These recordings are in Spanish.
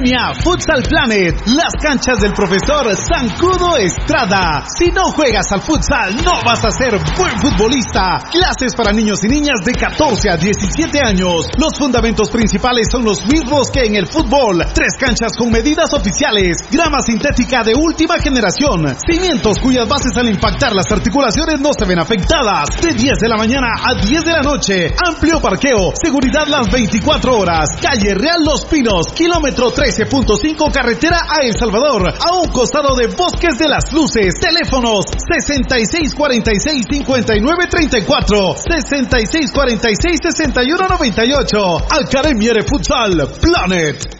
Futsal Planet, las canchas del profesor Zancudo Estrada. Si no juegas al futsal, no vas a ser buen futbolista. Clases para niños y niñas de 14 a 17 años. Los fundamentos principales son los mismos que en el fútbol. Tres canchas con medidas oficiales. Grama sintética de última generación. Cimientos cuyas bases al impactar las articulaciones no se ven afectadas. De 10 de la mañana a 10 de la noche. Amplio parqueo. Seguridad las 24 horas. Calle Real Los Pinos. Kilómetro 13.5 carretera a El Salvador. A un costado de Bosques de las Luces. Teléfonos 6646-5934. 6646-6198. Academia de Futsal Planet.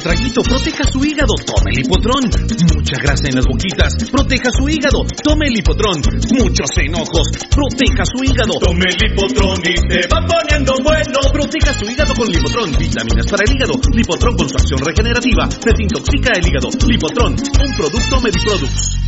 Traguito, proteja su hígado, tome el hipotrón. Mucha grasa en las boquitas, proteja su hígado, tome el hipotrón. Muchos enojos, proteja su hígado. Tome el hipotrón y se va poniendo bueno. Proteja su hígado con Lipotrón, vitaminas para el hígado. Lipotrón con su acción regenerativa, desintoxica el hígado. Lipotrón, un producto Mediproducts.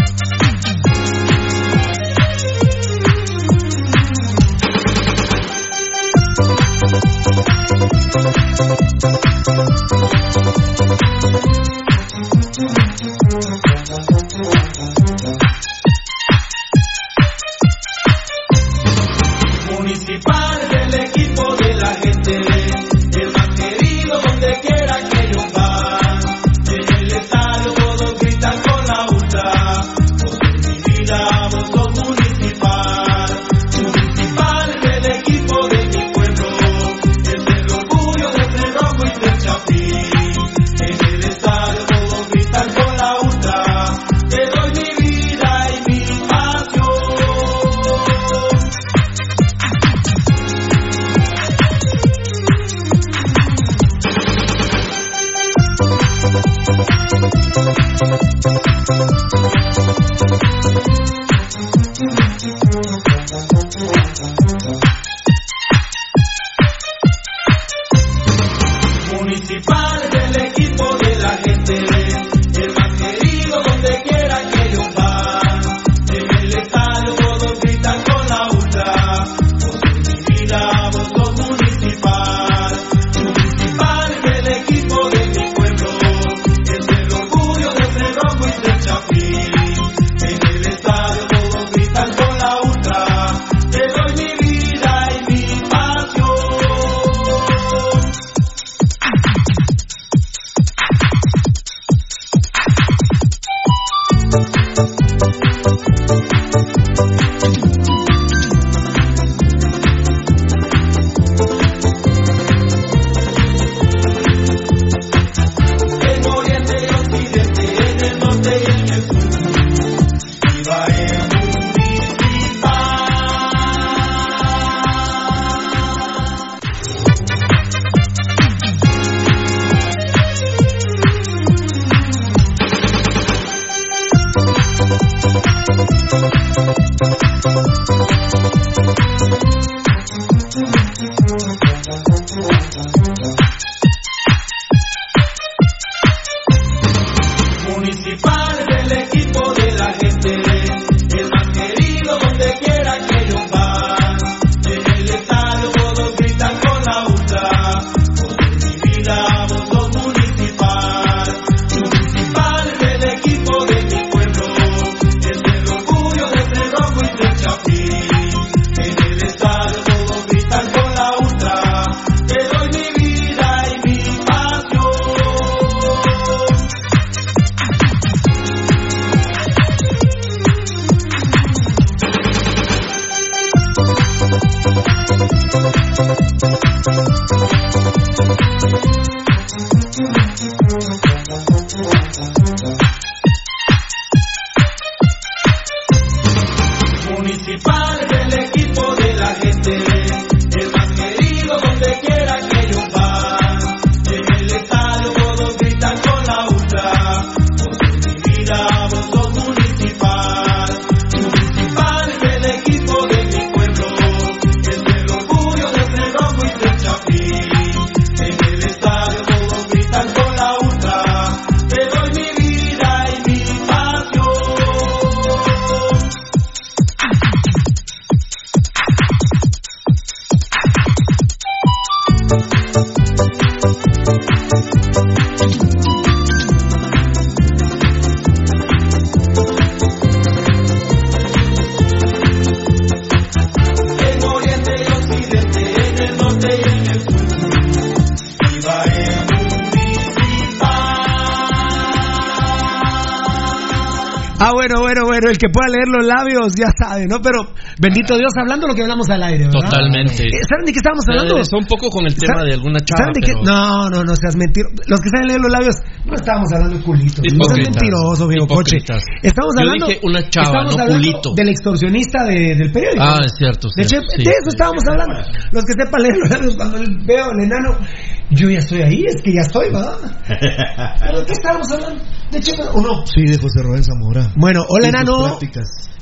Municipal Bueno, el que pueda leer los labios ya sabe, ¿no? Pero bendito Dios, hablando lo que hablamos al aire, ¿verdad? Totalmente. Eh, ¿Saben de qué estábamos hablando? Eh, un poco con el tema ¿Saben- de alguna chava. ¿Saben de qué? pero- No, no, no seas mentiro. Los que saben leer los labios, no estábamos hablando de culitos. No seas mentiroso, viejo coche. Estamos Yo hablando. dije una chava, no culito. Del extorsionista de- del periódico. Ah, es cierto. De, cierto, sí. de eso estábamos hablando. Los que sepan leer los labios, cuando veo al enano, yo ya estoy ahí, es que ya estoy, ¿verdad? ¿Pero de qué estábamos hablando? ¿De Chepe o no? Sí, de José Rubén Zamora. Bueno, hola, enano.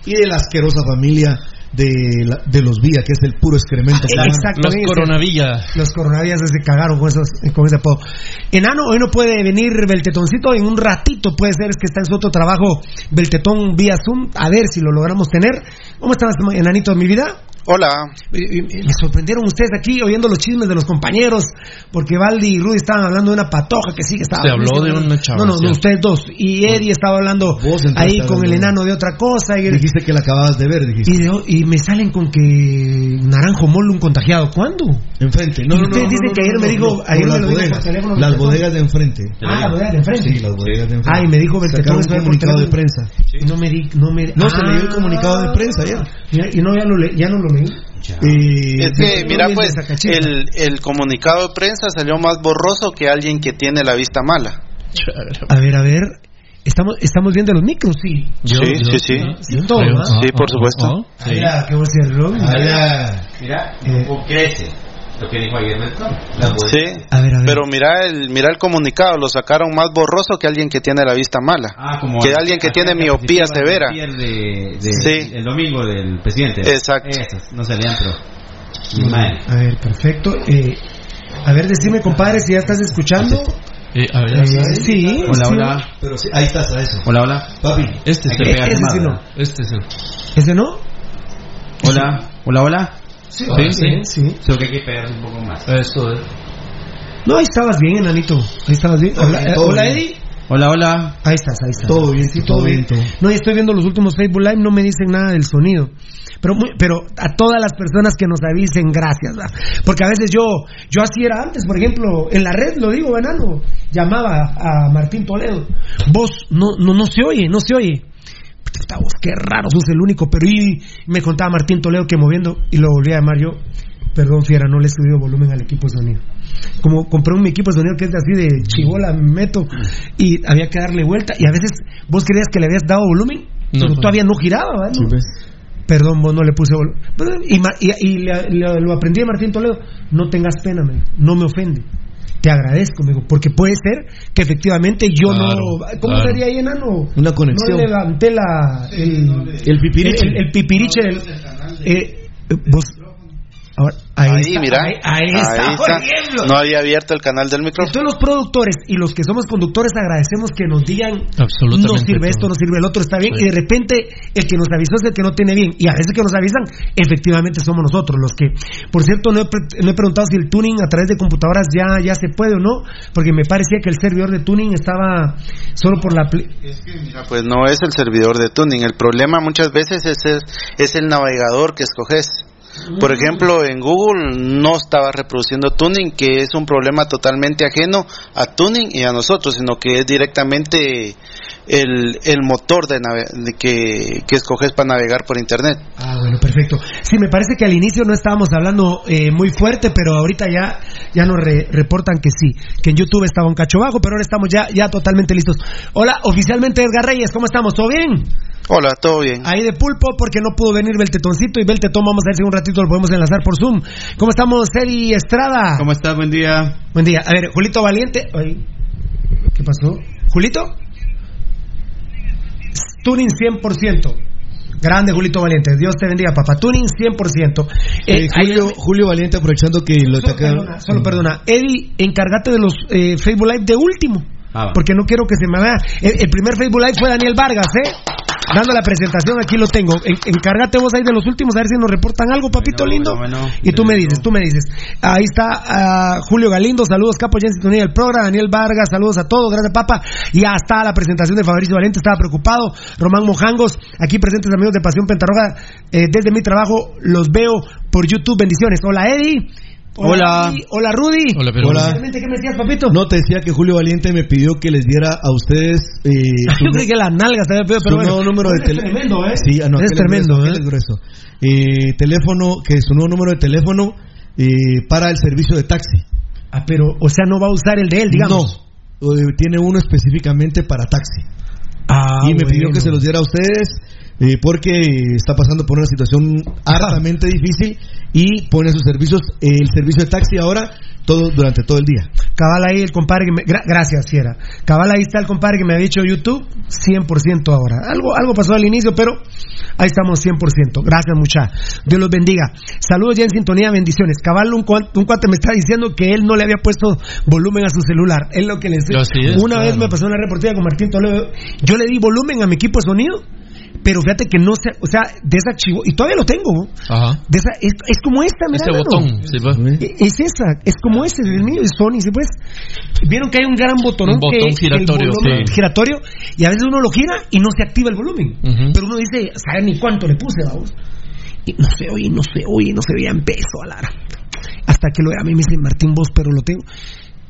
Y de la asquerosa familia de, la- de los Vía, que es el puro excremento. Ah, exactamente. Los coronavillas. Los coronavías se cagaron con, esos, con ese apodo. Enano, hoy no puede venir Beltetoncito, en un ratito puede ser, es que está en su otro trabajo, Beltetón vía Zoom, a ver si lo logramos tener. ¿Cómo estás, enanito de mi vida? Hola. Me sorprendieron ustedes aquí oyendo los chismes de los compañeros, porque Valdi y Rudy estaban hablando de una patoja que sí que estaba. Se habló de una chava, No, no, no, ustedes dos. Y Eddie estaba hablando ahí con el enano de otra cosa. Y, Dijiste que la acababas de ver, dijiste. y, de- y me salen con que Naranjo Molo un contagiado. ¿Cuándo? Enfrente. No, Y no, usted no, dice no, que no, ayer no, me no, dijo- no, ayer no, me las lo dijo por bodegas. teléfono, Las bodegas de enfrente. Ah, la bodega de enfrente. Sí, las bodegas de enfrente. Ay, me dijo Beltetón un comunicado de prensa. Y no me di, no me No, se leyó el comunicado de prensa. Mira, y no, ya, lo le- ya no lo leí. Eh, Es que, mira, pues, el, el comunicado de prensa salió más borroso que alguien que tiene la vista mala. A ver, a ver. Estamos, estamos viendo los micros, sí. sí, sí, sí. Sí, todo, creo. ¿no? Sí, por supuesto. Sí. Mira, qué. Mira, Eh. cómo crece lo que dijo ayer. Sí. A ver, a ver. Pero mira el, mira el comunicado, lo sacaron más borroso que alguien que tiene la vista mala. Ah, como que alguien que tiene miopía severa. ayer De, de- Sí. El domingo del presidente. Exacto. No salían, pero. Ni madre. A ver, perfecto. Eh, a ver, decime, compadre, si ya estás escuchando. Eh, a ver, Eh, sí. Hola, sí. hola. Pero sí, ahí estás a eso. Hola, hola. Papi, Este es el. sí no. ¿verdad? Este es el. ¿Ese no? Hola, hola, hola. Sí, Sí, sí. sí. Creo que hay que pegarse un poco más. Eso es. No, ahí estabas bien, enanito. Ahí estabas bien. Hola, eh, hola. Eddie. Hola, hola. Ahí estás, ahí estás. Todo bien, sí, todo bien. No, y estoy viendo los últimos Facebook Live, no me dicen nada del sonido. Pero, muy- pero a todas las personas que nos avisen, gracias. Porque a veces yo, yo así era antes, por ejemplo, en la red, lo digo, Venano, llamaba a Martín Toledo. Vos, no, no, no se oye, no se oye. Puta, vos, qué raro, sos el único. Pero y me contaba Martín Toledo que moviendo, y lo volví a llamar yo. Perdón, Fiera, no le he subido volumen al equipo de sonido. Como compré un equipo de sonido que es así de chivola, meto, y había que darle vuelta. Y a veces vos creías que le habías dado volumen, No, pero no. todavía no giraba, ves. Perdón, vos no le puse volumen. Y, y- y lo aprendí de Martín Toledo. No tengas pena, me dijo, no me ofende. Te agradezco, me dijo, porque puede ser que efectivamente yo Claro, no. ¿Cómo claro. sería ahí, enano? Una conexión. No levanté la. El, El pipiriche. el, el pipiriche del. eh, eh, vos. Ahora, ahí, Ahí, está, mira. Ahí, está. No había abierto el canal del micrófono. Entonces los productores y los que somos conductores agradecemos que nos digan Absolutamente no sirve esto, no sirve el otro, está bien, Sí. y de repente el que nos avisó es el que no tiene bien, y a veces que nos avisan, efectivamente somos nosotros los que, por cierto, no he, pre- no he preguntado si el tuning a través de computadoras ya, ya se puede o no, porque me parecía que el servidor de tuning estaba solo por la... pl- Mira, Pues no es el servidor de tuning. El problema muchas veces es el, es el navegador que escoges. Por ejemplo, en Google no estaba reproduciendo tuning, que es un problema totalmente ajeno a tuning y a nosotros, sino que es directamente el, el motor de, nave- de que, que escoges para navegar por internet. Ah, bueno, perfecto. Sí, me parece que al inicio no estábamos hablando eh, muy fuerte, pero ahorita ya, ya nos re- reportan que sí, que en YouTube estaba un cacho bajo, pero ahora estamos ya, ya totalmente listos. Hola, oficialmente Edgar Reyes, ¿cómo estamos? ¿Todo bien? Hola, todo bien. Ahí de pulpo, porque no pudo venir Beltetoncito y Beltetón, vamos a ver si un ratito lo podemos enlazar por Zoom. ¿Cómo estamos, Eri Estrada? ¿Cómo estás? Buen día. Buen día. A ver, Julito Valiente. Ay, ¿Qué pasó? ¿Julito? Tuning 100%. Grande Julito Valiente. Dios te bendiga, papá. Tuning 100%. Eh, Eh, Julio, Julio Valiente, aprovechando que lo Solo está perdona, solo perdona. Eddie, encárgate de los eh, Facebook Live de último. Ah. Porque no quiero que se me vea. El, el primer Facebook Live fue Daniel Vargas, ¿eh? Dando la presentación, aquí lo tengo. En- encárgate vos ahí de los últimos, a ver si nos reportan algo, papito Bueno, lindo. bueno, bueno. y tú me dices, tú me dices. Ahí está ah, Julio Galindo, saludos, Capo, ya en sintonía del programa. Daniel Vargas, saludos a todos, gracias, papá. Ya está la presentación de Fabricio Valente, estaba preocupado. Román Mojangos, aquí presentes amigos de Pasión Pentarroja. Eh, desde mi trabajo los veo por YouTube, bendiciones. Hola, Eddie. Hola. Rudy. Hola, Rudy. Hola, ¿Qué me decías, papito? No, te decía que Julio Valiente me pidió que les diera a ustedes eh, su, Yo creí que las nalgas su pero bueno. nuevo número de Es teléfono. tremendo, ¿eh? Sí, ah, no, es tremendo, grueso, ¿eh? grueso. Eh, teléfono, que es su nuevo número de teléfono eh, para el servicio de taxi. Ah, pero, o sea, no va a usar el de él, digamos. No, eh, tiene uno específicamente para taxi. Ah, y me pidió que se los diera a ustedes eh, porque está pasando por una situación hartamente difícil y pone sus servicios, eh, el servicio de taxi ahora todo durante todo el día. Cabal ahí el compadre que me... gra- gracias, Fiera. Cabal ahí está el compadre que me ha dicho YouTube, 100% ahora. Algo, algo pasó al inicio, pero ahí estamos 100%. Gracias, mucha. Dios los bendiga. Saludos ya en sintonía, bendiciones. Cabal, un, un cuate me está diciendo que él no le había puesto volumen a su celular. Es lo que le es, Una vez me pasó una reportera con Martín Toledo. Yo le di volumen a mi equipo de sonido, pero fíjate que no se... O sea, desactivó, y todavía lo tengo. Ajá. De esa- es, es como esta, mira, Ese mano. botón. sí, va. E- Es esa, es como ese, el mío es Sony, ¿sí pues? Vieron que hay un gran botonón Un botón que giratorio, el volumen sí. giratorio y a veces uno lo gira y no se activa el volumen. Pero uno dice, ¿sabe ni cuánto le puse, vamos? Y no se oye, no se oye, no se veía en peso a la hora. Hasta que lo a mí me dice Martín vos, pero lo tengo.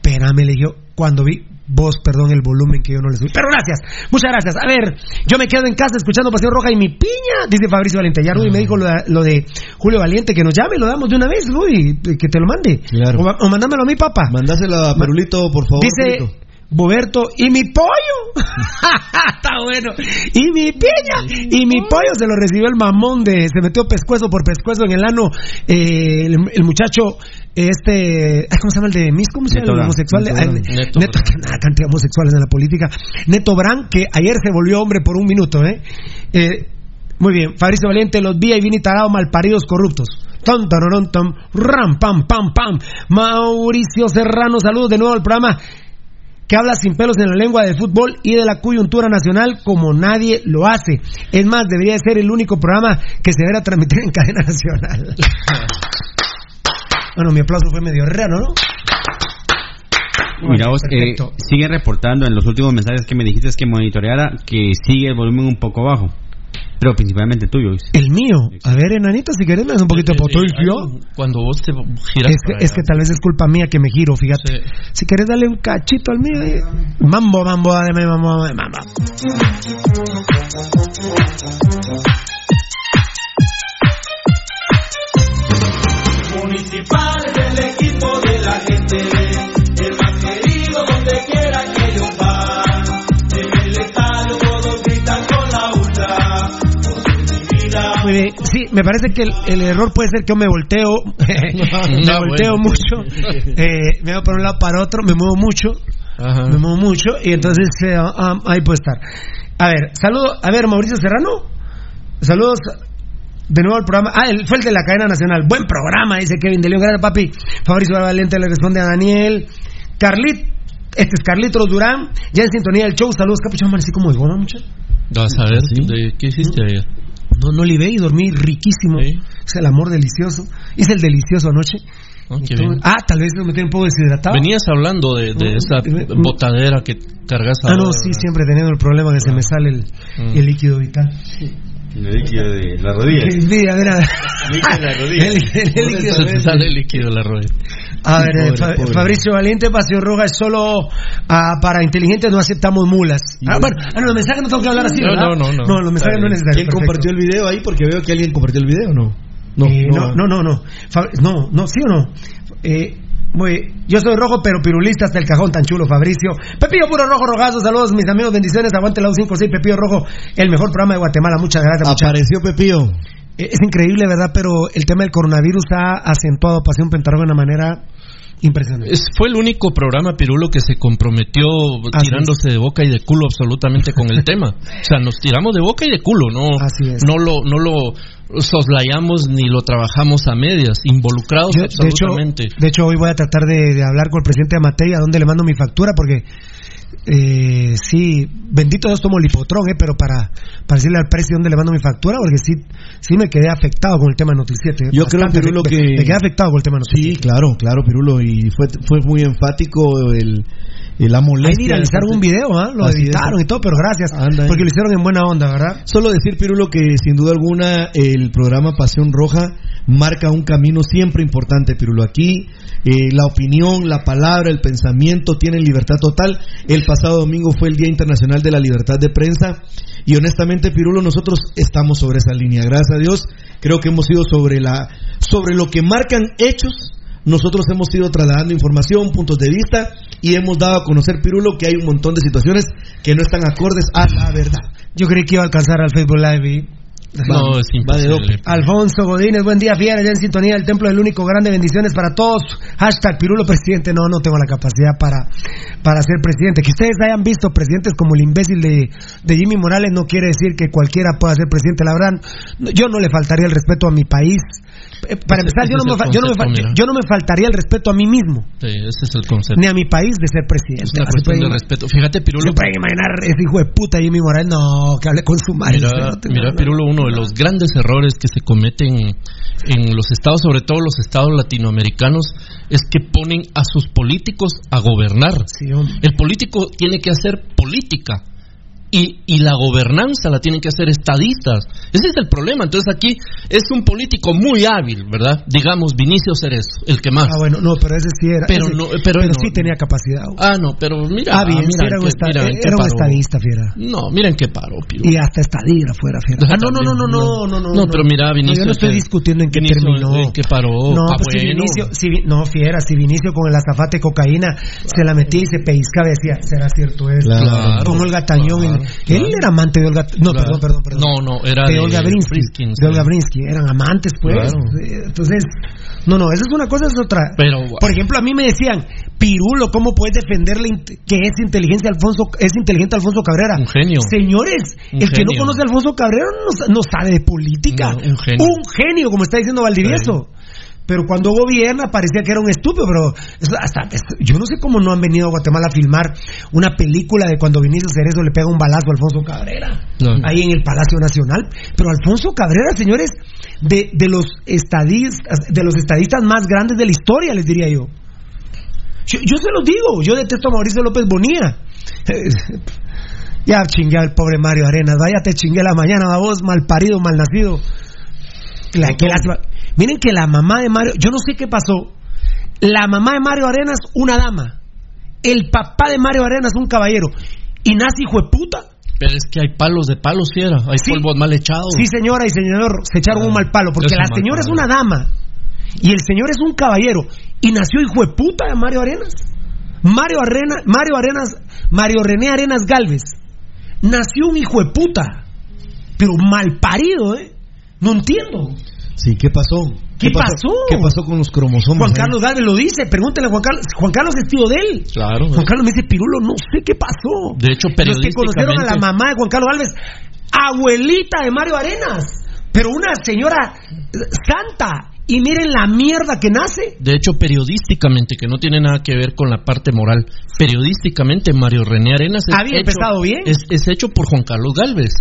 Espérame, le dije, cuando vi vos, perdón, el volumen que yo no le subí. Pero gracias, muchas gracias. A ver, yo me quedo en casa escuchando Pasión Roja y mi piña, dice Fabricio Valiente. Ya Rudy me dijo lo de, lo de Julio Valiente, que nos llame, lo damos de una vez, Rudy, que te lo mande. Claro. O, o mándamelo a mi papá. Mandáselo a Perulito, por favor. Dice Perulito. Boberto, ¿y mi pollo? Está bueno. ¿Y mi piña? ¿Y mi pollo? Se lo recibió el mamón de. Se metió pescuezo por pescuezo en el ano. eh, el, el muchacho, este. ay, ¿Cómo se llama el de Miss? ¿Cómo se llama el homosexual? Neto Ay, Brand. Neto Neto, nada, cantidad de homosexuales en la política. Neto Brand, que ayer se volvió hombre por un minuto, ¿eh? Eh, muy bien, Fabricio Valiente, los vía y Vini Tarado, malparidos corruptos. Tom, tararón, tom, ram, pam, pam, pam. Mauricio Serrano, saludos de nuevo al programa que habla sin pelos en la lengua del fútbol y de la coyuntura nacional como nadie lo hace. Es más, debería ser el único programa que se deberá transmitir en cadena nacional. bueno, mi aplauso fue medio raro, ¿no? Mira vos, eh, sigue reportando en los últimos mensajes que me dijiste que monitoreara que sigue el volumen un poco bajo. Pero principalmente tuyo. El mío. A ver, enanito, si querés me das un poquito de potencia. Cuando vos te giras Es que, es tal vez es culpa mía que me giro, fíjate. Sí. Si querés darle un cachito al mío. eh. Mambo, mambo, dale, mambo, mambo, mambo. Municipal Sí, me parece que el, el error puede ser que yo me volteo, me Ah, volteo bueno. mucho, eh, me voy para un lado para otro, me muevo mucho, Ajá. me muevo mucho y entonces eh, ah, ahí puede estar. A ver, saludo, a ver, Mauricio Serrano, saludos de nuevo al programa. Ah, él fue el de la cadena nacional. Buen programa, dice Kevin de León. Gracias, papi. Fabricio Valiente le responde a Daniel. Carlit, este es Carlitos Durán, ya en sintonía del show. Saludos, capuchón, amanecí como de goma, mucha. Vas a ver, ¿de ¿qué hiciste ayer? No, no le y dormí riquísimo. Sí. Es el amor delicioso. Hice el delicioso anoche. Ah, ah, tal vez me quedé un poco deshidratado. Venías hablando de, de Mm, esa mm, botadera que cargas Ah, no, ahora, sí, ¿verdad? siempre he tenido el problema que se me sale el, Mm. el líquido vital. El líquido de la rodilla. Mira, mira. Líquido de la rodilla. El- el- el líquido. Se te sale el líquido de la rodilla. A ver, Pobre, Fa- pobre. Fabricio Valiente, Pasión Roja es solo ah, para inteligentes, no aceptamos mulas. Ah, bueno, ah, no, los mensajes no tengo que hablar así, No, ¿verdad? no, no, no. No, los mensajes no es necesario. ¿Quién perfecto. compartió el video ahí? Porque veo que alguien compartió el video, ¿no? Eh, no, no, no, no. No, no, sí o no. Eh, muy, yo soy rojo, pero pirulista hasta el cajón tan chulo, Fabricio. Pepillo puro rojo, rogazo, saludos, mis amigos, bendiciones, aguante la U56, Pepillo rojo, el mejor programa de Guatemala, muchas gracias. muchas- Apareció Pepillo. Eh, Es increíble, ¿verdad? Pero el tema del coronavirus ha acentuado a Pasión Pentarroja de una manera impresionante. Es- fue el único programa Pirulo que se comprometió Así tirándose de boca y de culo absolutamente con el tema. O sea, nos tiramos de boca y de culo, no, Así es. no lo, no lo soslayamos ni lo trabajamos a medias, involucrados Yo, de, hecho, absolutamente. de hecho, hoy voy a tratar de, de hablar con el presidente de Matei, a dónde le mando mi factura, porque eh, sí, bendito Dios tomo Lipotrón, eh, pero para, para decirle al precio dónde le mando mi factura, porque sí, sí me quedé afectado con el tema noticiete. Yo creo, Pirulo, me- que- Me quedé afectado con el tema Sí, noticiete. claro, claro, Pirulo. Y fue, fue muy enfático el, eh, la molestia. Ahí viralizaron un video, ¿ah? Lo Así es. editaron y todo, pero gracias. Anda, porque eh. lo hicieron en buena onda, ¿verdad? Solo decir, Pirulo, que sin duda alguna el programa Pasión Roja marca un camino siempre importante, Pirulo. Aquí eh, la opinión, la palabra, el pensamiento tienen libertad total. El pasado domingo fue el Día Internacional de la Libertad de Prensa y honestamente, Pirulo, nosotros estamos sobre esa línea. Gracias a Dios, creo que hemos ido sobre, la, sobre lo que marcan hechos. Nosotros hemos ido trasladando información, puntos de vista y hemos dado a conocer, Pirulo, que hay un montón de situaciones que no están acordes a la verdad. Yo creí que iba a alcanzar al Facebook Live y... No, es imposible. Alfonso Godínez, buen día, fiel, ya en sintonía del Templo del Único, grande bendiciones para todos. Hashtag Pirulo presidente. No, no tengo la capacidad para, para ser presidente. Que ustedes hayan visto presidentes como el imbécil de, de Jimmy Morales no quiere decir que cualquiera pueda ser presidente. La verdad, no- yo no le faltaría el respeto a mi país. Eh, Para empezar, yo no, me, yo, no concepto, yo no me faltaría el respeto a mí mismo, Sí, ese es el concepto. ni a mi país de ser presidente. Es una cuestión de respeto. Fíjate, Pirulo. Se pueden imaginar ese hijo de puta Jimmy Morales, no, que hable con su madre. Mira, no. Pirulo, uno de los grandes errores que se cometen en los estados, sobre todo los estados latinoamericanos, es que ponen a sus políticos a gobernar. El político tiene que hacer política. Y, y la gobernanza la tienen que hacer estadistas. Ese es el problema. Entonces aquí es un político muy hábil, ¿verdad? Digamos, Vinicio Cerezo, el que más. Ah, bueno, no, pero ese sí era. Pero ese- no- pero no. sí tenía capacidad. Ah, no, pero mira. Ah, bien, mira era un, mira era un estadista, fiera. No, miren qué paro. Y hasta estadista fuera, fiera. Ah, no, no, no, no, no, no, no. No, pero mira, Vinicio. yo no estoy que- discutiendo en qué Vinicio, terminó. en qué paró. No, Ah, pues si. Vinicio, si no, fiera, si Vinicio con el azafate de cocaína se la metía y se pellizcaba decía, será cierto eso. Claro, con Olga Tañón. Claro, Él claro. era amante de Olga No, perdón, perdón, perdón. No, no, era de, de Olga Brinsky. De Olga Brinsky. Eran amantes, pues. Eh, Entonces, no, no, esa es una cosa, es otra. Pero, Por ejemplo, a mí me decían, Pirulo, ¿cómo puedes defender la int- que es inteligencia Alfonso, es inteligente Alfonso Cabrera? Un genio. Señores, Un el que no conoce a Alfonso Cabrera no, no sabe de política. No, un genio. Un genio, como está diciendo Valdivieso. Pero cuando gobierna parecía que era un estúpido, pero hasta yo no sé cómo no han venido a Guatemala a filmar una película de cuando Vinicio Cerezo le pega un balazo a Alfonso Cabrera No. ahí en el Palacio Nacional. Pero Alfonso Cabrera, señores, de, de los estadistas, de los estadistas más grandes de la historia, les diría yo. Yo, yo se los digo, yo detesto a Mauricio López Bonilla. ya chingué al pobre Mario Arenas, vaya te chingué la mañana, va vos, mal parido, mal nacido. La- lástima. Miren que la mamá de Mario, yo no sé qué pasó. La mamá de Mario Arenas, una dama. El papá de Mario Arenas, un caballero. Y nace hijo de puta. Pero es que hay palos de palos, fiera. Hay polvos mal echados. Sí, señora y señor, se echaron un mal palo, porque la mal señora es una dama y el señor es un caballero y nació hijo de puta de Mario Arenas. Mario Arenas, Mario Arenas, Mario René Arenas Galvez. Nació un hijo de puta, pero mal parido, ¿eh? No entiendo. Sí, ¿qué pasó? ¿Qué pasó? ¿Qué pasó con los cromosomas? Juan eh? Carlos Galvez lo dice, pregúntele a Juan Carlos. Juan Carlos es tío de él. Claro. Juan Carlos me dice, Pirulo, no sé qué pasó. De hecho, Los que conocieron a la periodísticamente- mamá de Juan Carlos Alves, abuelita de Mario Arenas, pero una señora eh, santa. Y miren la mierda que nace. De hecho, periodísticamente, que no tiene nada que ver con la parte moral, periodísticamente Mario René Arenas es, Había hecho, empezado bien. es, es hecho por Juan Carlos Galvez.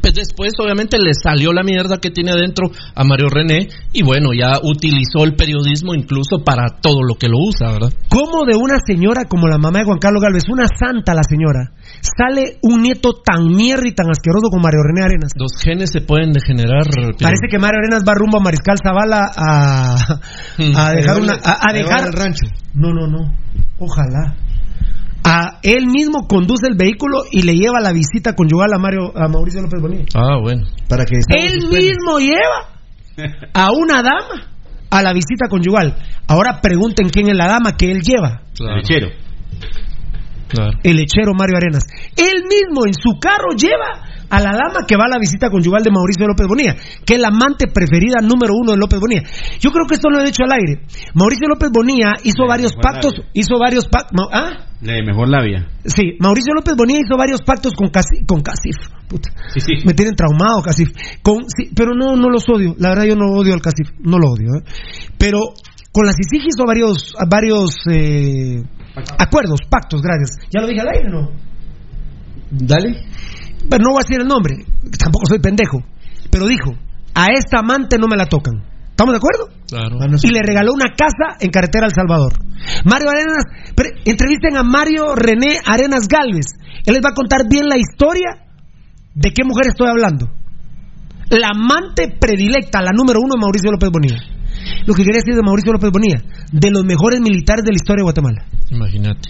Pues después, obviamente, le salió la mierda que tiene adentro a Mario René y bueno, ya utilizó el periodismo incluso para todo lo que lo usa, ¿verdad? ¿Cómo de una señora como la mamá de Juan Carlos Galvez, una santa la señora, sale un nieto tan mierda y tan asqueroso como Mario René Arenas? Los genes se pueden degenerar. Parece que Mario Arenas va rumbo a Mariscal Zavala a, a dejar una. A, a dejar. el rancho. No, no, no. Ojalá. A él mismo conduce el vehículo y le lleva la visita conyugal a Mario a Mauricio López Bonilla. Ah, bueno. Para que Él mismo lleva a una dama a la visita conyugal. Ahora pregunten quién es la dama que él lleva. Claro. Lechero. Claro. El lechero Mario Arenas. Él mismo en su carro lleva a la dama que va a la visita conyugal de Mauricio López Bonilla, que es la amante preferida número uno de López Bonilla. Yo creo que esto lo he dicho al aire. Mauricio López Bonilla hizo varios pactos, labia. hizo varios pactos. ¿Ah? La de mejor labia. Sí, Mauricio López Bonilla hizo varios pactos con Casif. Con Casif. Puta. Sí, sí. Me tienen traumado, Casif. Con, sí, pero no, no los odio. La verdad, yo no odio al Casif. No lo odio. ¿eh? Pero con la CICIG hizo varios, varios eh, acuerdos, pactos, gracias. Ya lo dije al aire, ¿no? Dale. Pero no voy a decir el nombre. Tampoco soy pendejo. Pero dijo: A esta amante no me la tocan. ¿Estamos de acuerdo? Claro. Y le regaló una casa en carretera El Salvador. Mario Arenas, pre- entrevisten a Mario René Arenas Galvez. Él les va a contar bien la historia de qué mujer estoy hablando. La amante predilecta, la número uno de Mauricio López Bonilla. Lo que quería decir de Mauricio López Bonilla, de los mejores militares de la historia de Guatemala. Imagínate.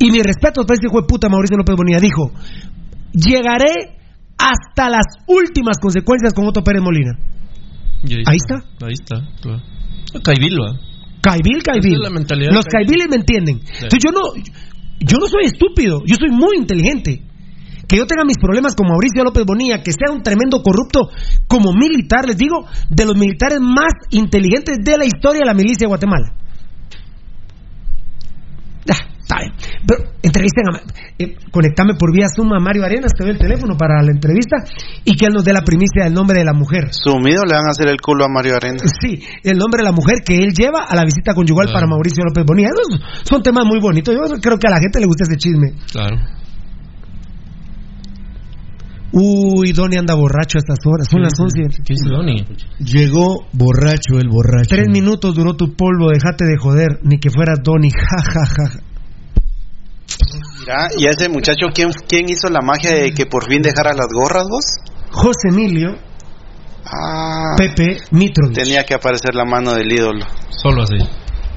Y mi respeto para ese hijo de puta Mauricio López Bonilla. Dijo, llegaré hasta las últimas consecuencias con Otto Pérez Molina. Ahí está. Ahí está. claro. Caibil, va. Caibil, Caibil. Es Los Caibil. Caibiles me entienden. Entonces yo no, yo no soy estúpido, yo soy muy inteligente. Que yo tenga mis problemas con Mauricio López Bonilla, que sea un tremendo corrupto como militar, les digo, de los militares más inteligentes de la historia de la milicia de Guatemala. Ah. Pero entrevisten a, eh, conectame por vía Zoom a Mario Arenas, te doy el teléfono para la entrevista y que él nos dé la primicia del nombre de la mujer. Sumido le van a hacer el culo a Mario Arena. Sí, el nombre de la mujer que él lleva a la visita conyugal para Mauricio López Bonilla. Esos son temas muy bonitos. Yo creo que a la gente le gusta ese chisme. Claro. Uy, Donny anda borracho a estas horas. Son las 11. ¿Qué dice Donny? Llegó borracho el borracho. Tres minutos duró tu polvo, déjate de joder. Ni que fueras Donny. Ja, ja, ja. Mira, y ese muchacho, ¿quién, ¿quién hizo la magia de que por fin dejara las gorras vos? José Emilio Ah, Pepe Mitro. tenía que aparecer la mano del ídolo. Solo así.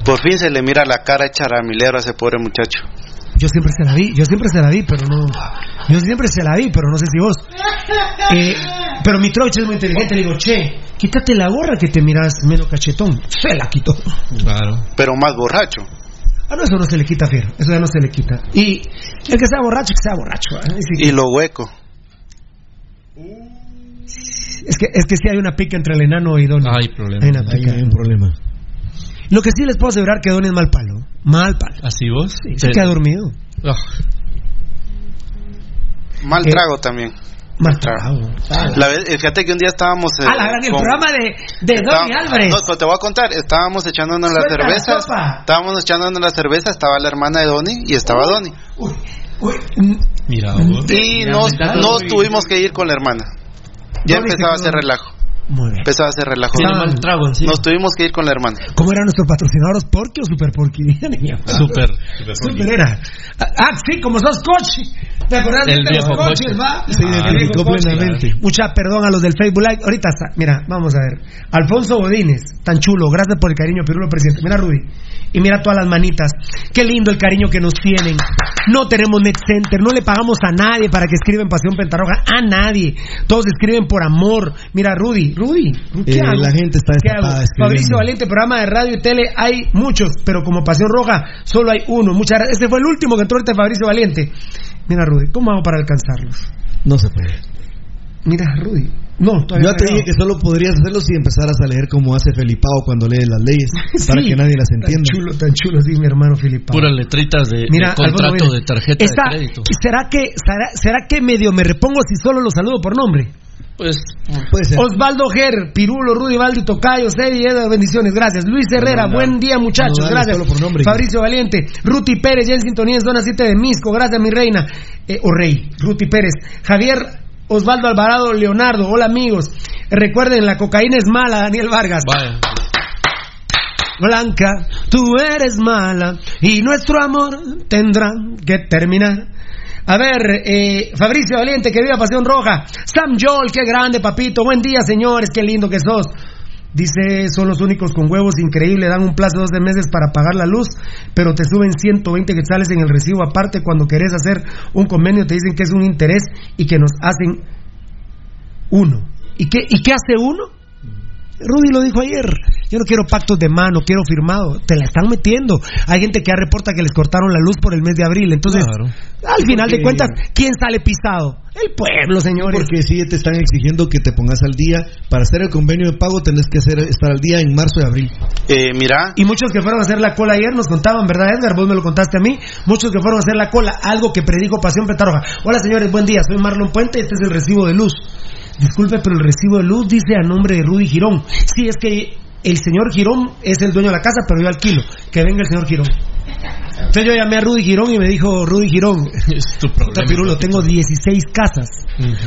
Por fin se le mira la cara hecha ramilero a ese pobre muchacho. Yo siempre se la vi, yo siempre se la vi, pero no. Yo siempre se la vi, pero no sé si vos. Eh, pero mi troche es muy inteligente. Le digo, che, quítate la gorra que te miras menos cachetón. Se la quitó. Claro. Pero más borracho. Ah, no, eso no se le quita, Fiero. Eso ya no se le quita. Y el que sea borracho, que sea borracho. ¿eh? Sí. Y lo hueco. Es que, es que sí hay una pica entre el enano y Don. Hay problema. Hay una pica. Hay un problema. Lo que sí les puedo asegurar que Don es mal palo. Mal palo. ¿Así vos? Sí, se queda dormido. Ah, Mal Eh, trago también. Mal trago. La vez- fíjate que un día estábamos. eh, Ah, la gran, el con- programa de, de Donny Álvarez. No, pero te voy a contar. Estábamos echándonos las la cervezas. sopa. Estábamos echándonos la cerveza. Estaba la hermana de Donny y estaba Donny. Mira vos. Y nos, nos tuvimos que ir con la hermana. Ya empezaba a hacer relajo. Muy bien. Empezaba a hacer relajo. Tiene mal trago. Nos tuvimos que ir con la hermana. ¿Cómo eran nuestros patrocinadores? ¿Porky o Super Porky? Súper. Super era. Ah, sí, como sos coche. ¿Te acordás El de viejo los coches, coche. va? Viejo coche. plenamente. Mucha perdón a los del Facebook Live. Ahorita está. Mira, vamos a ver. Alfonso Godínez, tan chulo. Gracias por el cariño, Pirulo presidente. Mira, Rudy. Y mira todas las manitas. Qué lindo el cariño que nos tienen. No tenemos net center. No le pagamos a nadie para que escriba en Pasión Pentarroja. A nadie. Todos escriben por amor. Mira, Rudy. Rudy. ¿Qué Eh, hago? la gente está ¿Qué destapada. Fabricio Valiente, programa de radio y tele, hay muchos, pero como Pasión Roja solo hay uno. Muchas gracias. Este fue el último que entró ahorita Fabricio Valiente. Mira, Rudy, ¿cómo hago para alcanzarlos? No se puede. Mira, Rudy. No, todavía Yo te dije que solo podrías hacerlo si empezaras a leer como hace Felipao cuando lee las leyes, para que nadie las Tan entienda. chulo, tan chulo, sí, mi hermano Filipe. Puras letritas de, Mira, de contrato Alfonso, mira, de tarjeta esta- de crédito. ¿será que, será, será que medio me repongo si solo los saludo por nombre? Pues Puede ser. Osvaldo Ger, Pirulo, Rudy Valdi, Tocayo, Sedi, bendiciones, gracias. Luis Herrera, buen día muchachos, gracias. por nombre. Fabricio Valiente, Ruti Pérez, ya en sintonía zona 7 de Misco, gracias mi reina, eh, o rey, Ruti Pérez. Javier Osvaldo Alvarado, Leonardo, hola amigos. Recuerden, la cocaína es mala, Daniel Vargas. vaya. Blanca, tú eres mala y nuestro amor tendrá que terminar. A ver, eh, Fabricio Valiente, que viva Pasión Roja. Sam Joel, qué grande, papito. Buen día, señores, qué lindo que sos. Dice, son los únicos con huevos, increíble, dan un plazo de 12 meses para pagar la luz, pero te suben 120 quetzales en el recibo. Aparte, cuando querés hacer un convenio, te dicen que es un interés y que nos hacen uno. ¿Y qué, ¿Y qué hace uno? Rudy lo dijo ayer. Yo no quiero pactos de mano, quiero firmado. Te la están metiendo. Hay gente que ya reporta que les cortaron la luz por el mes de abril. Entonces, Claro. al final de cuentas, ¿quién sale pisado? El pueblo, señores. Porque si te están exigiendo que te pongas al día. Para hacer el convenio de pago tenés que hacer, estar al día en marzo y abril. Eh, mira, Y muchos que fueron a hacer la cola ayer nos contaban, ¿verdad, Edgar? Vos me lo contaste a mí. Muchos que fueron a hacer la cola, algo que predijo Pasión Petaroja. Hola, señores, buen día. Soy Marlon Puente. Este es el recibo de luz. Disculpe, pero el recibo de luz dice a nombre de Rudy Girón. Sí, es que el señor Girón es el dueño de la casa, pero yo alquilo. Que venga el señor Girón. Entonces yo llamé a Rudy Girón y me dijo, Rudy Girón, Es tu problema. Pirulo, tengo 16 casas.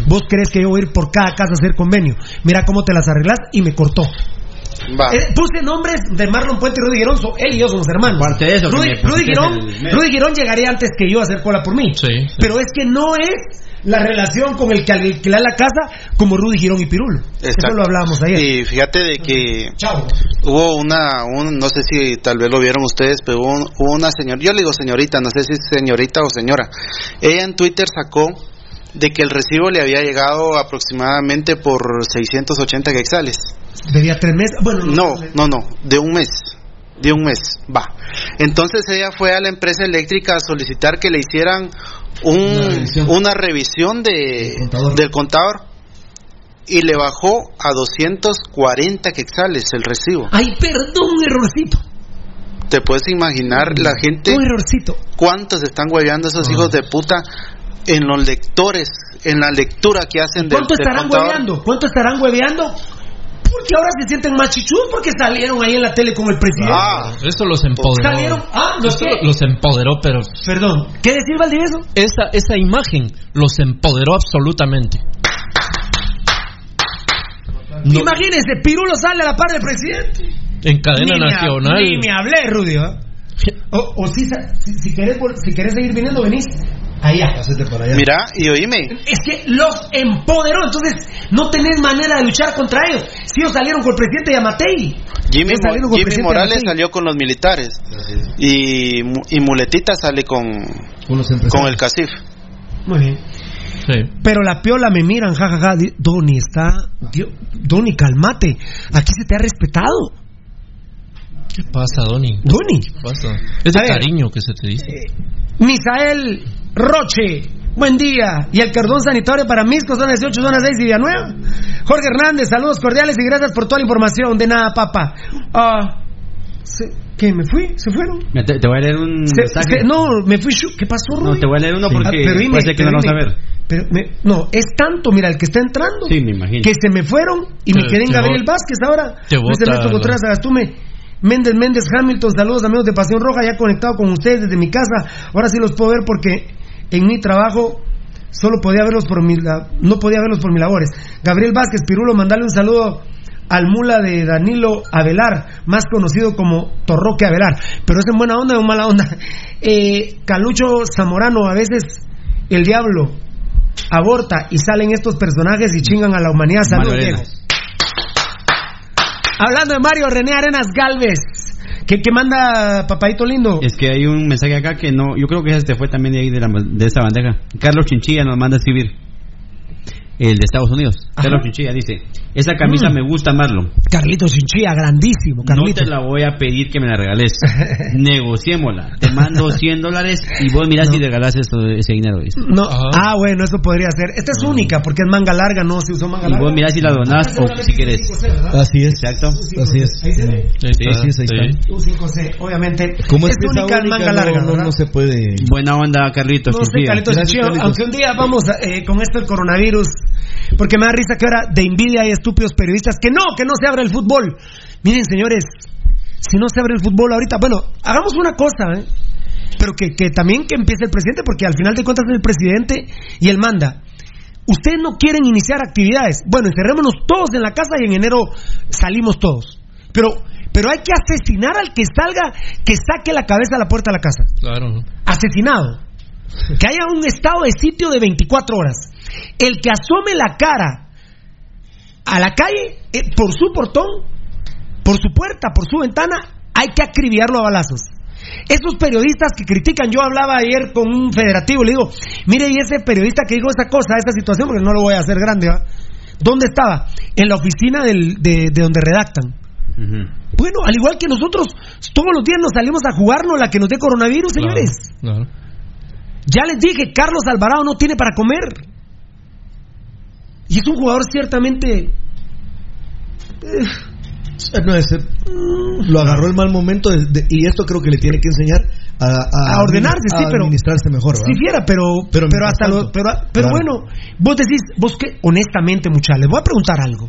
¿Vos crees que yo voy a ir por cada casa a hacer convenio? Mira cómo te las arreglas y me cortó. Eh, puse nombres de Marlon Puente y Rudy Girón, so- él y yo somos hermanos. Aparte de eso, Rudy, Rudy Girón. Rudy Girón llegaría antes que yo a hacer cola por mí. Pero es que no es la relación con el que alquila la casa como Rudy Girón y Pirulo. Eso lo hablábamos ayer. Y fíjate de que hubo una, un, no sé si tal vez lo vieron ustedes, pero hubo, un- hubo una señora, yo le digo señorita, no sé si es señorita o señora. Ella en Twitter sacó de que el recibo le había llegado aproximadamente por 680 quetzales. Debía tres meses. Bueno, No, no, no, de un mes. De un mes, va. Entonces ella fue a la empresa eléctrica a solicitar que le hicieran un, una revisión, de, del contador y le bajó a 240 quetzales el recibo. Ay, perdón, un errorcito. Te puedes imaginar la gente Un errorcito. cuántos están hueveando Ah. esos hijos de puta en los lectores, en la lectura que hacen del, ¿Cuánto del estarán contador. hueveando? ¿Cuánto estarán hueveando? Porque ahora se sienten más chichudos porque salieron ahí en la tele con el presidente. Ah. Eso los empoderó. Salieron. Ah, ¿los qué? los empoderó, pero. Perdón. ¿Qué decir, Valdivieso? Esa, esa imagen los empoderó absolutamente. No. Imagínense, Pirulo sale a la par del presidente. En cadena Ni me ha- nacional. Ni me hablé, Rudy. O, o si, si, si querés, si querés seguir viniendo, venís. Allá. Mira, y oíme, Es que los empoderó, entonces no tenés manera de luchar contra ellos. Si ellos salieron con el presidente Yamatei. Jimmy, Mo- Jimmy Morales Yamatei. salió con los militares y, y Muletita sale con, con el CACIF. Muy bien. Pero la piola me miran, jajaja. di- Doni, está. Dio- Doni, calmate. Aquí se te ha respetado. ¿Qué pasa, Doni? Doni. ¿Qué pasa? Es A de ver. cariño que se te dice. Misael Roche, buen día. Y el cordón sanitario para Misco, zona 18, zona 6 y Villanueva. Jorge Hernández, saludos cordiales y gracias por toda la información. De nada, papá. Ah, ¿Qué? ¿Me fui? ¿Se fueron? Te, te voy a leer un Se- mensaje. se- no, me fui. ¿Qué pasó, No, Rudy? te voy a leer uno porque Ah, pero dime, puede que pero no lo vamos a ver. Pero me- no, es tanto, mira, el que está entrando. Sí, me imagino. Que se me fueron y me Te- quedé en te Gabriel Vázquez ahora. te bota Ernesto la- Contreras Agastume. Méndez Méndez Hamilton, saludos amigos de Pasión Roja, ya conectado con ustedes desde mi casa. Ahora sí los puedo ver porque en mi trabajo solo podía verlos por mi no podía verlos por mis labores. Gabriel Vázquez, Pirulo, mandale un saludo al mula de Danilo Avelar, más conocido como Torroque Avelar. Pero es en buena onda o en mala onda. Eh, Calucho Zamorano, a veces el diablo aborta y salen estos personajes y chingan a la humanidad. Saludos. Hablando de Mario René Arenas Galvez, ¿qué, qué manda papadito lindo? Es que hay un mensaje acá que no, yo creo que ese te fue también de ahí de, la, de esa bandeja. Carlos Chinchilla nos manda a escribir. El de Estados Unidos. Carlos Chinchilla dice, esa camisa Mm. me gusta, Marlon. Carlitos Chinchilla, grandísimo, No Carlitos. te la voy a pedir que me la regales. Negociémosla. Te mando 100 dólares y vos mirás si regalas eso- ese dinero. dice. No, ah, bueno, eso podría ser. Esta es única porque es manga larga, no se usó manga Y larga. vos mirás si la donás o si quieres. Así es. Exacto. Así es. Ahí Así es, ahí está. Un 5C, obviamente. Como es, única en manga no, larga, no, no se puede. Buena onda, Carlitos No. Carlitos Chinchilla, aunque un día vamos eh, con esto el coronavirus, porque me da risa que ahora de envidia hay estúpidos periodistas que no, que no se abre el fútbol. Miren, señores, si no se abre el fútbol ahorita, bueno, hagamos una cosa, ¿eh? pero que, que también que empiece el presidente, porque al final de cuentas es el presidente y él manda. Ustedes no quieren iniciar actividades. Bueno, encerrémonos todos en la casa y en enero salimos todos. Pero, pero hay que asesinar al que salga, que saque la cabeza a la puerta de la casa Claro. asesinado. Que haya un estado de sitio de 24 horas. El que asome la cara a la calle, eh, por su portón, por su puerta, por su ventana, hay que acribillarlo a balazos. Esos periodistas que critican, yo hablaba ayer con un federativo, le digo, mire, y ese periodista que dijo esa cosa, esta situación, porque no lo voy a hacer grande, ¿va? ¿dónde estaba? En la oficina del- de, de donde redactan. Bueno, al igual que nosotros, todos los días nos salimos a jugarnos la que nos dé coronavirus, señores. Claro. Ya les dije, Carlos Alvarado no tiene para comer. Y es un jugador ciertamente... Eh, no, ese- lo agarró el mal momento de- de- y esto creo que le tiene que enseñar a, A ordenarse, sí, a pero- administrarse mejor. ¿verdad? Si fiera, pero, pero, mientras hasta lo, pero, pero claro. bueno, vos decís, vos que, honestamente, muchachos, les voy a preguntar algo.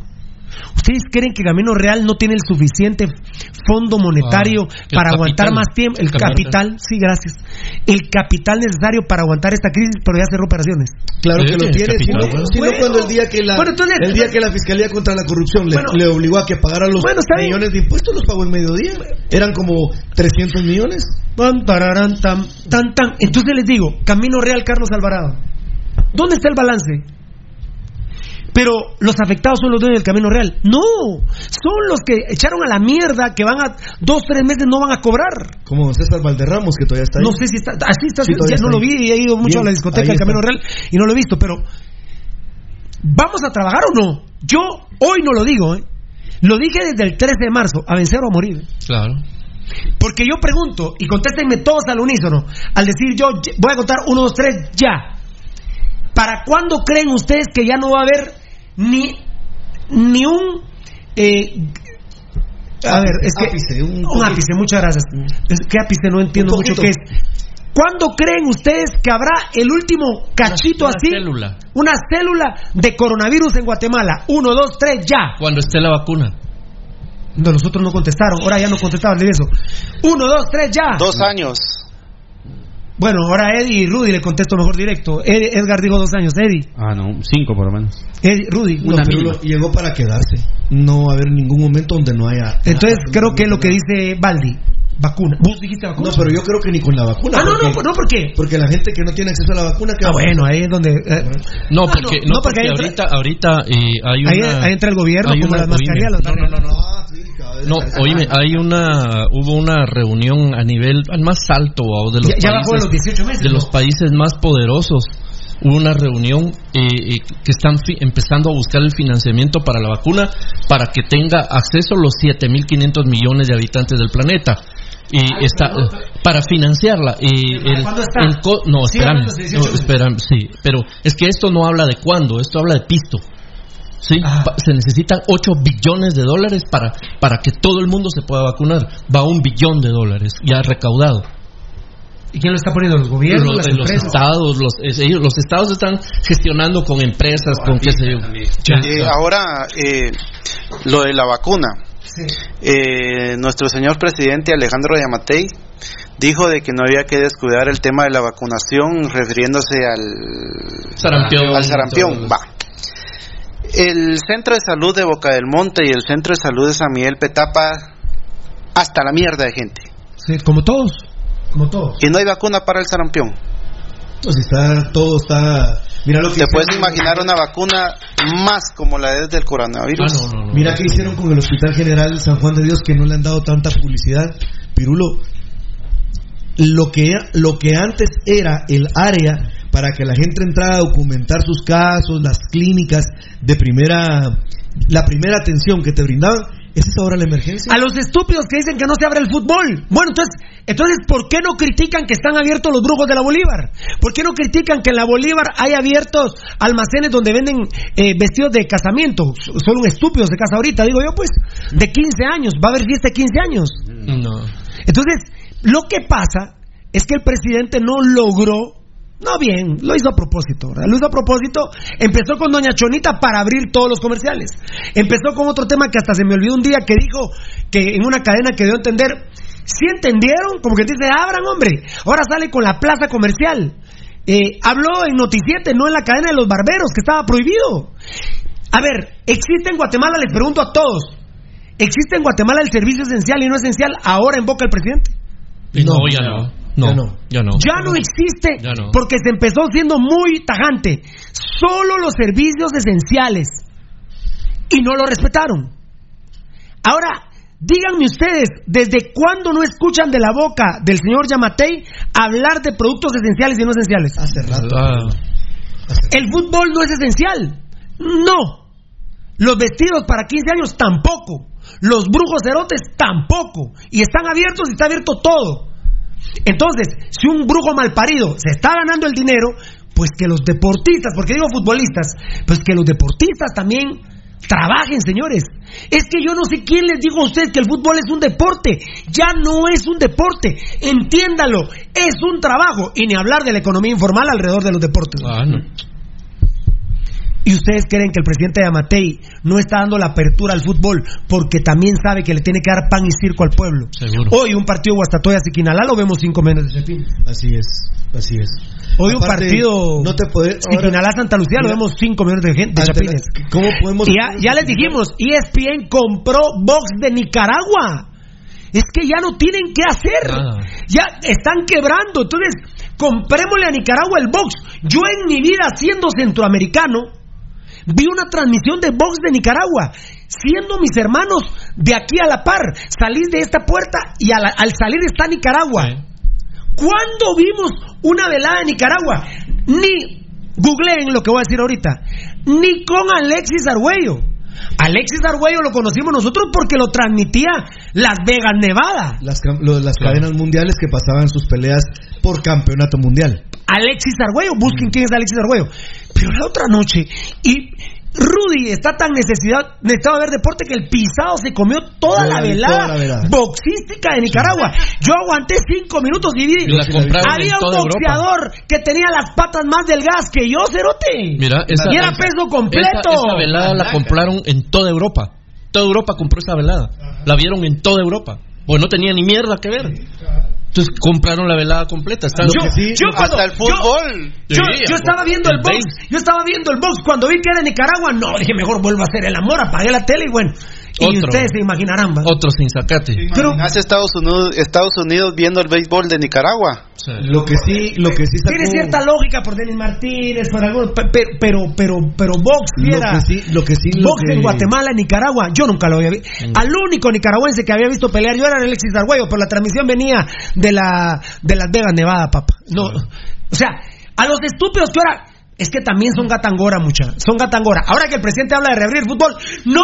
¿Ustedes creen que Camino Real no tiene el suficiente fondo monetario Ah, para aguantar capital. más tiempo? El Capital. capital, sí, gracias. El capital necesario para aguantar esta crisis, pero ya cerró operaciones. Claro que lo tiene, sino, bueno. sino Bueno. cuando el día que la Bueno, entonces- el día que la fiscalía contra la corrupción le, Bueno. le obligó a que pagara los millones de impuestos los pagó en mediodía. Eran como 300 millones. Tan, tararán, tan, tan, tan. Entonces les digo, Camino Real, Carlos Alvarado. ¿Dónde está el balance? Pero los afectados son los dueños del Camino Real. No, son los que echaron a la mierda, que van a dos, tres meses no van a cobrar. Como César Valderramos, que todavía está ahí. No sé si está, así está, Sí, ya no lo vi, he ido mucho Bien, a la discoteca del. Camino Real y no lo he visto, pero ¿vamos a trabajar o no? Yo hoy no lo digo, ¿eh? Lo dije desde el 13 de marzo, a vencer o a morir. Claro. Porque yo pregunto, y contéstenme todos al unísono, al decir yo voy a contar uno, dos, tres, ya. ¿Para cuándo creen ustedes que ya no va a haber ni, ni un... eh, a ver, es que... Ápice, un un poquito. ápice, muchas gracias. Es que ápice no entiendo Un mucho qué es. ¿Cuándo creen ustedes que habrá el último cachito Una así? célula. Una célula de coronavirus en Guatemala. Uno, dos, tres, ya. Cuando esté la vacuna. No, los otros no contestaron. Ahora ya no contestaban de eso. Uno, dos, tres, ya. Dos años. Bueno, ahora Eddie y Rudy le contesto mejor directo. Ed- Edgar dijo dos años. Eddie. Ah, no, cinco por lo menos. Eddie, Rudy. No, no, llegó para quedarse. No va a haber ningún momento donde no haya. Entonces creo que lo que dice Baldi, vacuna. ¿Vos dijiste vacuna? No, pero yo creo que ni con la vacuna. Ah, no, porque- no, no, ¿por qué? Porque la gente que no tiene acceso a la vacuna. ¿qué Ah, va a bueno, ahí es donde... eh, No, Ah, porque, no, no, porque porque ahí entra- ahorita, ahorita eh, hay una... ahí entra el gobierno como una- las mascarillas. las no, no, no, no. Ah, sí, No, oíme, hay una, hubo una reunión a nivel al más alto o de los Ya- ya países, de los 18 meses, de ¿no? los países más poderosos. Hubo una reunión eh, eh, que están fi- empezando a buscar el financiamiento para la vacuna para que tenga acceso los 7.500 millones de habitantes del planeta. Y está para financiarla. Y el, ¿Cuándo está? el co- no, Sí, 18 no, espérame, sí, pero es que esto no habla de cuándo, esto habla de pisto. Sí, Ah. pa- se necesitan 8 billones de dólares para, para que todo el mundo se pueda vacunar. Va un billón de dólares ya recaudado. ¿Y quién lo está poniendo? ¿Los gobiernos? Los, las los empresas? estados, los, es- ellos- los estados están gestionando con empresas, con qué sé yo. Eh, ahora, eh, lo de la vacuna. Eh, nuestro señor presidente Alejandro Yamatei dijo de que no había que descuidar el tema de la vacunación refiriéndose al Sarampión. al sarampión. Va. El centro de salud de Boca del Monte y el centro de salud de San Miguel Petapa hasta la mierda de gente. Sí, como todos. Como todos. Y no hay vacuna para el sarampión. Pues está, todo está. Mira lo que ¿Te puedes imaginar una vacuna más como la es del coronavirus? Ah, no, no, no. Mira qué hicieron con el Hospital General San Juan de Dios que no le han dado tanta publicidad. Pirulo, lo que, lo que antes era el área para que la gente entrara a documentar sus casos, las clínicas de primera, la primera atención que te brindaban, esa es ahora la emergencia. A los estúpidos que dicen que no se abre el fútbol. Bueno, entonces, entonces, ¿por qué no critican que están abiertos los brujos de la Bolívar? ¿Por qué no critican que en la Bolívar hay abiertos almacenes donde venden eh, vestidos de casamiento? Son un estúpido se casa ahorita, digo yo, pues, de 15 años. Va a haber fiesta de 15 años. No. Entonces, lo que pasa es que el presidente no logró, no bien, lo hizo a propósito, ¿verdad? Lo hizo a propósito, empezó con Doña Chonita para abrir todos los comerciales. Empezó con otro tema que hasta se me olvidó un día que dijo que en una cadena que dio a entender, ¿sí entendieron? Como que dice, abran, hombre. Ahora sale con la plaza comercial. Eh, habló en Noticiete, no en la cadena de los barberos, que estaba prohibido. A ver, ¿existe en Guatemala? Les pregunto a todos. ¿Existe en Guatemala el servicio esencial y no esencial ahora en boca del presidente? Y no, ya no. No, Ya no. ya no. Ya no existe Ya no. porque se empezó siendo muy tajante. Solo los servicios esenciales. Y no lo respetaron. Ahora, díganme ustedes, ¿desde cuándo no escuchan de la boca del señor Yamatei hablar de productos esenciales y no esenciales? Hace rato. Ah, El fútbol no es esencial. No. Los vestidos para 15 años tampoco. Los brujos cerotes tampoco. Y están abiertos y está abierto todo. Entonces, si un brujo malparido se está ganando el dinero, pues que los deportistas, porque digo futbolistas, pues que los deportistas también trabajen, señores. Es que yo no sé quién les dijo a ustedes que el fútbol es un deporte. Ya no es un deporte. Entiéndalo. Es un trabajo. Y ni hablar de la economía informal alrededor de los deportes. ah, no. ¿Y ustedes creen que el presidente de Amatei no está dando la apertura al fútbol porque también sabe que le tiene que dar pan y circo al pueblo? Seguro. Hoy un partido Guastatoya-Siquinalá lo vemos cinco menos de Chapín. Así es, así es. Hoy un partido no te puede- ahora- Siquinalá-Santa Lucía lo vemos cinco millones de gente de Chapines. la- ¿Cómo podemos Y ya, ya les dijimos, ESPN compró Box de Nicaragua. Es que ya no tienen qué hacer. Nada. Ya están quebrando. Entonces, comprémosle a Nicaragua el box. Yo en mi vida, siendo centroamericano, vi una transmisión de box de Nicaragua. Siendo mis hermanos de aquí a la par, salís de esta puerta y la- al salir está Nicaragua. ¿Cuándo vimos una velada en Nicaragua? Ni, googleen lo que voy a decir ahorita, ni con Alexis Argüello. Alexis Argüello lo conocimos nosotros porque lo transmitía Las Vegas, Nevada. Las, lo las cadenas mundiales que pasaban sus peleas por campeonato mundial. Alexis Argüello, busquen quién es Alexis Argüello. Pero la otra noche, y Rudy está tan necesidad, necesitado de ver deporte que el pisado se comió toda, la, la- velada toda la velada. boxística de Nicaragua. Yo aguanté cinco minutos y vi. Y Había un Europa. boxeador que tenía las patas más delgadas que yo, Cerote. Mira, esa, y era peso completo. Esa, esa velada la compraron en toda Europa. Toda Europa compró esa velada. La vieron en toda Europa. Pues no tenía ni mierda que ver. Entonces compraron la velada completa. Están- Yo, yo cuando- Hasta el fútbol. Yo, Sí, yo estaba viendo el box, yo estaba viendo el box cuando vi que era de Nicaragua, no, dije mejor vuelvo a hacer el amor, apagué la tele y bueno, y Otro. ustedes se imaginarán, ¿va? Otro sin sacate. Pero Hace Estados Unidos, Estados Unidos viendo el béisbol de Nicaragua. Lo que sí, lo que sí sacó, tiene cierta lógica por Denis Martínez, por algunos, pe- pe- pero, pero, pero box lo viera, que sí, lo que sí, lo que- en Guatemala, Nicaragua, yo nunca lo había visto. Al único nicaragüense que había visto pelear yo era Alexis Argüello, pero la transmisión venía de la de Las Vegas, Nevada, papá. No, o sea, a los estúpidos que ahora es que también son gatangora, mucha. Son gatangora. Ahora que el presidente habla de reabrir el fútbol, ¡no!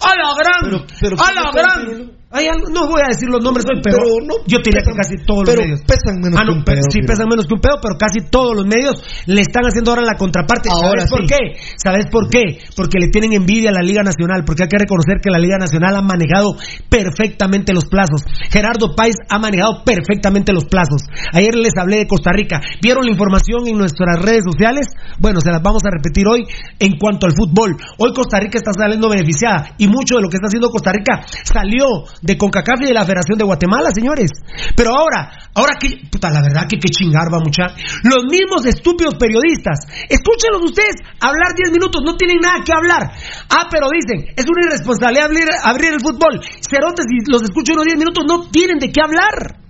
¡A la gran! Pero- pero ¡A ¿qué la gran! Hay algo- no voy a decir los nombres hoy, pero, Pero no, yo diría que casi todos pero los medios. pesan menos Ah, que un pe- pedo, Sí, pesan menos que un pedo, pero casi todos los medios le están haciendo ahora la contraparte. Ahora ¿Sabes por qué? ¿Sabes por qué? Porque le tienen envidia a la Liga Nacional, porque hay que reconocer que la Liga Nacional ha manejado perfectamente los plazos. Gerardo Páez ha manejado perfectamente los plazos. Ayer les hablé de Costa Rica. ¿Vieron la información en nuestras redes sociales? Bueno, se las vamos a repetir hoy en cuanto al fútbol. Hoy Costa Rica está saliendo beneficiada y mucho de lo que está haciendo Costa Rica salió de CONCACAF y de la Federación de Guatemala, señores. Pero ahora, ahora que, puta, la verdad que qué chingar va mucha. Los mismos estúpidos periodistas, escúchenlos ustedes hablar 10 minutos, no tienen nada que hablar. Ah, pero dicen, es una irresponsabilidad abrir, abrir el fútbol. Cerotes, si los escucho unos 10 minutos, no tienen de qué hablar.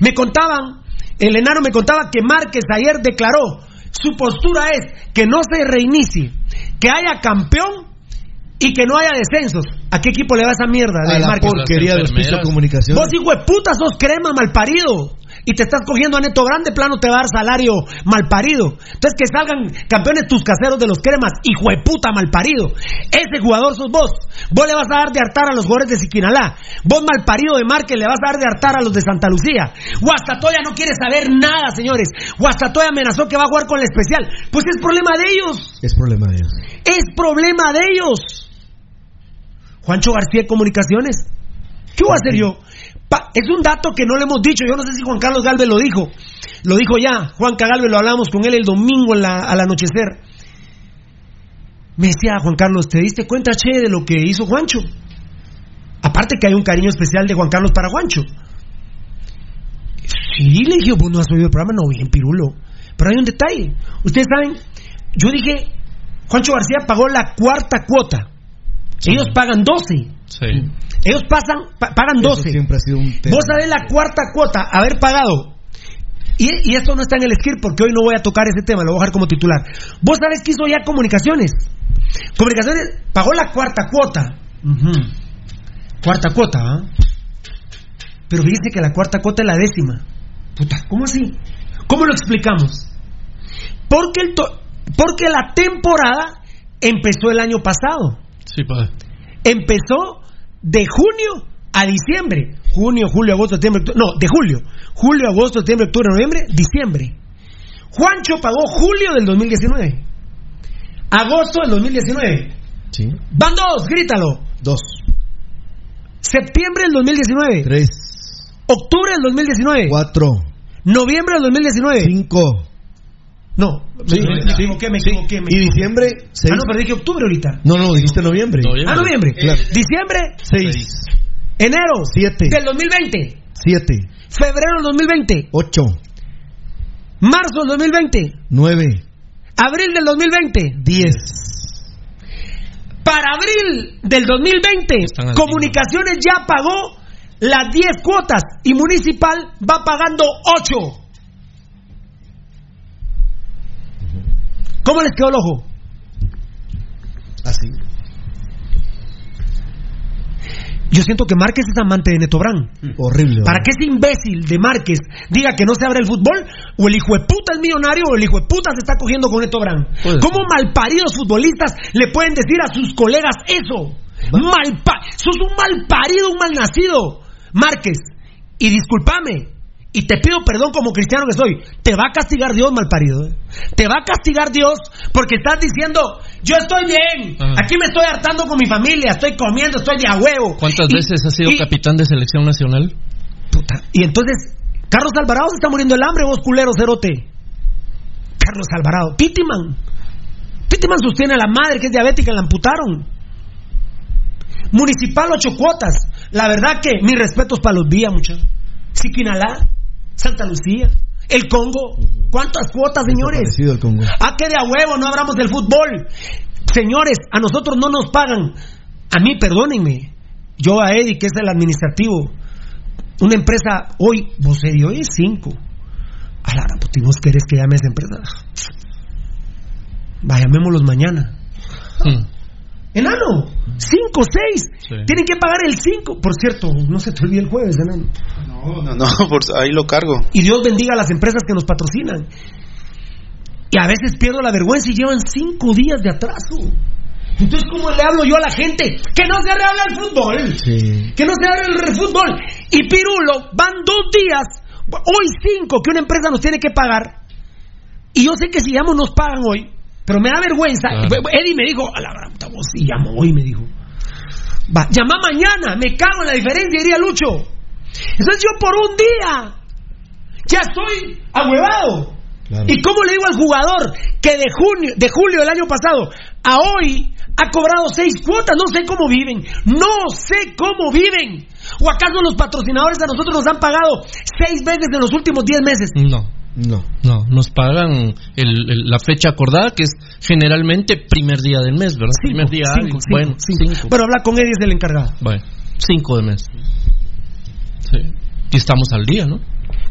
Me contaban, el enano me contaba que Márquez ayer declaró, su postura es que no se reinicie, que haya campeón y que no haya descensos. ¿A qué equipo le va esa mierda a la porquería de Hospicio de Comunicación. Vos, hijo de puta, sos crema malparido. Y te estás cogiendo a Neto Grande, plano te va a dar salario malparido. Entonces que salgan campeones tus caseros de los cremas, hijo de puta malparido. Ese jugador sos vos. Vos le vas a dar de hartar a los jugadores de Siquinalá. Vos malparido de Márquez le vas a dar de hartar a los de Santa Lucía. Guastatoya no quiere saber nada, señores. Guastatoya amenazó que va a jugar con el especial. Pues es problema de ellos. Es problema de ellos. Es problema de ellos. Juancho García de Comunicaciones. ¿Qué voy a hacer yo? Pa- es un dato que no le hemos dicho. Yo no sé si Juan Carlos Galvez lo dijo. Lo dijo ya. Juan Galvez lo hablamos con él el domingo en la- al anochecer. Me decía Juan Carlos, ¿te diste cuenta, che, de lo que hizo Juancho? Aparte que hay un cariño especial de Juan Carlos para Juancho. Sí, le dije, pues no has oído el programa, no, bien pirulo. Pero hay un detalle. Ustedes saben, yo dije, Juancho García pagó la cuarta cuota. Ellos pagan 12. Sí. Ellos pasan, pa- pagan Eso 12. siempre ha sido un tema. Vos sabés la cuarta cuota, haber pagado. Y, y esto no está en el script porque hoy no voy a tocar ese tema, lo voy a dejar como titular. Vos sabés que hizo ya comunicaciones. Comunicaciones pagó la cuarta cuota. Cuarta cuota, ¿ah? Pero fíjese que la cuarta cuota es la décima. Puta, ¿cómo así? ¿Cómo lo explicamos? Porque, el to- porque la temporada empezó el año pasado. Sí, padre. Empezó de junio a diciembre. Junio, julio, agosto, septiembre, octubre. No, de julio. Julio, agosto, septiembre, octubre, noviembre, diciembre. Juancho pagó julio del 2019. Agosto del 2019. Sí. Van dos, grítalo. Dos. Septiembre del 2019. Tres. Octubre del 2019. Cuatro. Noviembre del 2019. Cinco. No, Sí, me, me sí, equivoqué, me sí. equivoqué. me Y equivoqué. diciembre, seis. Ah, no, pero dije octubre ahorita. No, no, dijiste noviembre. Ah, noviembre. Claro. Diciembre, 6, enero 7, del 2020. 7, Febrero del 2020. 8, Marzo del 2020. 9, Abril del 2020. 10. Para abril del 2020, Están al Comunicaciones ya pagó las 10 cuotas y Municipal va pagando 8. ¿Cómo les quedó el ojo? Así. Yo siento que Márquez es amante de Netobran. Horrible. Para que ese imbécil de Márquez diga que no se abre el fútbol, o el hijo de puta es millonario, o el hijo de puta se está cogiendo con Netobran. Puede ¿Cómo malparidos futbolistas le pueden decir a sus colegas eso? Malpa sos un malparido, un malnacido, Márquez. Y discúlpame, y te pido perdón como cristiano que soy, te va a castigar Dios, malparido. ¿eh? Te va a castigar Dios porque estás diciendo, yo estoy bien, Ajá. aquí me estoy hartando con mi familia, estoy comiendo, estoy de a huevo. ¿Cuántas Y- veces has sido y- capitán de selección nacional? Puta. Y entonces, Carlos Alvarado se está muriendo el hambre, vos culero cerote. Carlos Alvarado. Pitiman. Pitiman sostiene a la madre que es diabética, la amputaron. Municipal ocho cuotas. La verdad que mis respetos para los días, muchachos. Siquinalá, Santa Lucía, el Congo. ¿Cuántas cuotas, señores? Al Congo. Ah, que de a huevo, no hablamos del fútbol. Señores, a nosotros no nos pagan. A mí, perdónenme. Yo a Eddie, que es el administrativo. Una empresa, hoy, vos Eddie, hoy es cinco. A la gran puta, ¿y vos querés que llame a esa empresa? Va, llamémoslos mañana. Hmm. Enano, cinco, seis. Sí. Tienen que pagar el cinco. Por cierto, no se te olvide el jueves, enano. No, no, no, por, ahí lo cargo. Y Dios bendiga a las empresas que nos patrocinan. Y a veces pierdo la vergüenza y llevan cinco días de atraso. Entonces, ¿cómo le hablo yo a la gente? Que no se reabla el fútbol. Sí. Que no se abre el fútbol. Y Pirulo, van dos días, hoy cinco, que una empresa nos tiene que pagar. Y yo sé que si llamo nos pagan hoy. Pero me da vergüenza. Claro. Eddie me dijo, a la gran puta, vos sí llamo hoy, me dijo. Va, llama mañana, me cago en la diferencia, diría Lucho. Entonces yo por un día ya estoy ahuevado. Claro. ¿Y cómo le digo al jugador que de junio, de julio del año pasado a hoy ha cobrado seis cuotas? No sé cómo viven. No sé cómo viven. ¿O acaso los patrocinadores a nosotros nos han pagado seis veces en los últimos diez meses? No. No. No, nos pagan el- el- la fecha acordada, que es generalmente primer día del mes, ¿verdad? primer día Cinco, cinco, bueno, cinco. cinco. Pero habla con Eddie, es el encargado. Bueno, cinco de mes. Sí. Y estamos al día, ¿no?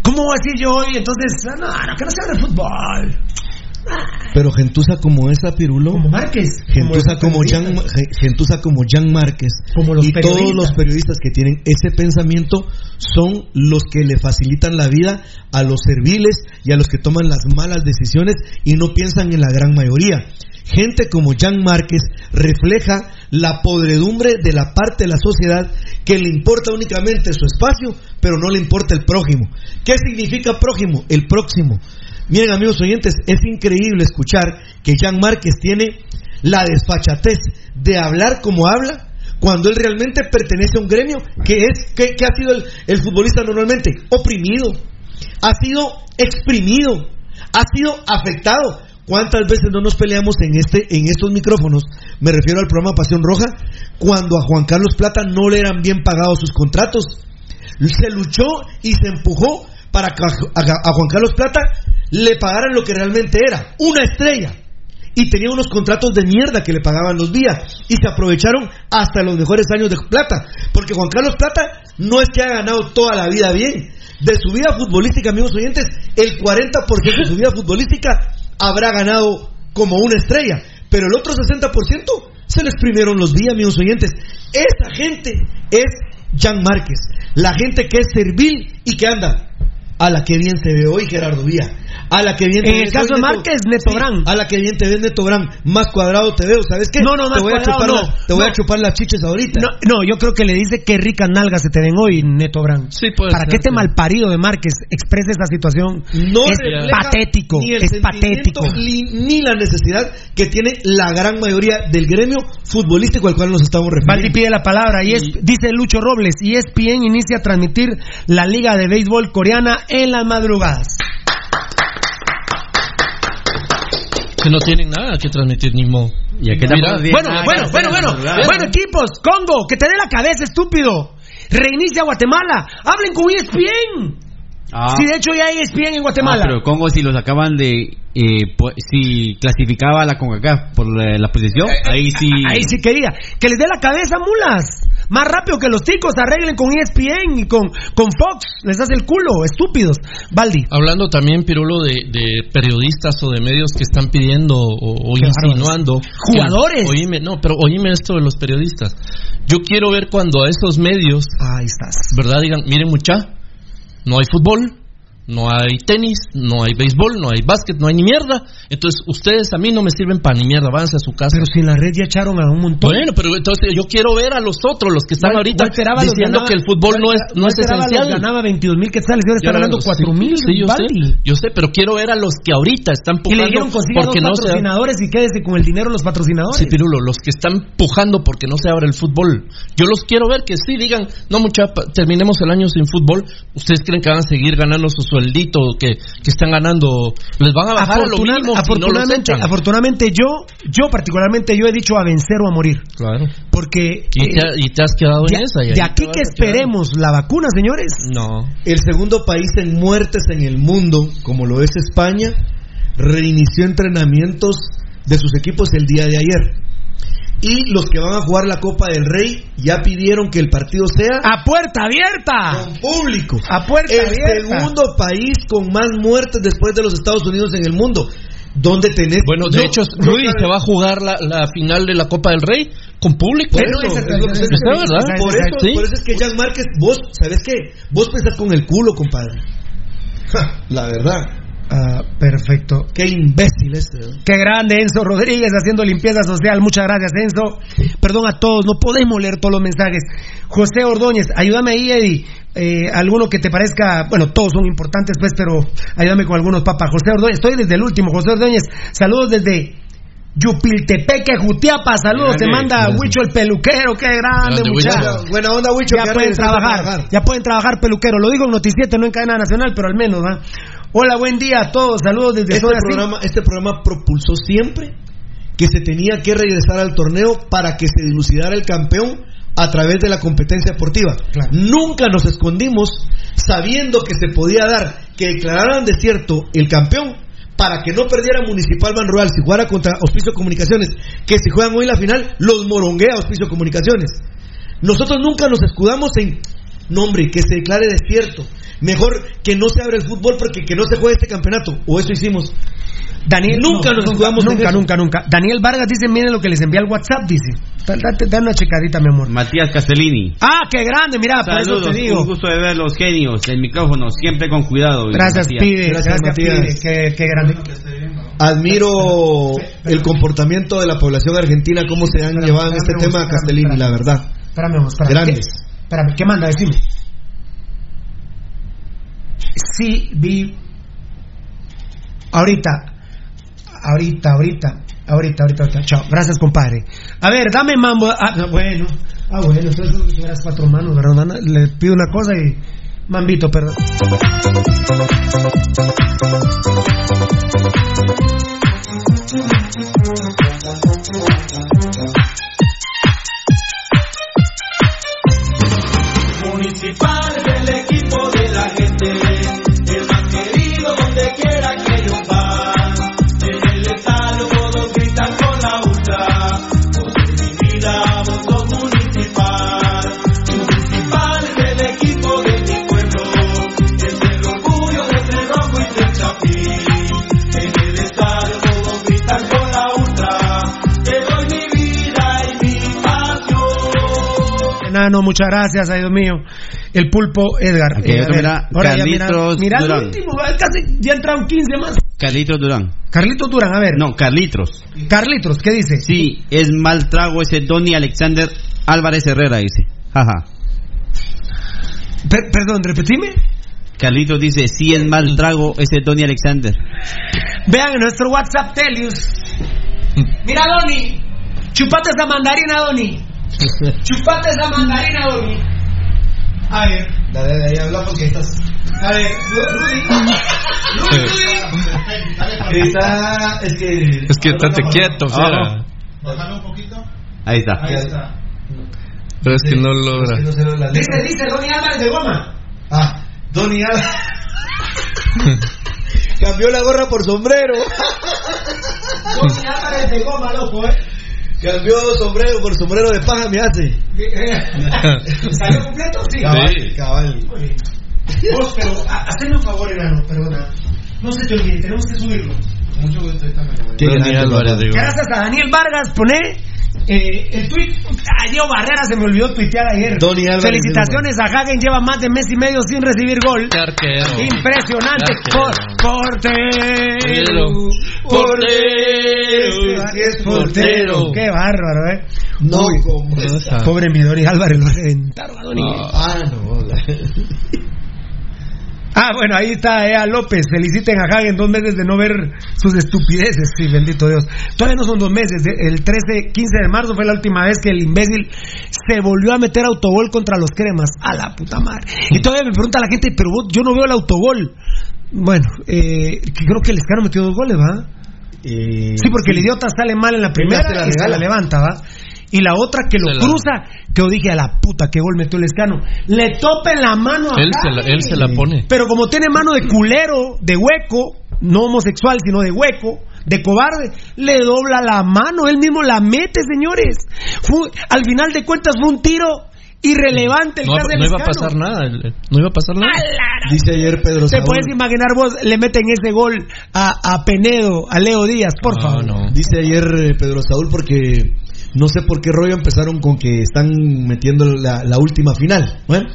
¿Cómo voy a decir yo hoy? Entonces, ah, no, no, que no se hable fútbol. Pero gentuza como esa, Pirulo. Como Márquez. Gentuza como Jan, gentuza como Jan Márquez Como los y todos los periodistas que tienen ese pensamiento son los que le facilitan la vida a los serviles y a los que toman las malas decisiones y no piensan en la gran mayoría. Gente como Jan Márquez refleja la podredumbre de la parte de la sociedad que le importa únicamente su espacio, pero no le importa el prójimo. ¿Qué significa prójimo? El próximo. Miren amigos oyentes, es increíble escuchar que Jan Márquez tiene la desfachatez de hablar como habla cuando él realmente pertenece a un gremio que es que, ha sido el, el futbolista normalmente oprimido, ha sido exprimido, ha sido afectado. ¿Cuántas veces no nos peleamos en este en estos micrófonos? Me refiero al programa Pasión Roja, cuando a Juan Carlos Plata no le eran bien pagados sus contratos. Se luchó y se empujó para que a, Juan Carlos Plata le pagaran lo que realmente era, una estrella. Y tenía unos contratos de mierda que le pagaban los días. Y se aprovecharon hasta los mejores años de Plata. Porque Juan Carlos Plata no es que ha ganado toda la vida bien. De su vida futbolística, amigos oyentes, el 40% de su vida futbolística habrá ganado como una estrella. Pero el otro 60% se le exprimieron los días, amigos oyentes. Esa gente es Jan Márquez. La gente que es servil y que anda. A la que bien se ve hoy Gerardo Vía. A la que bien te En el caso de Márquez, Neto Brand. A la que bien te ves Neto Brand. Más cuadrado te veo, ¿sabes qué? No, no, más te voy a cuadrado chupar no. la- te voy a No. chupar las chiches ahorita. No, no, yo creo que le dice que ricas nalgas se te ven hoy, Neto Brand. Sí, puede Para ser, que este sí. malparido de Márquez exprese esta situación no es patético, ni el es patético. Ni, ni la necesidad que tiene la gran mayoría del gremio futbolístico al cual nos estamos refiriendo. Valdi pide la palabra y es, dice Lucho Robles, y ESPN inicia a transmitir la Liga de Béisbol Coreana en las madrugadas. Que no tienen nada que transmitir ni modo. Y aquí Mira, Bueno, nada bueno, bueno, bueno, bueno, equipos, Congo, que te dé la cabeza, estúpido. Reinicia Guatemala. Hablen con ESPN. Ah. Si de hecho ya hay ESPN en Ah, Guatemala. pero Congo si los acaban de eh, pu- si clasificaba a la CONCACAF por la, la posición, ahí sí Ahí sí quería. Que les dé la cabeza, mulas. Más rápido que los ticos arreglen con ESPN y con, con Fox. Les hace el culo, estúpidos. Baldi. Hablando también, Pirulo, de, de periodistas o de medios que están pidiendo o, insinuando. que- Jugadores. oíme, no, pero oíme esto de los periodistas. Yo quiero ver cuando a esos medios, Ahí estás. ¿verdad? Digan, miren mucha, no hay fútbol, no hay tenis, no hay béisbol, no hay básquet, no hay ni mierda. Entonces, ustedes a mí no me sirven para ni mierda, váyanse a su casa. Pero si en la red ya echaron a un montón. Bueno, pero entonces yo quiero ver a los otros, los que están ahorita diciendo ganaba- que el fútbol no es, no es esencial. ganaba 22 mil quetzales y ahora está Ya, ganando sí, 4 mil. Sí, yo sé, yo sé, pero quiero ver a los que ahorita están Y pujando le dijeron consiga dos porque no se patrocinadores y quédese con el dinero los patrocinadores. Sí, Pirulo, los que están pujando porque no se abre el fútbol. Yo los quiero ver que sí digan, no mucha, terminemos el año sin fútbol. ¿Ustedes creen que van a seguir ganando su sueldito, que, que están ganando? Les van a bajar a lo Afortuna- mínimo si no los afortunadamente, yo, yo particularmente yo he dicho a vencer o a morir. Claro. Porque Y te, eh, y te has quedado de, en esa. y ahí de aquí que esperemos la vacuna, señores. No. El segundo país en muertes en el mundo, como lo es España, reinició entrenamientos de sus equipos el día de ayer. Y los que van a jugar la Copa del Rey ya pidieron que el partido sea a puerta abierta, con público. A puerta el abierta. segundo país con más muertes después de los Estados Unidos en el mundo. Donde tenés Bueno, de no, hecho, Rudy se va a jugar la, la final de la Copa del Rey con público. Por eso, es que se Está, ¿verdad? Por eso, Sí. por eso es que Jan Márquez, vos, ¿sabes qué? Vos pensás con el culo, compadre. Ja, la verdad. Ah, perfecto. Qué imbécil este. ¿eh? Qué grande Enzo Rodríguez haciendo limpieza social. Muchas gracias, Enzo. Perdón a todos, no podemos leer todos los mensajes. José Ordóñez, ayúdame ahí, Eddie. Eh, alguno que te parezca, bueno, todos son importantes, pues, pero ayúdame con algunos, papá. José Ordóñez, estoy desde el último. José Ordóñez, saludos desde Yupiltepeque, Jutiapa. Saludos, te manda. Huicho el peluquero. Qué grande, Grande, muchacho. Huicho. Buena onda, Wicho. Ya pueden trabajar, ya pueden trabajar peluquero. Lo digo en Noticiete, no en cadena nacional, pero al menos, ¿va? Hola, buen día a todos. Saludos desde Este programa, este programa propulsó siempre que se tenía que regresar al torneo para que se dilucidara el campeón a través de la competencia deportiva. Nunca nos escondimos sabiendo que se podía dar que declararan desierto el campeón para que no perdiera Municipal Ban Royal si jugara contra Auspicio Comunicaciones, que si juegan hoy la final, los moronguea Auspicio Comunicaciones. Nosotros nunca nos escudamos en, no hombre, que se declare desierto. Mejor que no se abra el fútbol porque que no se juegue este campeonato. O eso hicimos. Daniel, Nunca nos jugamos Nunca, eso. nunca, nunca. Daniel Vargas dice, miren lo que les envía al WhatsApp, dice. Da- Date, da una checadita, mi amor. Matías Castellini. Ah, qué grande, mira, por eso Saludos, te digo. un gusto de ver los genios, el micrófono, siempre con cuidado. Gracias, Matías. Pide. Gracias, Matías. Pide. Qué, qué grande. Admiro el comportamiento de la población argentina, cómo se han llevado en este tema a Castellini, la verdad. Espérame, espérame. Grandes. ¿Qué, espérame, ¿qué manda? Decime. Sí, vi. Ahorita. Ahorita, ahorita. Ahorita, ahorita, ahorita. Chao. Gracias, compadre. A ver, dame mambo. Ah, no, bueno. Ah, bueno, entonces que tuvieras cuatro manos, ¿verdad? Le pido una cosa y. Mambito, perdón. Municipal Enano, muchas gracias, ay Dios mío. El pulpo Edgar. Hay Eh, ya mira, Carlitos mira el último, casi ya entraron 15 más. Carlitos Durán. Carlitos Durán, a ver. No, Carlitos. Carlitos, ¿qué dice? Sí, es mal trago ese Donny Alexander Álvarez Herrera, dice. Jaja. Per- perdón, repetime. Carlitos dice, sí es mal trago ese Donny Alexander. Vean en nuestro WhatsApp Telius. Mira, Doni. Chupate esa mandarina, Doni. Chupate esa mandarina, Doni. A ver. Dale, dale, ahí habla porque estás. A ver, Rudy. Rudy, Rudy. Está, es que. Es que estate quieto, fiera. Bájalo un poquito. Ahí está. Ahí está. Pero es que no logra. Dice, dice Donny Álvarez de Goma. Ah, Donny Álvarez. Cambió la gorra por sombrero. Donny Álvarez de Goma, loco, eh. Cambió sombrero por sombrero de paja, me hace. ¿Salió completo? Sí. Cabal, cabal. Muy bien. Vos, pero ha- haceme un favor, enano, perdona. No se te olvide, tenemos que subirlo. Mucho gusto, ahorita me lo voy a- Qué Donny grande, Álvarez, papá. digo. Gracias a Daniel Vargas, poné eh, el tweet. A Diego Barrera se me olvidó tuitear ayer. Felicitaciones a Hagen, lleva más de mes y medio sin recibir gol. Arquero. Impresionante. Arquero. Portero. Portero. Portero. Es portero. Qué bárbaro, eh. No, Uy, No, Pobre mi Donny Álvarez, lo reventaron a Donny. Ah, no. Ah, bueno, ahí está Ea López. Feliciten a Hagen dos meses de no ver sus estupideces. Sí, bendito Dios. Todavía no son dos meses. El 13, 15 de marzo fue la última vez que el imbécil se volvió a meter autogol contra los cremas. A la puta madre. Y todavía me pregunta la gente, pero vos- yo no veo el autogol. Bueno, eh, creo que el Escano metió dos goles, ¿va? Eh, Sí, porque el idiota sale mal en la primera y se la levanta, ¿va? Y la otra que lo Se la- cruza, que yo dije a la puta, qué gol metió el Escano. Le topa en la mano a Él se la, él se la pone. pero como tiene mano de culero, de hueco, no homosexual, sino de hueco, de cobarde, le dobla la mano, él mismo la mete, señores. Fue- al final de cuentas fue un tiro irrelevante el No, que el no iba a pasar nada. No iba a pasar nada. Dice ayer Pedro Te Saúl. puedes imaginar vos, le meten ese gol a, a Penedo, a Leo Díaz, por No, favor. no. Dice ayer eh, Pedro Saúl porque no sé por qué rollo empezaron con que están metiendo la, la última final. Bueno,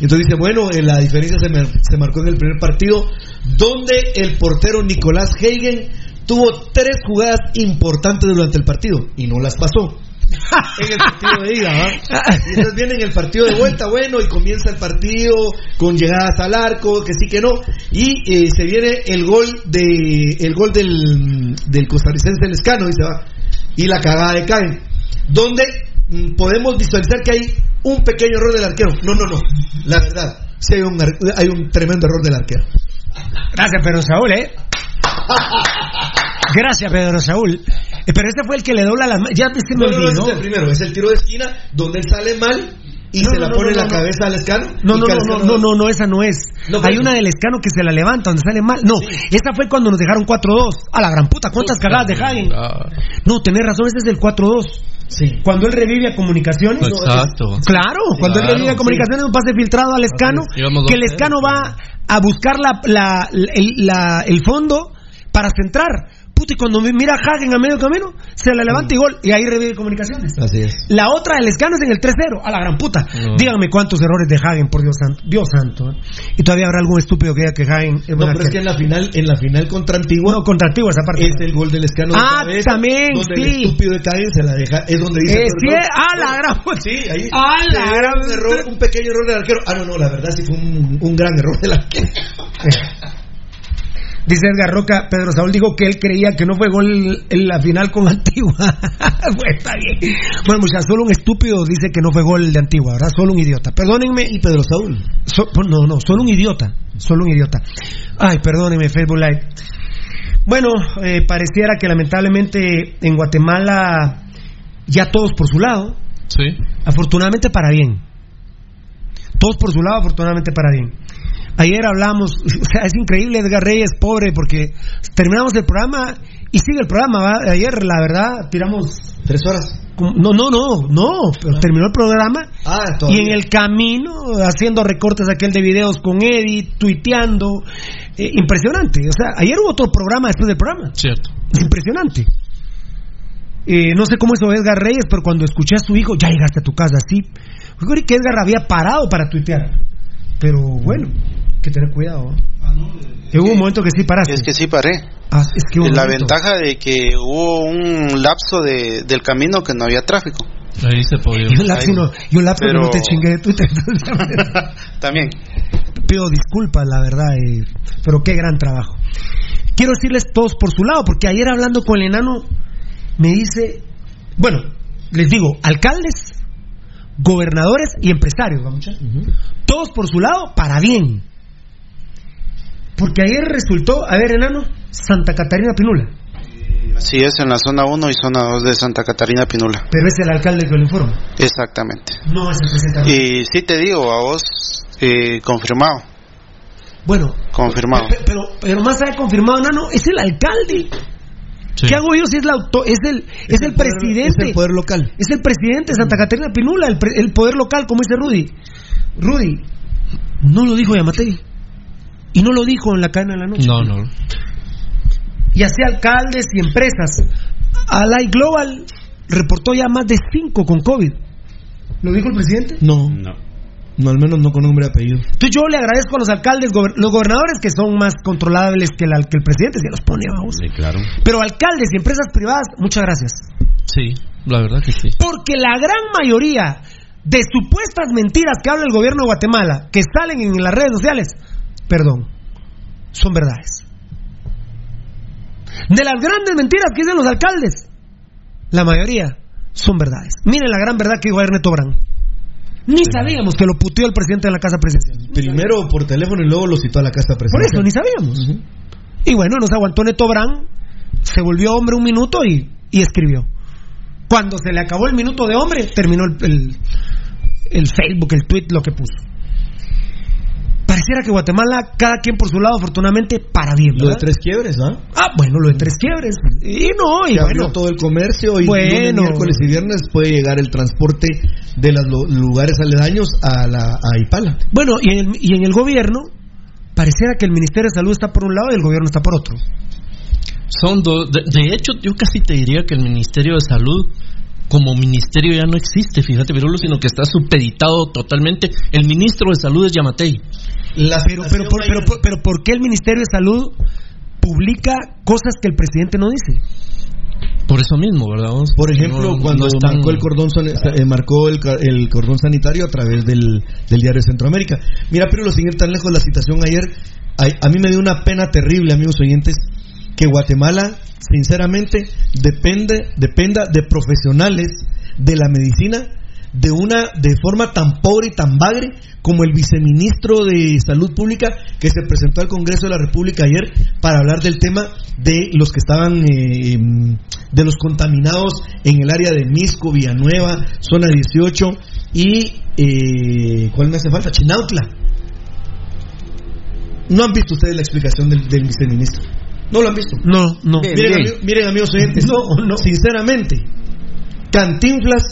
entonces dice, bueno, eh, la diferencia se, mar- se marcó en el primer partido donde el portero Nicolás Heigen tuvo tres jugadas importantes durante el partido y no las pasó. en el partido de ida, ¿va? Y entonces viene en el partido de vuelta, bueno, y comienza el partido con llegadas al arco, que sí que no, y eh, se viene el gol de el gol del, del costarricense Lescano, dice, va, y la cagada de Caen, donde mm, podemos visualizar que hay un pequeño error del arquero. No, no, no, la verdad, sí hay un, ar- hay un tremendo error del arquero. Gracias, Pedro Saúl, ¿eh? Gracias, Pedro Saúl. Eh, Pero ese fue el que le dobla las manos. Ya me No, no, no, es el primero, es el tiro de esquina donde sale mal y No, se no, la no, pone no, la no. cabeza al escano. No, no, no, no, no, no, no, esa no es. No, Hay pues. una del escano que se la levanta, donde sale mal. No, esa fue cuando nos dejaron 4-2. A la gran puta, ¿cuántas cagadas de Hagen? No, tenés razón, ese es del 4-2. Sí. Cuando él revive a comunicaciones. no, Exacto. Claro, cuando él revive a comunicaciones, un pase filtrado al escano. Que el 2-0, escano va a buscar la, la- el, la- el fondo para centrar. Puta, y cuando mira a Hagen a medio camino, se la levanta y gol. Y ahí revive comunicaciones. Así es. La otra del escano es en el 3-0, a la gran puta. No. Díganme cuántos errores de Hagen, por Dios santo. Dios santo. ¿eh? Y todavía habrá algún estúpido que diga que Hagen es No, pero es que en la final, en la final contra Antigua No, contra Antigua esa parte. es el gol del escano de Ah, cabeza, también, donde sí. el estúpido de Caen se la deja, es donde dice error. a la gran puta. Sí, ahí. A la gran un error, un pequeño error del arquero. Ah, no, no, la verdad sí fue un, un gran error del arquero. Dice Edgar Roca, Pedro Saúl dijo que él creía que no fue gol en la final con Antigua. bueno, está bien. Bueno, muchachos, solo un estúpido dice que no fue gol de Antigua, ¿verdad? Solo un idiota. Perdónenme. Y Pedro Saúl. So- no, no, solo un idiota. Solo un idiota. Ay, perdónenme, Facebook Live. Bueno, eh, pareciera que lamentablemente en Guatemala ya todos por su lado. Sí. Afortunadamente para bien. Todos por su lado, afortunadamente para bien. Ayer hablamos, o sea, es increíble Edgar Reyes, pobre, porque terminamos el programa y sigue el programa, ¿va? Ayer, la verdad, tiramos... Tres horas. No, no, no, no, pero terminó el programa Ah, y en el camino haciendo recortes aquel de videos con Eddie, tuiteando, eh, impresionante. O sea, ayer hubo otro programa después del programa. Cierto. Es impresionante. Eh, no sé cómo hizo Edgar Reyes, pero cuando escuché a su hijo, ya llegaste a tu casa, sí. Yo creí que Edgar había parado para tuitear. Pero bueno, hay que tener cuidado. ¿eh? Que hubo un momento que sí paraste. Es que sí paré. Ah, es que hubo un la momento. ventaja de que hubo un lapso de, del camino que no había tráfico. Ahí se podía. Y un lapso, no, y un lapso Pero- que no te chingué de Twitter. También. Pido disculpas, la verdad, eh, pero qué gran trabajo. Quiero decirles todos por su lado, porque ayer hablando con el enano, me dice, bueno, les digo, alcaldes, gobernadores y empresarios, ¿va, muchachos? todos por su lado, para bien. Porque ayer resultó, a ver, enano, Santa Catarina Pinula. Así es, en la zona 1 y zona 2 de Santa Catarina Pinula. Pero es el alcalde que lo informa. Exactamente. No es el presidente. Y sí te digo, a vos, eh, confirmado. Bueno. Confirmado. Pe- Pero, pero más allá de confirmado, enano, es el alcalde. ¿Qué hago yo si es, la auto, es el, es, el, presidente? Es el poder local. Es el presidente de Santa Catarina Pinula, el, pre- el poder local, como dice Rudy. Rudy, no lo dijo Yamatei. Y no lo dijo en la cadena de la noche. No, no. Y así alcaldes y empresas. Alay Global reportó ya más de cinco con COVID. ¿Lo dijo el presidente? No. No. Al menos no con nombre y apellido. Entonces yo le agradezco a los alcaldes, gober- los gobernadores que son más controlables que, el- que el presidente, se los pone, vamos. Sí, claro. Pero alcaldes y empresas privadas, muchas gracias. Sí, la verdad que sí. Porque la gran mayoría de supuestas mentiras que habla el gobierno de Guatemala, que salen en las redes sociales, perdón, son verdades. De las grandes mentiras que dicen los alcaldes, la mayoría son verdades. Miren la gran verdad que dijo Ernesto Brand. Ni sabíamos que lo puteó el presidente de la Casa Presidencial. Primero por teléfono y luego lo citó a la casa Por presidencial. eso, ni sabíamos. Y bueno, nos aguantó Neto Brand, se volvió hombre un minuto y, y escribió. Cuando se le acabó el minuto de hombre, terminó el, el, el Facebook, el tweet, lo que puso. Pareciera que Guatemala, cada quien por su lado, afortunadamente, para bien. Lo de tres quiebres, ¿ah? Ah, bueno, lo de tres quiebres. Y no, y que abrió bueno. todo el comercio y Bueno. lunes, miércoles y viernes puede llegar el transporte de los lu- lugares aledaños a la a Ipala. Bueno, y en, el, y en el gobierno, pareciera que el Ministerio de Salud está por un lado y el gobierno está por otro. Son dos. De, de hecho, yo casi te diría que el Ministerio de Salud, como ministerio, ya no existe, fíjate, Pirulo, sino que está supeditado totalmente. El ministro de Salud es Yamatei. pero, pero, por- pero, por- pero ¿por qué el Ministerio de Salud publica cosas que el presidente no dice? Por eso mismo, ¿verdad? vos? Por ejemplo, No- cuando no marcó el cordón son- eh, marcó el, ca- el cordón sanitario a través del, del diario Centroamérica. Mira, pero lo sin ir tan lejos la citación ayer, a, a mí me dio una pena terrible, amigos oyentes, que Guatemala, sinceramente, depende dependa de profesionales de la medicina de una de forma tan pobre y tan bagre como el viceministro de Salud Pública que se presentó al Congreso de la República ayer para hablar del tema de los que estaban eh, em, de los contaminados en el área de Misco, Villanueva, zona 18 y eh, ¿cuál me hace falta? Chinautla. No han visto ustedes la explicación del, del viceministro. No lo han visto. No, no. Miren, ami- miren, amigos oyentes. No, no. Sinceramente, Cantinflas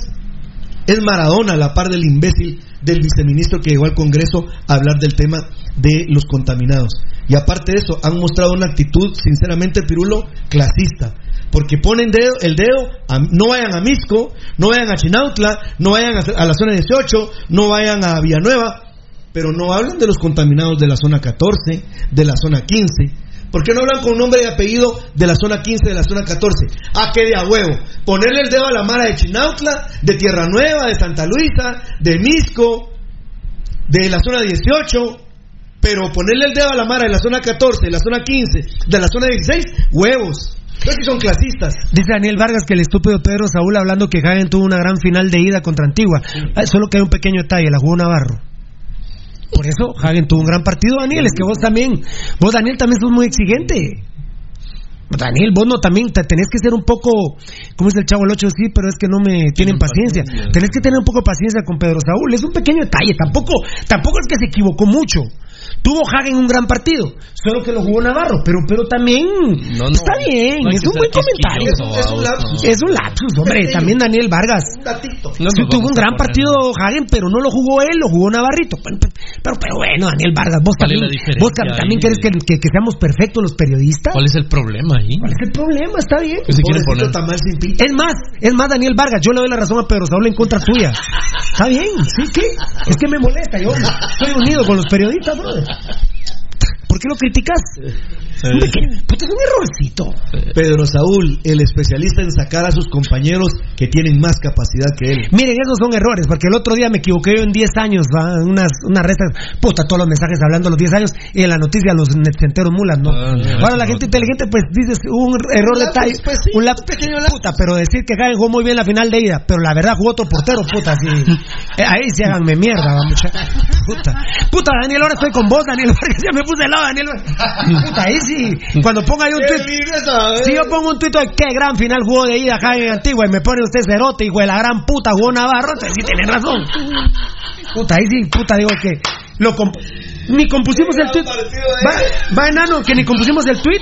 es Maradona a la par del imbécil del viceministro que llegó al Congreso a hablar del tema de los contaminados. Y aparte de eso, han mostrado una actitud, sinceramente, Pirulo, clasista. Porque ponen dedo- el dedo, a- no vayan a Misco, no vayan a Chinautla, no vayan a, a la zona 18, no vayan a Villanueva, pero no hablan de los contaminados de la zona 14, de la zona 15. ¿Por qué no hablan con nombre y apellido de la zona 15, de la zona 14? Ah, que de a huevo. Ponerle el dedo a la mara de Chinautla, de Tierra Nueva, de Santa Luisa, de Misco, de la zona 18. Pero ponerle el dedo a la mara de la zona 14, de la zona 15, de la zona 16, huevos. Entonces son clasistas. Dice Daniel Vargas que el estúpido Pedro Saúl hablando que Hagen tuvo una gran final de ida contra Antigua. Ah, Solo que hay un pequeño detalle, la jugó Navarro. Por eso Hagen tuvo un gran partido, Daniel. Es que vos también, vos Daniel también sos muy exigente. Daniel, vos no también te- tenés que ser un poco, ¿cómo es el chavo el 8? Sí, pero es que no me tienen paciencia. Tenés que tener un poco de paciencia con Pedro Saúl. Es un pequeño detalle, tampoco, tampoco es que se equivocó mucho. Tuvo Hagen un gran partido, solo que lo jugó Navarro, pero, pero también No, no, está bien, no es un buen comentario. Es un lapsus. no. Es un lapsus, hombre. También Daniel Vargas. Un datito. No Sí, tuvo un gran poner- partido Hagen, pero no lo jugó él, lo jugó Navarrito. Pero, pero, pero bueno, Daniel Vargas, vos ¿Cuál es también, vos tam- también querés que, que- que seamos perfectos los periodistas. ¿Cuál es el problema ahí? ¿Cuál es el problema? Está bien. Es más, es más, Daniel Vargas, yo le doy la razón a Pedro Saúl en contra tuya. Está bien, sí, ¿qué? Es que me molesta, yo estoy unido con los periodistas, brother. ハハハ。¿Por qué lo criticas? Es un errorcito. Pedro Saúl, el especialista en sacar a sus compañeros que tienen más capacidad que él. Miren, esos son errores, porque el otro día me equivoqué yo en 10 años, ¿va? unas, unas restas, puta, todos los mensajes hablando de los 10 años, y en la noticia los netcenteros mulas, ¿no? Ah, no, Ahora la no. gente inteligente, pues dices un error de lapsus, talla, pues, sí, un lapsus, pequeño lapsus. puta, pero decir que Jaén jugó muy bien la final de ida, pero la verdad jugó otro portero, puta, sí. Eh, ahí sí háganme mierda, va, mucha. Puta. Puta, Daniel, ahora estoy con vos, Daniel Vargas, ya me puse al lado Daniel. Puta, ahí sí. Cuando ponga yo un tweet. Si yo pongo un tweet de qué gran final jugó de ida acá en Antigua y me pone usted cerote, hijo de la gran puta, jugó Navarro, entonces sí tiene razón. Puta, ahí sí, puta, digo que. Lo comp- ni compusimos el tweet. Va, va, enano, que ni compusimos el tweet.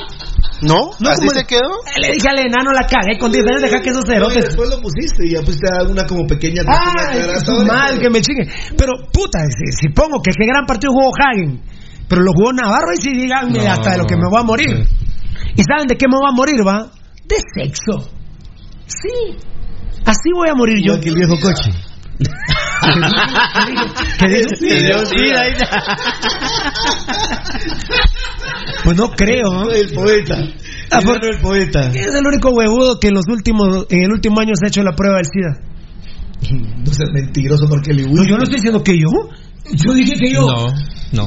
¿No? ¿Así como se le- quedó? Le dije al enano, la cagué con 10 años, deja que esos No, cerotes. después lo pusiste y ya pusiste una como pequeña. Ah, es mal que me chingue. Pero, puta, si, si pongo que qué gran partido jugó Hagen, pero lo jugó Navarro y si díganme No, hasta de lo que me voy a morir. ¿Y saben de qué me voy a morir, va? De sexo. Sí. Así voy a morir yo. Que el viejo coche. ¿Qué dice? Sí, ahí Pues no creo. ¿no? El poeta. Ah, por- el poeta. Es el único huevudo que en los últimos, en el último año se ha hecho la prueba del SIDA. No seas mentiroso porque le No, yo no estoy diciendo que yo. Yo dije que yo. No, no.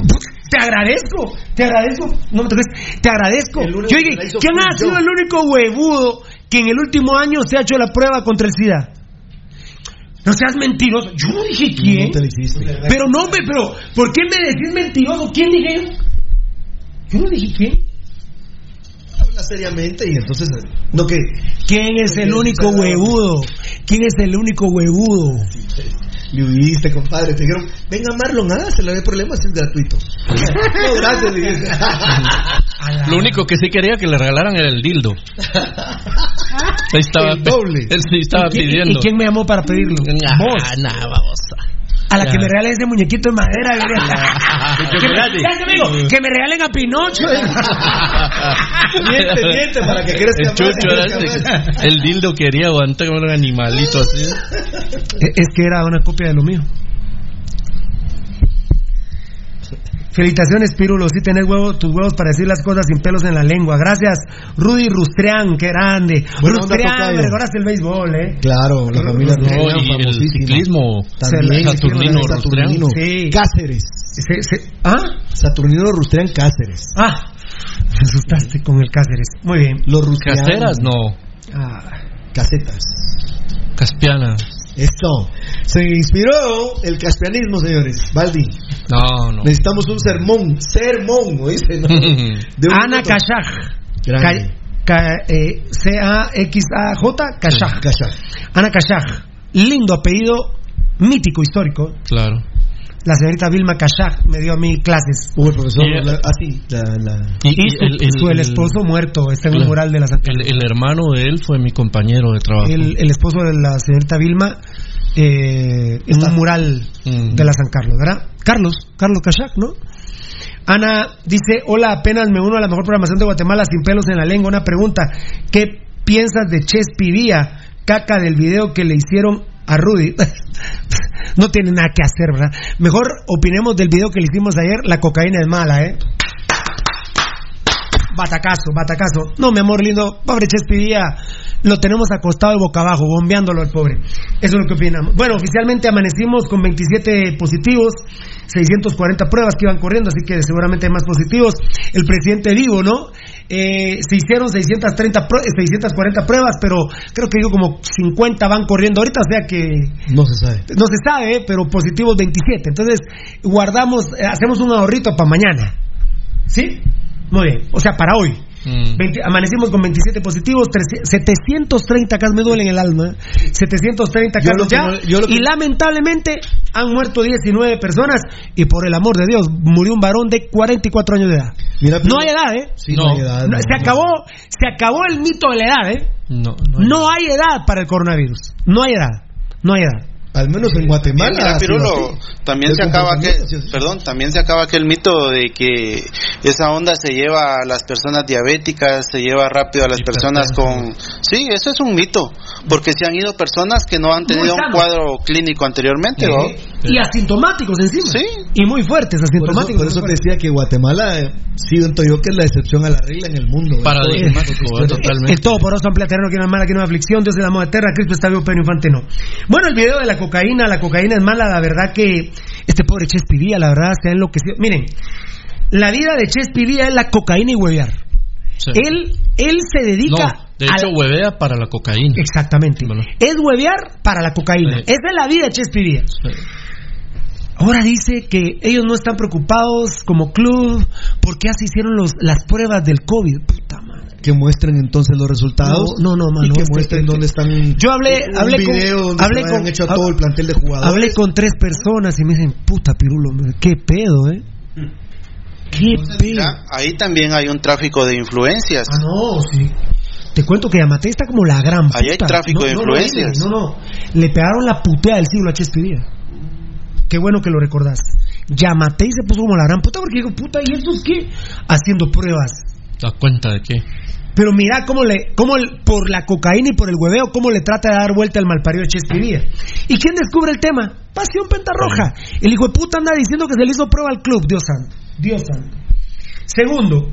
Te agradezco, te agradezco. No me toques. Te agradezco. Yo dije, ¿quién ha yo. sido el único huevudo que en el último año se ha hecho la prueba contra el SIDA? No seas mentiroso. Yo no dije quién. No te lo hiciste. Pero no, hombre, pero ¿por qué me decís mentiroso? ¿Quién dije yo? Yo no dije quién. Habla seriamente y entonces. No que. ¿Quién es el único huevudo? ¿Quién es el único huevudo? Le huiste, compadre. Te dijeron, venga Marlon, ah, se le ve problemas, es gratuito. no, gracias, dijiste. Lo único que sí quería que le regalaran era el dildo. Ahí estaba, El doble. Él sí estaba ¿Y quién- pidiendo. ¿Y quién me llamó para pedirlo? Vos. Ah, nah, babosa. A la Ya. que me regalen ese muñequito de madera. De que, me, que me regalen a Pinocho. Miente, miente, para que crezca el chucho crezca más. El dildo quería aguantar como un animalito así. Es que era una copia de lo mío. Felicitaciones, Pirulo. Sí tenés huevo, tus huevos para decir las cosas sin pelos en la lengua. Gracias, Rudy Rustrián, qué grande. Buena onda, Rustrián, tocayo. me recordaste el béisbol, ¿eh? Claro, la familia No, Rustrián, y el ciclismo. También, Saturnino Saturnino. Sí. Cáceres. Se- se- ¿Ah? Saturnino Rustrián Cáceres. Ah, me asustaste con el Cáceres. Muy bien. Los Rustrián. Caseras, no. Ah, Casetas. Caspiana. Esto. Se inspiró el caspianismo, señores. Baldi. No, no. Necesitamos un sermón. Sermón, ¿no. De un Ana. Kashaj. Eh, C-A-X-A-J, Kashaj. Kashaj. Ana Kashaj. Lindo apellido, mítico, histórico. Claro. La señorita Vilma Kashaj me dio a mí clases. Hubo el profesor. Así, la, la- Y, Y y su, el, el- su- el el- esposo muerto está en claro. mural de la San el, el hermano de él fue mi compañero de trabajo. el, el esposo de la señorita Vilma eh, en un mural Mm. de la San Carlos, ¿verdad? Carlos, Carlos Kashak, ¿no? Ana dice, hola, apenas me uno a la mejor programación de Guatemala sin pelos en la lengua. Una pregunta, ¿qué piensas de Chespi Vía, caca del video que le hicieron a Rudy? no tiene nada que hacer, ¿verdad? Mejor opinemos del video que le hicimos ayer, la cocaína es mala, ¿eh? Batacazo, batacazo. No, mi amor lindo, pobre Chespidía, lo tenemos acostado de boca abajo, bombeándolo al pobre. Eso es lo que opinamos. Bueno, oficialmente amanecimos con 27 positivos, 640 pruebas que iban corriendo, así que seguramente hay más positivos. El presidente vivo, ¿no? Eh, se hicieron 630 prue- 640 pruebas, pero creo que digo como 50 van corriendo ahorita, o sea que No se sabe. no se sabe, pero positivos 27. Entonces, guardamos, eh, hacemos un ahorrito para mañana. ¿Sí? Muy bien. O sea, para hoy. Mm. 20 amanecimos con 27 positivos, 300 730 casos me duele en el alma. 730 Yo casos ya. no- yo lo que- Y lamentablemente han muerto 19 personas. Y por el amor de Dios, murió un varón de 44 años de edad. Mira, No hay edad, ¿eh? Sí, no, No. hay edad. No, no, se no. acabó, se acabó el mito de la edad, ¿eh? No, no, hay- No hay edad para el coronavirus. No hay edad. No hay edad. Al menos en Guatemala. Mira, Pirulo, también se acaba aquel, perdón, también se acaba aquel mito de que esa onda se lleva a las personas diabéticas, se lleva rápido a las personas con, sí, eso es un mito, porque se han ido personas que no han tenido un cuadro clínico anteriormente, ¿no? Y asintomáticos encima. Sí. Y muy fuertes, Por eso, asintomáticos. por eso fuertes. decía que Guatemala, eh, siento yo que es la excepción a la regla en el mundo. ¿eh? Paradigmático, esto- ¿eh? totalmente. El todopoderoso amplio terreno que no es mala, que no es aflicción, Dios de la moda eterna, Cristo está vivo, pero infante no. Bueno, el video de la cocaína, la cocaína es mala, la verdad que este pobre Chespi Vía, la verdad, se ha enloquecido. Miren, la vida de Chespi Vía es la cocaína y huevear. Sí. Él, él se dedica No, de a hecho, la- huevea para la cocaína. Exactamente. Bueno. Es huevear para la cocaína. Sí. Esa es la vida de Chespi Vía. Sí. Ahora dice que ellos no están preocupados como club porque así hicieron los, las pruebas del COVID. Puta madre. Que muestren entonces los resultados. No, no, no, mano, que este- muestren dónde están. Yo hablé, un hablé con, video donde hablé se con- hecho a todo el plantel de jugadores. Hablé con tres personas y me dicen, puta pirulo, qué pedo, eh. Qué pedo. Ya, ahí también hay un tráfico de influencias. Ah, no, sí. Te cuento que Yamate está como la gran puta. Ahí hay tráfico de no, influencias. No, no, no. Le pegaron la putea del siglo a Chespiría. Qué bueno que lo recordás. Yamatei se puso como la gran puta porque digo, puta, ¿y estos qué? Haciendo pruebas. ¿Da cuenta de qué? Pero mira cómo le, cómo el- por la cocaína y por el hueveo, cómo le trata de dar vuelta al malparido de Chespiría. ¿Y quién descubre el tema? Pasión Pentarroja. El hijo de puta anda diciendo que se le hizo prueba al club, Dios santo. Dios santo. Segundo,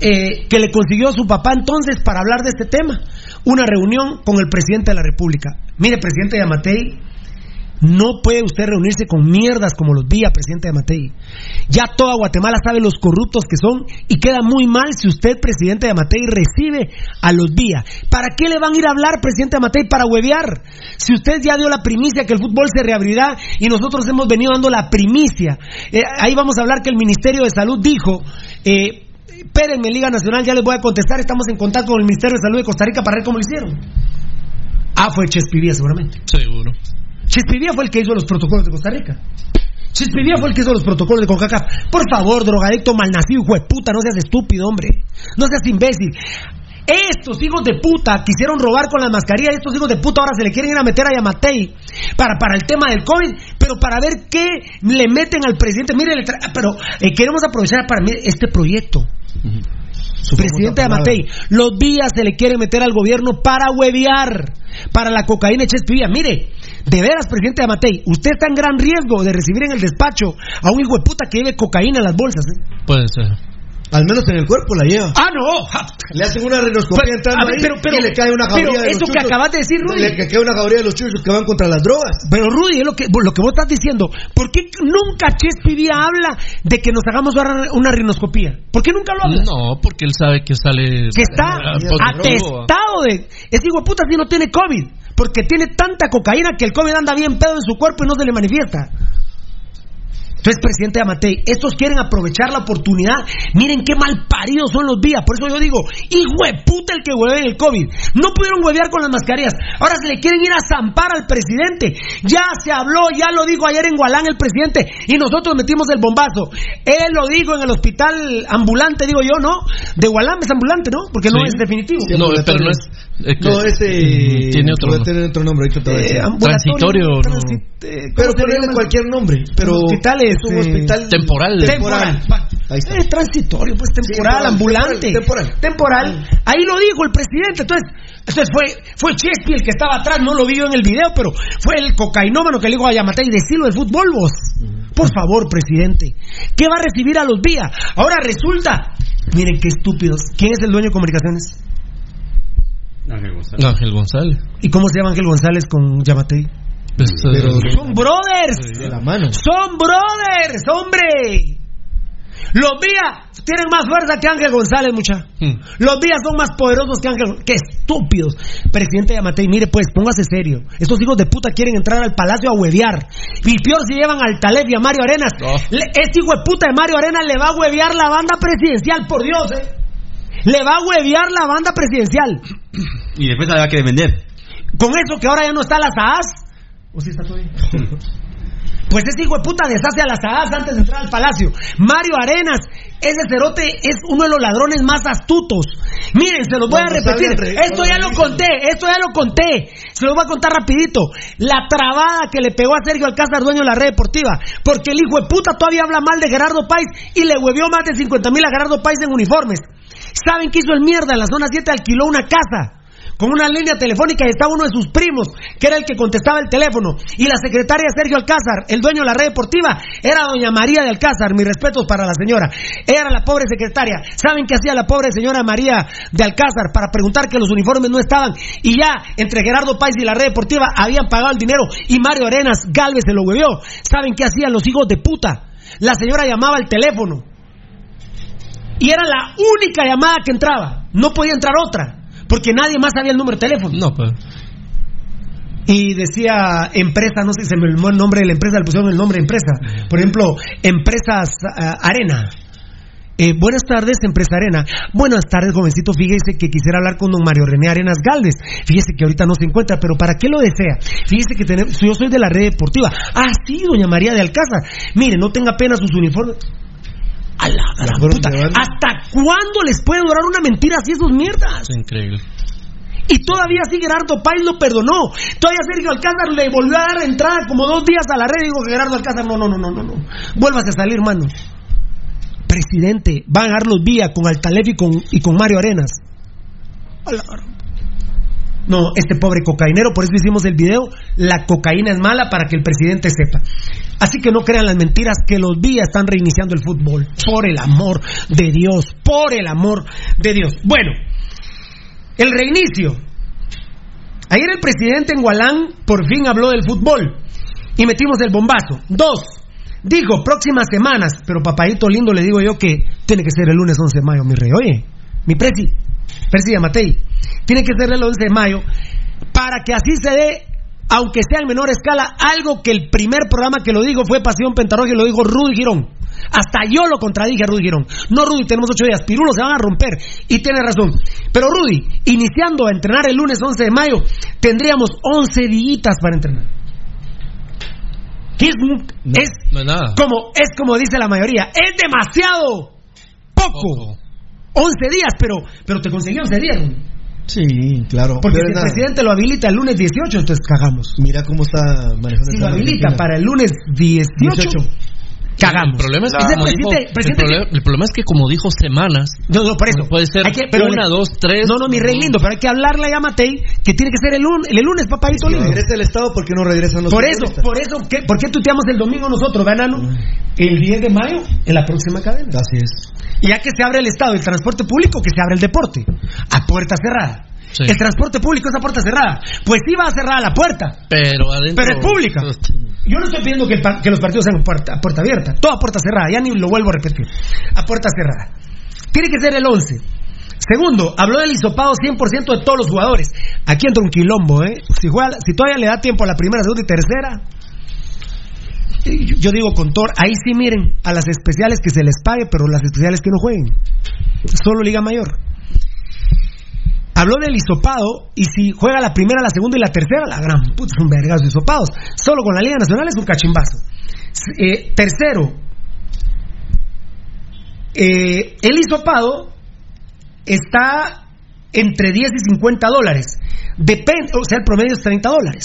eh, que le consiguió a su papá entonces para hablar de este tema. Una reunión con el presidente de la República. Mire, presidente Yamatei, no puede usted reunirse con mierdas como los vía, presidente Yamatei. Ya toda Guatemala sabe los corruptos que son y queda muy mal si usted, presidente Yamatei, recibe a los vía. ¿Para qué le van a ir a hablar, presidente Yamatei, para huevear? Si usted ya dio la primicia que el fútbol se reabrirá y nosotros hemos venido dando la primicia. Eh, ahí vamos a hablar que el Ministerio de Salud dijo... Eh, Espérenme, Liga Nacional, ya les voy a contestar. Estamos en contacto con el Ministerio de Salud de Costa Rica para ver cómo lo hicieron. Ah, fue Chespivía, seguramente. Seguro. Chespivía fue el que hizo los protocolos de Costa Rica. Chespivía fue el que hizo los protocolos de CONCACAF. Por favor, drogadicto malnacido, hijo de puta, no seas estúpido, hombre. No seas imbécil. Estos hijos de puta quisieron robar con las mascarillas. Estos hijos de puta ahora se le quieren ir a meter a Yamatei para, para el tema del COVID, pero para ver qué le meten al presidente. Mire, pero eh, queremos aprovechar para este proyecto. Presidente Amatei, los días se le quiere meter al gobierno para huevear, para la cocaína y Chespiría. Mire, de veras, presidente Amatei, usted está en gran riesgo de recibir en el despacho a un hijo de puta que lleve cocaína en las bolsas. ¿eh? Puede ser. Al menos en el cuerpo la lleva. Ah, no. Le hacen una rinoscopia Pero, entrando a ver, ahí pero- pero- y le cae una pero jauría de eso los que chuchos. acabas de decir, Rudy. Le que cae una jauría de los chuchos que van contra las drogas. Pero Rudy, es lo que, lo que vos estás diciendo, ¿por qué nunca Chespiría habla de que nos hagamos una rinoscopía? ¿Por qué nunca lo habla? No, porque él sabe que sale. que está atestado de. Ese hijo de puta si no tiene COVID. Porque tiene tanta cocaína que el COVID anda bien pedo en su cuerpo y no se le manifiesta. Entonces, presidente Amatei, estos quieren aprovechar la oportunidad. Miren qué mal paridos son los días. Por eso yo digo, hijo de puta el que hueve en el COVID. No pudieron huevear con las mascarillas. Ahora se le quieren ir a zampar al presidente. Ya se habló, ya lo dijo ayer en Gualán el presidente. Y nosotros metimos el bombazo. Él lo dijo en el hospital ambulante, digo yo, ¿no? De Gualán es ambulante, ¿no? Porque no Sí. es definitivo. No, pero no es. Es que- No, ese. Mm, Tiene otro. puede tener otro nombre, ahorita te voy a Eh. Transitorio, no. transi- eh, ¿cómo Pero ponerle cualquier nombre. Pero Hospitales, es un eh, hospital Temporal. Temporal. Ahí está. Es transitorio, pues temporal, temporal, ambulante. temporal, Temporal. Ahí lo dijo el presidente. Entonces, entonces fue, fue Chespi el que estaba atrás, no lo vi yo en el video, pero fue el cocainómano que le dijo a Yamatei, decilo del fútbol vos. Por favor, presidente. ¿Qué va a recibir a los días? Ahora resulta. Miren qué estúpidos. ¿Quién es el dueño de comunicaciones? Ángel González. Ángel González. ¿Y cómo se llama Ángel González con Yamatei? Pues, Pero Son brothers. de la mano. Son brothers, hombre. Los días tienen más fuerza que Ángel González, mucha. hmm. Los días son más poderosos que Ángel. ¡Qué estúpidos! Presidente Yamatei, mire pues, póngase serio. Estos hijos de puta quieren entrar al palacio a huevear. Y peor si llevan al Taleb y a Mario Arenas. No. Le- este hijo de puta de Mario Arenas le va a huevear la banda presidencial, por Dios, ¿eh? Le va a huevear la banda presidencial. Y después la va a querer vender. Con eso que ahora ya no está las AAS. ¿O sí está bien? Pues ese hijo de puta deshace a las AAS antes de entrar al palacio. Mario Arenas, ese cerote es uno de los ladrones más astutos. Miren, se los voy a repetir. re- Esto ya lo conté, esto ya lo conté. Se los voy a contar rapidito. La trabada que le pegó a Sergio Alcázar, dueño de la red deportiva. Porque el hijo de puta todavía habla mal de Gerardo Páez y le huevió más de 50 mil a Gerardo Páez en uniformes. ¿Saben qué hizo el mierda? En la zona 7 alquiló una casa con una línea telefónica y estaba uno de sus primos, que era el que contestaba el teléfono. Y la secretaria Sergio Alcázar, el dueño de la red deportiva, era doña María de Alcázar. Mis respetos para la señora. Era la pobre secretaria. ¿Saben qué hacía la pobre señora María de Alcázar para preguntar que los uniformes no estaban? Y ya entre Gerardo Páez y la red deportiva habían pagado el dinero y Mario Arenas Galvez se lo huevió. ¿Saben qué hacían los hijos de puta? La señora llamaba al teléfono. Y era la única llamada que entraba. No podía entrar otra. Porque nadie más sabía el número de teléfono. No, pues. y decía empresa, no sé si se me olvidó el nombre de la empresa, le pusieron el nombre de empresa. Por ejemplo, Empresas ah, Arena. Eh, buenas tardes, Empresa Arena. Buenas tardes, jovencito. Fíjese que quisiera hablar con don Mario René Arenas Galvez. Fíjese que ahorita no se encuentra, pero ¿para qué lo desea? Fíjese que tenemos, yo soy de la red deportiva. Ah, sí, doña María de Alcázar. Mire, no tenga pena sus uniformes. A la gran puta. ¿Hasta cuándo les puede durar una mentira así esos mierdas? Es increíble. Y todavía sí Gerardo Páez lo perdonó. Todavía Sergio Alcázar le volvió a dar entrada como dos días a la red. Y digo, Gerardo Alcázar, no, no, no, no, no, no. Vuélvase a salir, mano. Presidente, van a dar los días con Altalef y con, y con Mario Arenas. A no, este pobre cocainero, por eso hicimos el video, la cocaína es mala para que el presidente sepa. Así que no crean las mentiras que los días están reiniciando el fútbol. Por el amor de Dios, por el amor de Dios. Bueno, el reinicio. Ayer el presidente en Gualán por fin habló del fútbol y metimos el bombazo. Dos, dijo próximas semanas, pero papadito lindo le digo yo que tiene que ser el lunes 11 de mayo, mi rey. Oye, mi presi, presi Matei, tiene que ser el 11 de mayo para que así se dé, aunque sea en menor escala, algo que el primer programa que lo digo fue Pasión Pentarroja y lo dijo Rudy Girón. Hasta yo lo contradije a Rudy Girón. No, Rudy, tenemos ocho días. Pirulos se van a romper. Y tiene razón. Pero Rudy, iniciando a entrenar el lunes 11 de mayo, tendríamos 11 días para entrenar. ¿Qué es, es No es nada. como, es como dice la mayoría. Es demasiado poco. 11 días, pero, pero te conseguí 11 días. Rudy. Sí, claro. Porque Pero si el nada, presidente lo habilita el lunes 18, entonces cagamos. Mira cómo está manejando Si el lo habilita Argentina. para el lunes 18, cagamos. El problema es que, como dijo- presidente- el, presidente- problema, el problema es que como dijo semanas, No, no, por eso. puede ser Hay que- pero una, le- dos, tres. No, no, mi rey lindo, pero hay que hablarle a Matei que tiene que ser el lunes, el lunes papadito Si lindo. regresa el Estado, ¿por qué no regresan los Por eso, por eso, ¿qué, ¿por qué tuteamos el domingo nosotros, Banano? El 10 de mayo, en la próxima cadena. Así es. Y ya que se abre el Estado, el transporte público, que se abre el deporte. A puerta cerrada. Sí. El transporte público es a puerta cerrada. Pues sí va a cerrar la puerta. Pero adentro. Pero es pública. Yo no estoy pidiendo que, el par- que los partidos sean puerta, a puerta abierta. Toda puerta cerrada. Ya ni lo vuelvo a repetir. A puerta cerrada. Tiene que ser el 11. Segundo, habló del hisopado 100% de todos los jugadores. Aquí entra un quilombo, ¿eh? Si, juega- si todavía le da tiempo a la primera, segunda y tercera. Yo yo digo con Thor, ahí sí miren, a las especiales que se les pague, pero las especiales que no jueguen. Solo Liga Mayor. Habló del hisopado y si juega la primera, la segunda y la tercera, la gran puta, vergazo de hisopados. Solo con la Liga Nacional es un cachimbazo. Eh, tercero, eh, el hisopado está entre 10 y 50 dólares. Depende, o sea, el promedio es 30 dólares.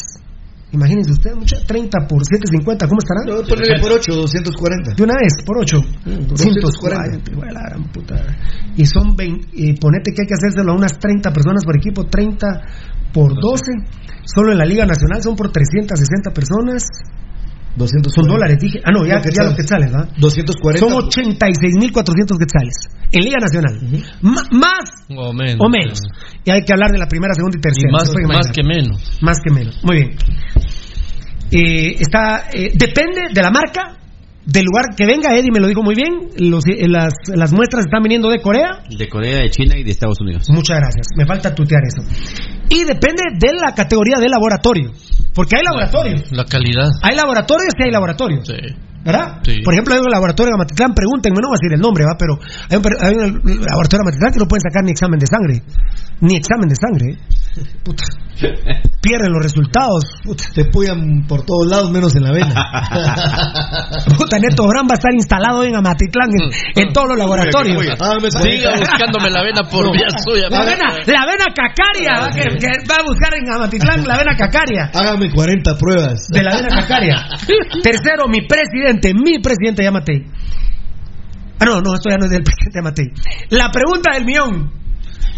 Imagínense ustedes, mucha 30 por 750, ¿cómo estarán? No, por 8, 240. De una vez, por 8. 240. 240. la gran puta. Y son 20, y ponete que hay que hacérselo a unas 30 personas por equipo, 30 por 12. Solo en la Liga Nacional son por 360 personas. 240. Son dólares, dije. Ah, no, ya, ya los quetzales, ¿verdad? 240. Son 86.400 quetzales. En Liga Nacional. Más O menos. o menos. Y hay que hablar de la primera, segunda y Y tercera. más, que menos. Más que menos. Muy bien. Eh, está, eh, depende de la marca, del lugar que venga. Eddie me lo dijo muy bien. Los- eh, las, las muestras están viniendo de Corea. De Corea, de China y de Estados Unidos. Muchas gracias. Me falta tutear eso. Y depende de la categoría de laboratorio. Porque hay laboratorios. La calidad. Hay laboratorios y hay laboratorios. Sí. ¿Verdad? Sí. Por ejemplo, hay un laboratorio en Amatitlán, pregúntenme, no voy a decir el nombre, ¿va? Pero hay un, hay un laboratorio en Amatitlán que no pueden sacar ni examen de sangre. Ni examen de sangre. ¿eh? Puta. Pierden los resultados. Puta. Te puyan por todos lados menos en la vena. Puta, Neto Brand va a estar instalado en Amatitlán, en, en todos los laboratorios. Hágame Siga 40. buscándome la vena por No. vía suya. La vena, la vena cacaria, que va a buscar en Amatitlán la vena cacaria. Hágame 40 pruebas. De la vena cacaria. Tercero, mi presidente, mi presidente Yamatei. Ah, no, no, esto ya no es del presidente Yamatei. La pregunta del millón.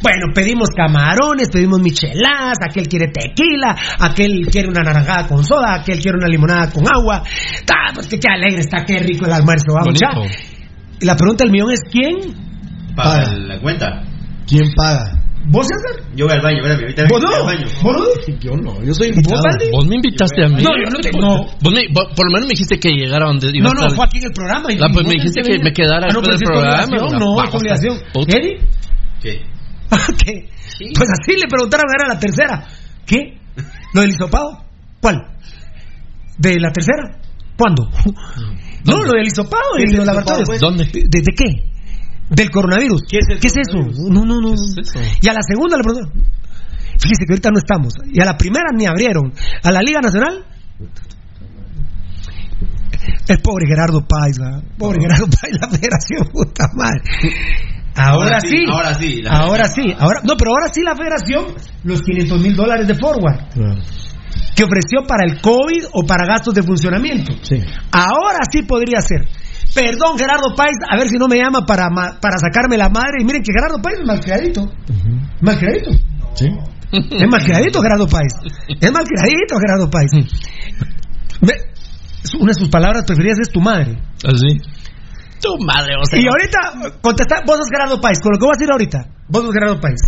Bueno, pedimos camarones, pedimos micheladas, aquel quiere tequila, aquel quiere una naranjada con soda, aquel quiere una limonada con agua. Ah, pues que qué alegre está, qué rico el almuerzo, vamos ya. Y la pregunta del millón es ¿quién? Paga. la cuenta. ¿Quién paga? ¿Vos, César? Yo voy al baño, espérame, ahorita ¿Vos voy no? al baño. ¿Vos no? Yo no, yo soy invitado. ¿Vos, me invitaste a mí. No, yo no te- no. Vos me- vos- por lo menos me dijiste que llegara donde iba No, a no, estar. fue aquí en el programa. y- Ah, pues me dijiste que me quedara Ah, no, después del programa. No, Vamos, es obligación. ¿Eddie? ¿Qué? ¿Qué? Pues así le preguntaron, era la tercera. ¿Qué? ¿Lo del hisopado? ¿Cuál? ¿De la tercera? ¿Cuándo? No, lo del hisopado ¿Qué es el los laboratorios. pues? ¿Dónde? ¿De, de qué? Del coronavirus. ¿Qué es, eso? No, no, no. Y a la segunda le preguntaron. Fíjese que ahorita no estamos. Y a la primera ni abrieron. A la Liga Nacional. El pobre Gerardo Páez, ¿verdad? Pobre Gerardo Páez, la federación, puta madre. Ahora, Ahora sí, sí, ahora sí, la Ahora sí. Ahora, no, pero ahora sí la federación, los 500 mil dólares de forward que ofreció para el COVID o para gastos de funcionamiento. Ahora sí podría ser. Perdón, Gerardo Páez, a ver si no me llama para, para sacarme la madre. Y miren que Gerardo Páez es malcriadito. Malcriadito. Es malcriadito, Gerardo Páez. Es malcriadito, Gerardo Páez. Una de sus palabras preferidas es tu madre. Así. Tu madre, o sea. Y ahorita, contesta, vos sos Gerardo Páez, con lo que voy a decir ahorita, vos sos Gerardo Páez.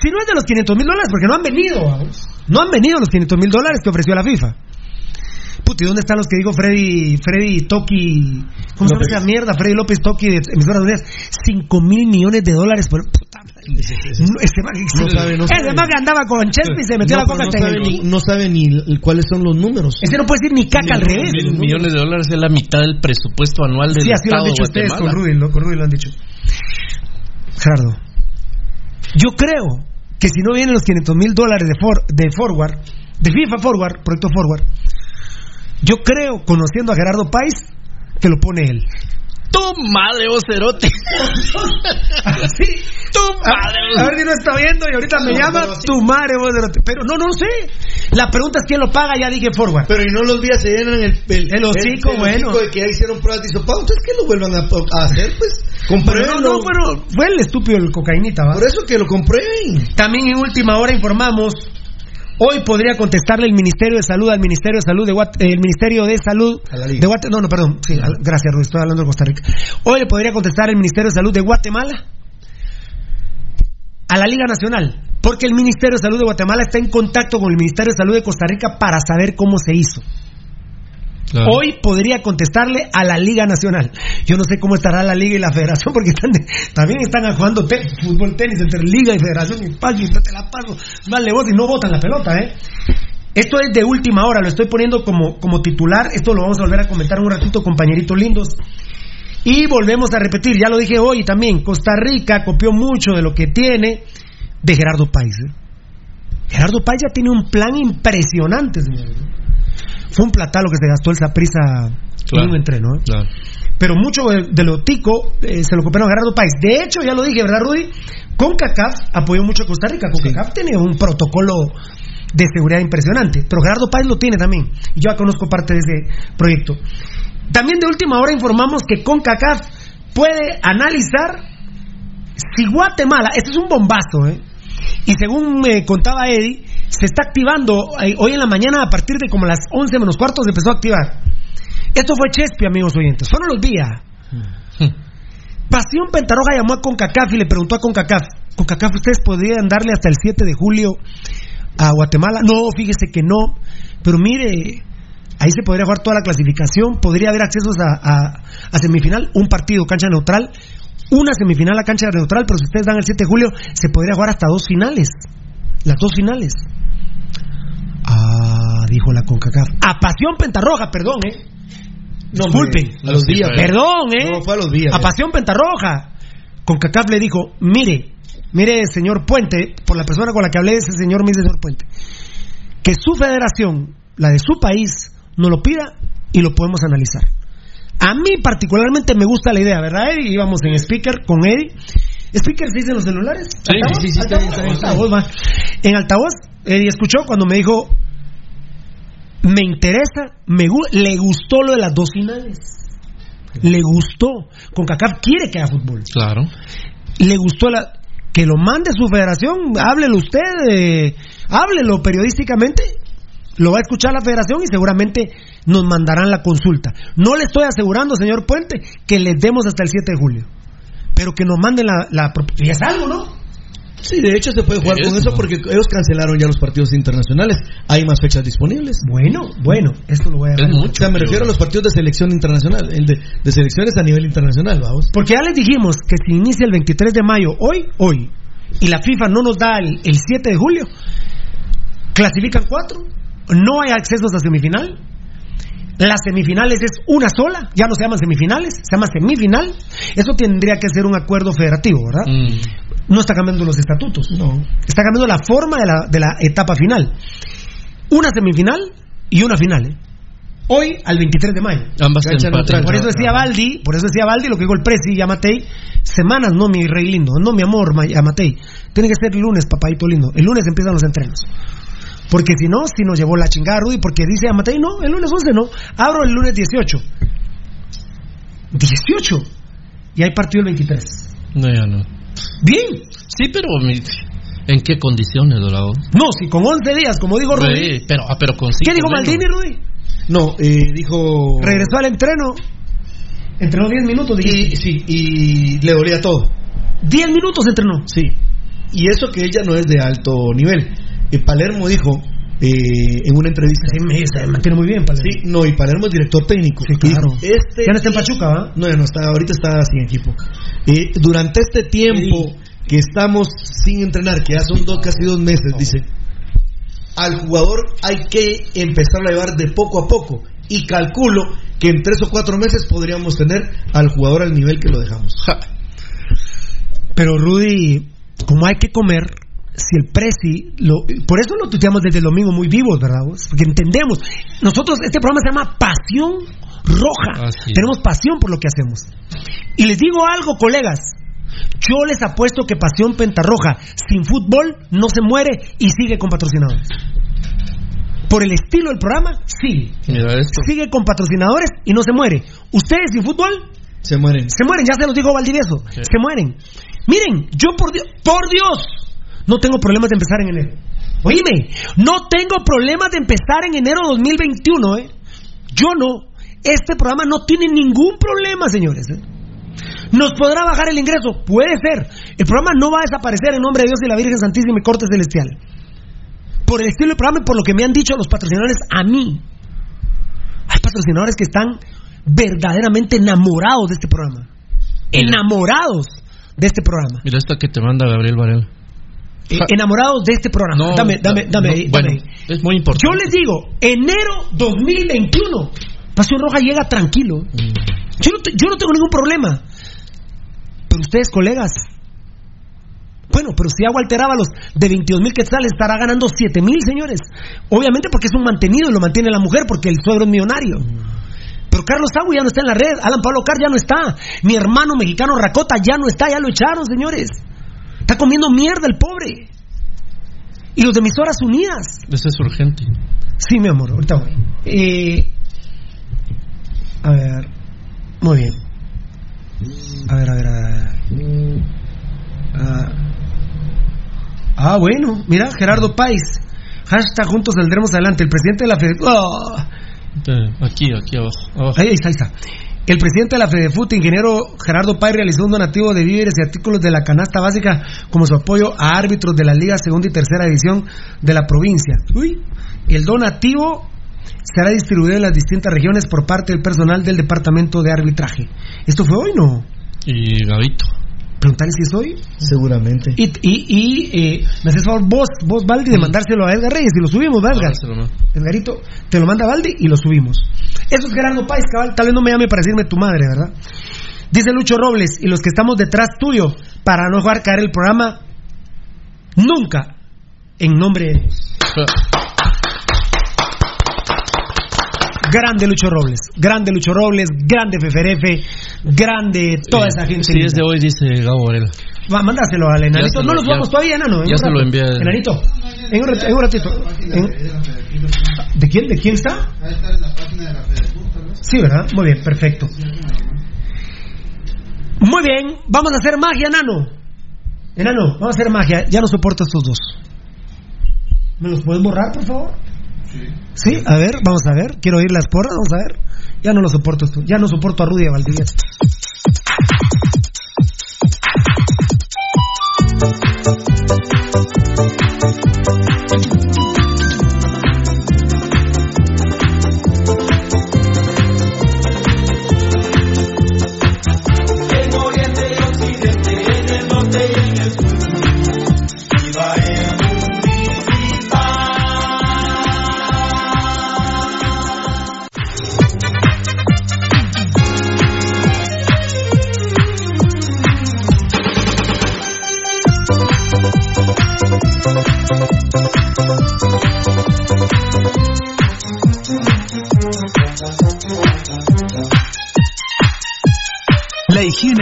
Si no es de los 500 mil dólares, porque no han venido, vamos. no han venido los 500 mil dólares que ofreció la FIFA. Puta, ¿y dónde están los que digo Freddy, Freddy Toki, ¿cómo se llama esa mierda? Freddy López Toki de Emisoras Unidas, 5 mil millones de dólares por... Puta. No, ese man, No sabe, no ese sabe. man que andaba con Chespi y se metió No, la coca no, hasta en sabe el- ni, no sabe ni cuáles son los números. Ese no puede decir ni caca al revés. Mil millones de dólares es la mitad del presupuesto anual del Sí, así lo han dicho de ustedes con. Rudy, lo, con Rudy lo han dicho. Gerardo, yo creo que si no vienen los 500 mil dólares de, for- de forward, de FIFA Forward, proyecto Forward, yo creo, conociendo a Gerardo Páez, que lo pone él. Tu madre, vos cerote. Sí. Tu madre, A ver si no está viendo y ahorita me llama tu madre, de- pero no, no sé. La pregunta es quién lo paga, ya dije forward. Pero y no los días se llenan el, el, El hocico, bueno. de que ya hicieron pruebas de. Entonces que lo vuelvan a, a hacer, pues. Compruébenlo. no, no, pero fue el estúpido el cocainita, ¿va? Por eso que lo comprueben. También en última hora informamos. Hoy podría contestarle el Ministerio de Salud al Ministerio de Salud de Guat- eh, el Ministerio de Salud de Guatemala. No, no, perdón. Sí, gracias, Ruiz. Estoy hablando de Costa Rica. Hoy le podría contestar el Ministerio de Salud de Guatemala a la Liga Nacional, porque el Ministerio de Salud de Guatemala está en contacto con el Ministerio de Salud de Costa Rica para saber cómo se hizo. Hoy podría contestarle a la Liga Nacional. Yo no sé cómo estará la Liga y la Federación, porque también están jugando fútbol tenis entre Liga y Federación y paso, y te la paso, vale vos y no botan la pelota, ¿eh? Esto es de última hora, lo estoy poniendo como, titular. Esto lo vamos a volver a comentar un ratito, compañeritos lindos. Y volvemos a repetir, ya lo dije hoy también, Costa Rica copió mucho de lo que tiene de Gerardo País. ¿eh? Gerardo País ya tiene un plan impresionante, señores. Fue un platal lo que se gastó el Saprisa en un entreno. ¿eh? Claro. Pero mucho de, de lo tico eh, se lo copiaron a Gerardo País. De hecho, ya lo dije, ¿verdad, Rudy? CONCACAF apoyó mucho a Costa Rica. CONCACAF tiene un protocolo de seguridad impresionante. Pero Gerardo País lo tiene también. Y yo ya conozco parte de ese proyecto. También de última hora informamos que CONCACAF puede analizar si Guatemala, esto es un bombazo, ¿eh? Y según me contaba Eddie, se está activando eh, hoy en la mañana a partir de como las 11 menos cuartos se empezó a activar. Esto fue Chespi, amigos oyentes. Fueron los días. Pasión Pentarroja llamó a CONCACAF y le preguntó a CONCACAF, CONCACAF, ¿ustedes podrían darle hasta el 7 de julio a Guatemala? No, fíjese que no. Pero mire, ahí se podría jugar toda la clasificación, podría haber accesos a, a- a semifinal, un partido, cancha neutral, una semifinal a cancha neutral, pero si ustedes dan el 7 de julio, se podría jugar hasta dos finales. Las dos finales. Dijo la CONCACAF. A Pasión Pentarroja, perdón, ¿eh? Disculpen. A los días. Perdón, ¿eh? No, fue a los días. A Pasión Pentarroja. CONCACAF le dijo, mire, mire, señor Puente, por la persona con la que hablé, ese señor dice, señor Puente, que su federación, la de su país, nos lo pida y lo podemos analizar. A mí particularmente me gusta la idea, ¿verdad, Eddie? Íbamos en speaker con Eddie. ¿Speaker se dice en los celulares? Sí, ¿Altavoz? sí, sí, bien, está bien, está bien. Altavoz. En altavoz, Eddie escuchó cuando me dijo, me interesa, me le gustó lo de las dos finales. Le gustó. Con CACAF quiere que haga fútbol. Claro. Le gustó la que lo mande su federación, háblelo usted, eh, háblelo periodísticamente. Lo va a escuchar la federación y seguramente nos mandarán la consulta. No le estoy asegurando, señor Puente, que les demos hasta el 7 de julio. Pero que nos manden la... la y es algo, ¿no? Sí, de hecho se puede jugar con eso porque ellos cancelaron ya los partidos internacionales. Hay más fechas disponibles. Bueno, bueno, esto lo voy a dejar. O sea, me refiero a los partidos de selección internacional, el de, de selecciones a nivel internacional, vamos. Porque ya les dijimos que si inicia el 23 de mayo, hoy, hoy, y la FIFA no nos da el, el 7 de julio, clasifican cuatro, no hay accesos a semifinal. Las semifinales es una sola, ya no se llaman semifinales, se llama semifinal. Eso tendría que ser un acuerdo federativo, ¿verdad? Mm. No está cambiando los estatutos, no. Está cambiando la forma de la, de la etapa final. Una semifinal y una final. ¿eh? Hoy al 23 de mayo. Ambas otra- Por eso decía Baldi, por eso decía Baldi lo que dijo el Presi y Amatei, semanas, no mi rey lindo, no mi amor, Ma- Amatei. Tiene que ser lunes, papadito lindo. El lunes empiezan los entrenos. Porque si no, si nos llevó la chingada Rudy, porque dice Amatei, no, el lunes 11 no, abro el lunes 18. 18. Y hay partido el 23. No, ya no. Bien. Sí, pero ¿en qué condiciones, Dorado? No, si con 11 días, como dijo Rudy. Sí, pero, ah, pero con ¿Qué dijo. Maldini, Rudy? No, eh, dijo. Regresó al entreno. Entrenó 10 minutos. Y, sí, y le dolía todo. 10 minutos entrenó. Sí. Y eso que ella no es de alto nivel. Eh, Palermo dijo eh, en una entrevista. Sí, me- se mantiene muy bien, Palermo. Sí, no, y Palermo es director técnico. Sí, claro. Dijo, este Ya no está en Pachuca, ¿va? No, ya no está, ahorita está sin equipo. Eh, durante este tiempo que estamos sin entrenar, que ya son dos, casi dos meses, dice, al jugador hay que empezar a llevar de poco a poco. Y calculo que en tres o cuatro meses podríamos tener al jugador al nivel que lo dejamos. Pero Rudy, como hay que comer, si el Prezi, lo, por eso lo tuteamos desde el domingo muy vivos, ¿verdad? vos? Porque entendemos. Nosotros, este programa se llama Pasión Roja. Tenemos pasión por lo que hacemos. Y les digo algo, colegas. Yo les apuesto que Pasión Pentarroja sin fútbol no se muere y sigue con patrocinadores. Por el estilo del programa, esto. Sigue con patrocinadores y no se muere. Ustedes sin fútbol Se mueren. se mueren, ya se los dijo Valdivieso. Se mueren. Miren, yo por Dios, por Dios, no tengo problemas de empezar en enero. Oíme, no tengo problemas de empezar en enero 2021, ¿eh? Yo no. Este programa no tiene ningún problema, señores. ¿eh? ¿Nos podrá bajar el ingreso? Puede ser. El programa no va a desaparecer en nombre de Dios y la Virgen Santísima y Corte Celestial. Por el estilo del programa y por lo que me han dicho los patrocinadores a mí. Hay patrocinadores que están verdaderamente enamorados de este programa. Enamorados de este programa. Mira esta que te manda Gabriel Varela. Eh, enamorados de este programa. No, dame, dame, dame, no, bueno, es muy importante. Yo les digo, enero 2021, Pasión Roja llega tranquilo. Mm. Yo no, te- yo no tengo ningún problema. Pero ustedes, colegas, bueno, pero si hago Ábalos de 22 mil quetzales estará ganando 7 mil, señores. Obviamente porque es un mantenido y lo mantiene la mujer porque el suegro es millonario. Pero Carlos Agua ya no está en la red, Alan Pablo Car ya no está, mi hermano mexicano Racota ya no está, ya lo echaron, señores. Está comiendo mierda el pobre. Y los de emisoras unidas. Eso es urgente. Sí, mi amor, ahorita voy. Eh, a ver, muy bien. A ver, a ver, a ver. Ah, ah, bueno, mira, Gerardo Páez. Hashtag juntos saldremos adelante. El presidente de la Eh, Aquí, aquí abajo. abajo. Ahí, ahí está, ahí está. El presidente de la FEDEFUT, ingeniero Gerardo Pay, realizó un donativo de víveres y artículos de la canasta básica como su apoyo a árbitros de la Liga Segunda y Tercera División de la provincia. Uy. El donativo será distribuido en las distintas regiones por parte del personal del departamento de arbitraje. ¿Esto fue hoy, no? Y Gabito. Preguntarle si es hoy. Seguramente. Y, y, y eh, me haces favor vos, vos Valdi, de mandárselo a Edgar Reyes y lo subimos, ¿verdad, Edgar? Mando. Edgarito, te lo manda Valdi y lo subimos. Eso es Gerardo Páez, cabal. Tal vez no me llame para decirme tu madre, ¿verdad? Dice Lucho Robles, y los que estamos detrás tuyo, para no dejar caer el programa, nunca, en nombre de Dios. Grande Lucho Robles, grande Lucho Robles, grande Feferefe, grande toda esa gente. Sí, es de hoy, dice Gabo Varela. Va, mándaselo al enanito. No lo- los vamos ya- todavía, enano. en ya se lo envié. Enanito, en un, en un ratito. En- ¿De quién? ¿De quién está? Sí, ¿verdad? Muy bien, perfecto. Muy bien, vamos a hacer magia, enano. Enano, vamos a hacer magia. Ya no soporto estos dos. ¿Me los puedes borrar, por favor? Sí. a ver, vamos a ver. Quiero oír las porras, vamos a ver. Ya no lo soporto esto. Ya no soporto a Rudy Valdivieso.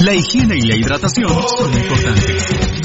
La higiene y la hidratación son importantes.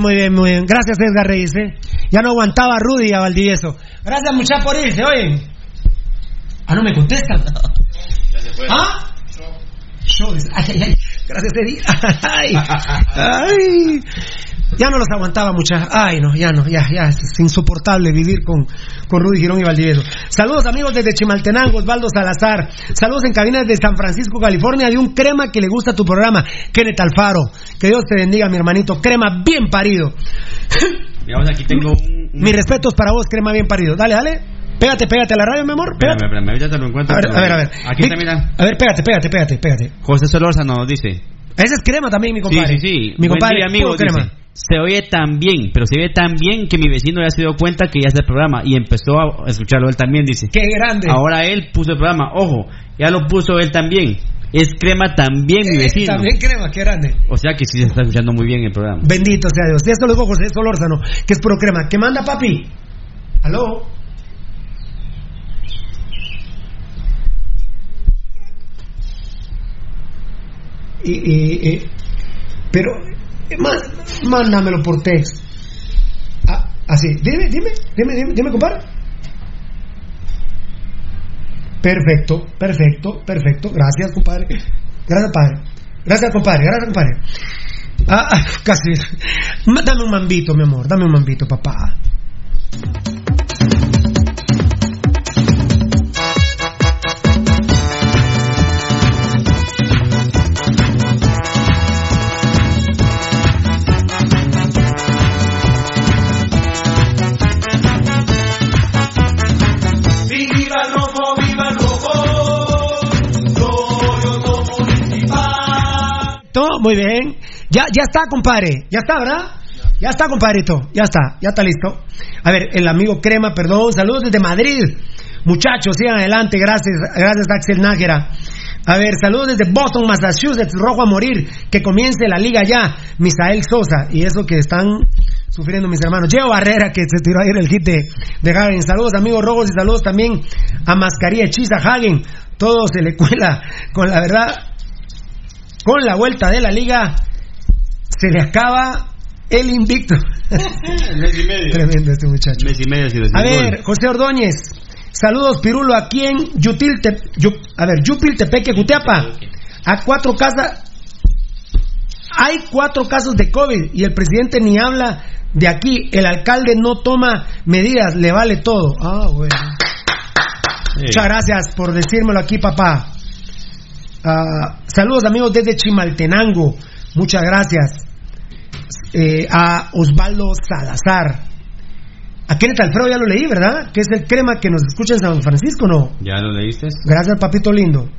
Bien, muy bien, muy bien. Gracias, Edgar Reyes. ¿eh? Ya no aguantaba a Rudy y a Valdivieso. Gracias, muchachos, por irse. Oye. Ah, no me contestan. ¿Ah? Show. Ay, ay, ay. Gracias, Eddie. Ay, ay. Ya no los aguantaba muchachos. Ay, no, ya no, ya, ya. Es insoportable vivir con, con Rudy Girón y Valdivieso. Saludos, amigos, desde Chimaltenango, Osvaldo Salazar. Saludos en cabinas de San Francisco, California, de un crema que le gusta tu programa, Kenneth Alfaro. Que Dios te bendiga, mi hermanito. Crema bien parido. Digamos, aquí tengo un... Mis respetos para vos, crema bien parido. Dale, dale. Pégate, pégate a la radio, mi amor. Espérame, Pégate. espérame, ahorita te lo encuentro. A ver, a ver, a ver. Aquí está, mira. A ver, pégate, pégate, pégate, pégate. José Solórzano nos dice. Ese es crema también, mi compadre. Sí, sí, sí. Mi Buen compadre, día, amigo. crema. dice, se oye tan bien, pero se oye tan bien que mi vecino ya se dio cuenta que ya es el programa y empezó a escucharlo él también, dice. Qué grande. Ahora él puso el programa, ojo, ya lo puso él también. Es crema también mi vecino. También crema, qué grande. O sea que sí se está escuchando muy bien el programa. Bendito sea Dios. Y esto lo dijo José Solórzano, que es puro crema. ¿Qué manda, papi? ¿Aló? Y, y- y- pero, má- mándamelo por texto. Ah, así, dime, dime, dime, dime, dime, compadre. Perfecto, perfecto, perfecto. Gracias, compadre. Gracias, padre. Gracias, compadre. Gracias, compadre. Ah, ah, casi. Dame un mambito, mi amor. Dame un mambito, papá. Muy bien. Ya, ya está, compadre. Ya está, ¿verdad? Ya está, compadrito. Ya está, ya está listo. A ver, el amigo Crema, perdón. Saludos desde Madrid. Muchachos, sigan adelante. Gracias, gracias, Axel Nájera. A ver, saludos desde Boston, Massachusetts. Rojo a morir. Que comience la liga ya. Misael Sosa. Y eso que están sufriendo mis hermanos. Diego Barrera, que se tiró ayer el hit de, de Hagen. Saludos, amigos rojos. Y saludos también a Mascarilla Hechiza Hagen. Todo se le cuela con la verdad con la vuelta de la liga se le acaba el invicto. Mes y medio. Tremendo este muchacho. Mes y medio si les A ver, José Ordóñez. Saludos, Pirulo, aquí en Yutil, Yu- a ver, Yupil, Tepeque, Juteapa. A cuatro casas. Hay cuatro casos de COVID y el presidente ni habla de aquí. El alcalde no toma medidas, le vale todo. Ah, bueno. Muchas gracias por decírmelo aquí, papá. Ah, saludos amigos desde Chimaltenango. Muchas gracias. Eh, a Osvaldo Salazar. A Kenneth Alfredo ya lo leí, ¿verdad? Que es el crema que nos escucha en San Francisco, ¿no? ¿Ya lo leíste? Gracias, papito lindo.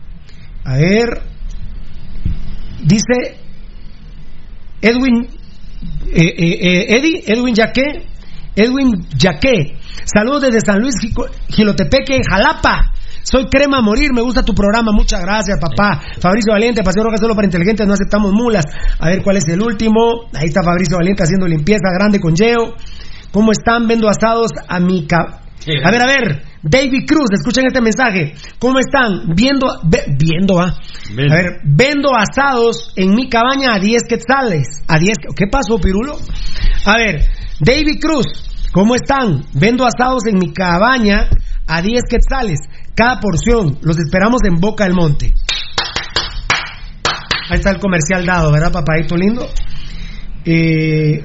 A ver. Dice Edwin. eh, eh, eh, Eddie, Edwin Yaque. Edwin Yaque. Saludos desde San Luis, Gilotepeque, Jalapa. Soy crema a morir, me gusta tu programa, muchas gracias, papá. Fabricio Valiente, Pasión Roja solo para inteligentes, no aceptamos mulas. A ver cuál es el último. Ahí está Fabricio Valiente haciendo limpieza grande con Yeo. ¿Cómo están? Vendo asados a mi ca- A ver, a ver, David Cruz, escuchen este mensaje. ¿Cómo están? Viendo, ve- viendo, ah. A ver, vendo asados en mi cabaña a 10 quetzales. ¿A 10? ¿Qué pasó, Pirulo? A ver, David Cruz, ¿cómo están? Vendo asados en mi cabaña a 10 quetzales. Cada porción. Los esperamos en Boca del Monte. Ahí está el comercial dado, ¿verdad, papadito lindo? Eh,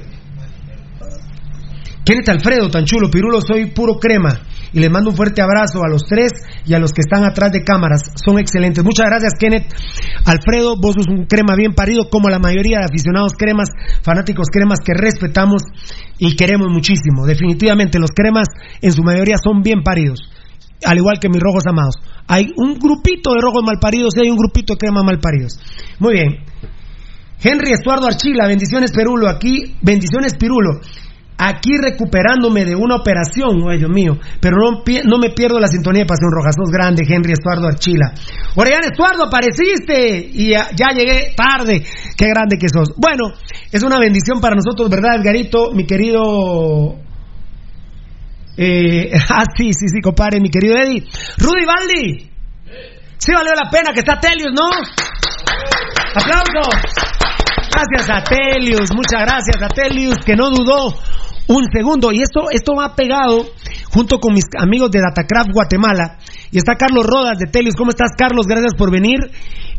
Kenneth Alfredo, tan chulo, Pirulo, soy puro crema. Y les mando un fuerte abrazo a los tres y a los que están atrás de cámaras. Son excelentes. Muchas gracias, Kenneth. Alfredo, vos sos un crema bien parido, como la mayoría de aficionados cremas, fanáticos cremas que respetamos y queremos muchísimo. Definitivamente, los cremas en su mayoría son bien paridos. Al igual que mis rojos amados. Hay un grupito de rojos malparidos y hay un grupito de cremas malparidos. Muy bien. Henry Estuardo Archila, bendiciones Perulo, aquí, bendiciones Pirulo. Aquí recuperándome de una operación, ay Dios mío, pero no, no me pierdo la sintonía de Pasión Roja, sos grande, Henry Estuardo Archila. Orellana Estuardo, apareciste y ya, ya llegué tarde, qué grande que sos. Bueno, es una bendición para nosotros, ¿verdad, Edgarito? Mi querido... Eh, ah, sí, sí, sí, compadre, mi querido Eddie. Rudy Baldi. Sí valió la pena que está Telius, ¿no? ¡Aplausos! Gracias a Telius, muchas gracias a Telius que no dudó un segundo. Y esto, esto va pegado junto con mis amigos de Datacraft Guatemala. Y está Carlos Rodas de Telius. ¿Cómo estás, Carlos? Gracias por venir.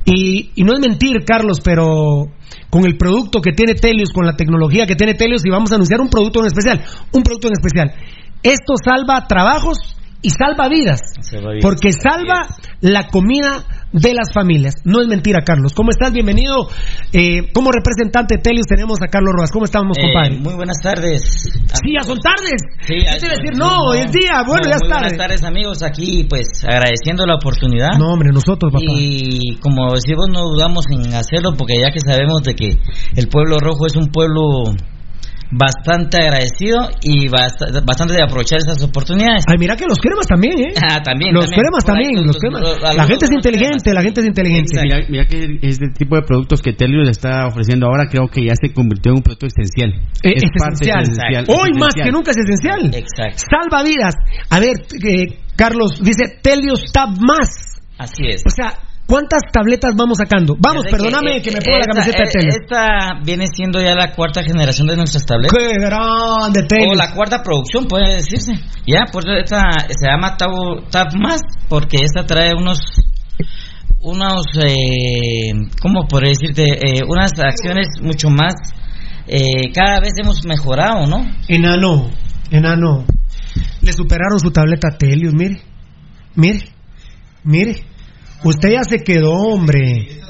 Y, y no es mentir, Carlos, pero con el producto que tiene Telius, con la tecnología que tiene Telius, y vamos a anunciar un producto en especial. Un producto en especial. Esto salva trabajos y salva vidas. Salva vidas, Porque salva la comida de las familias. No es mentira, Carlos. ¿Cómo estás? Bienvenido. Eh, como representante de Telius tenemos a Carlos Rojas. ¿Cómo estamos, Eh, compadre? muy buenas tardes. Sí, ya son tardes. Sí, ¿Qué ya- te iba a decir? No, es día. Bueno, No, ya es tarde. Buenas tardes, amigos. Aquí, pues, agradeciendo la oportunidad. No, hombre, nosotros, papá. Y como decimos, no dudamos en hacerlo porque ya que sabemos de que el pueblo rojo es un pueblo bastante agradecido y bast- bastante de aprovechar esas oportunidades. Ay, mira que los cremas también, ¿eh? Ah, también. los también. cremas también, los cremas. La algunos gente es inteligente, la gente es inteligente. Mira, mira que este tipo de productos que Telio le está ofreciendo ahora creo que ya se convirtió en un producto esencial. Eh, es, parte esencial. esencial, Hoy es más esencial. que nunca es esencial. Exacto. Salva vidas. A ver, eh, Carlos, dice Telios Tab más. Así es. O sea, ¿cuántas tabletas vamos sacando? Vamos, Desde perdóname eh, que, me ponga la esta- camiseta de eh, Telios. Esta viene siendo ya la cuarta generación de nuestras tabletas. ¡Qué grande, O Telios! la cuarta producción, puede decirse. Ya, por eso esta se llama Tab, Tab Más, porque esta trae unos unos eh, ¿cómo podría decirte? Eh, unas acciones mucho más eh, cada vez hemos mejorado, ¿no? Enano, enano. Le superaron su tableta a Telios, mire. Mire, mire. Usted ya se quedó, hombre.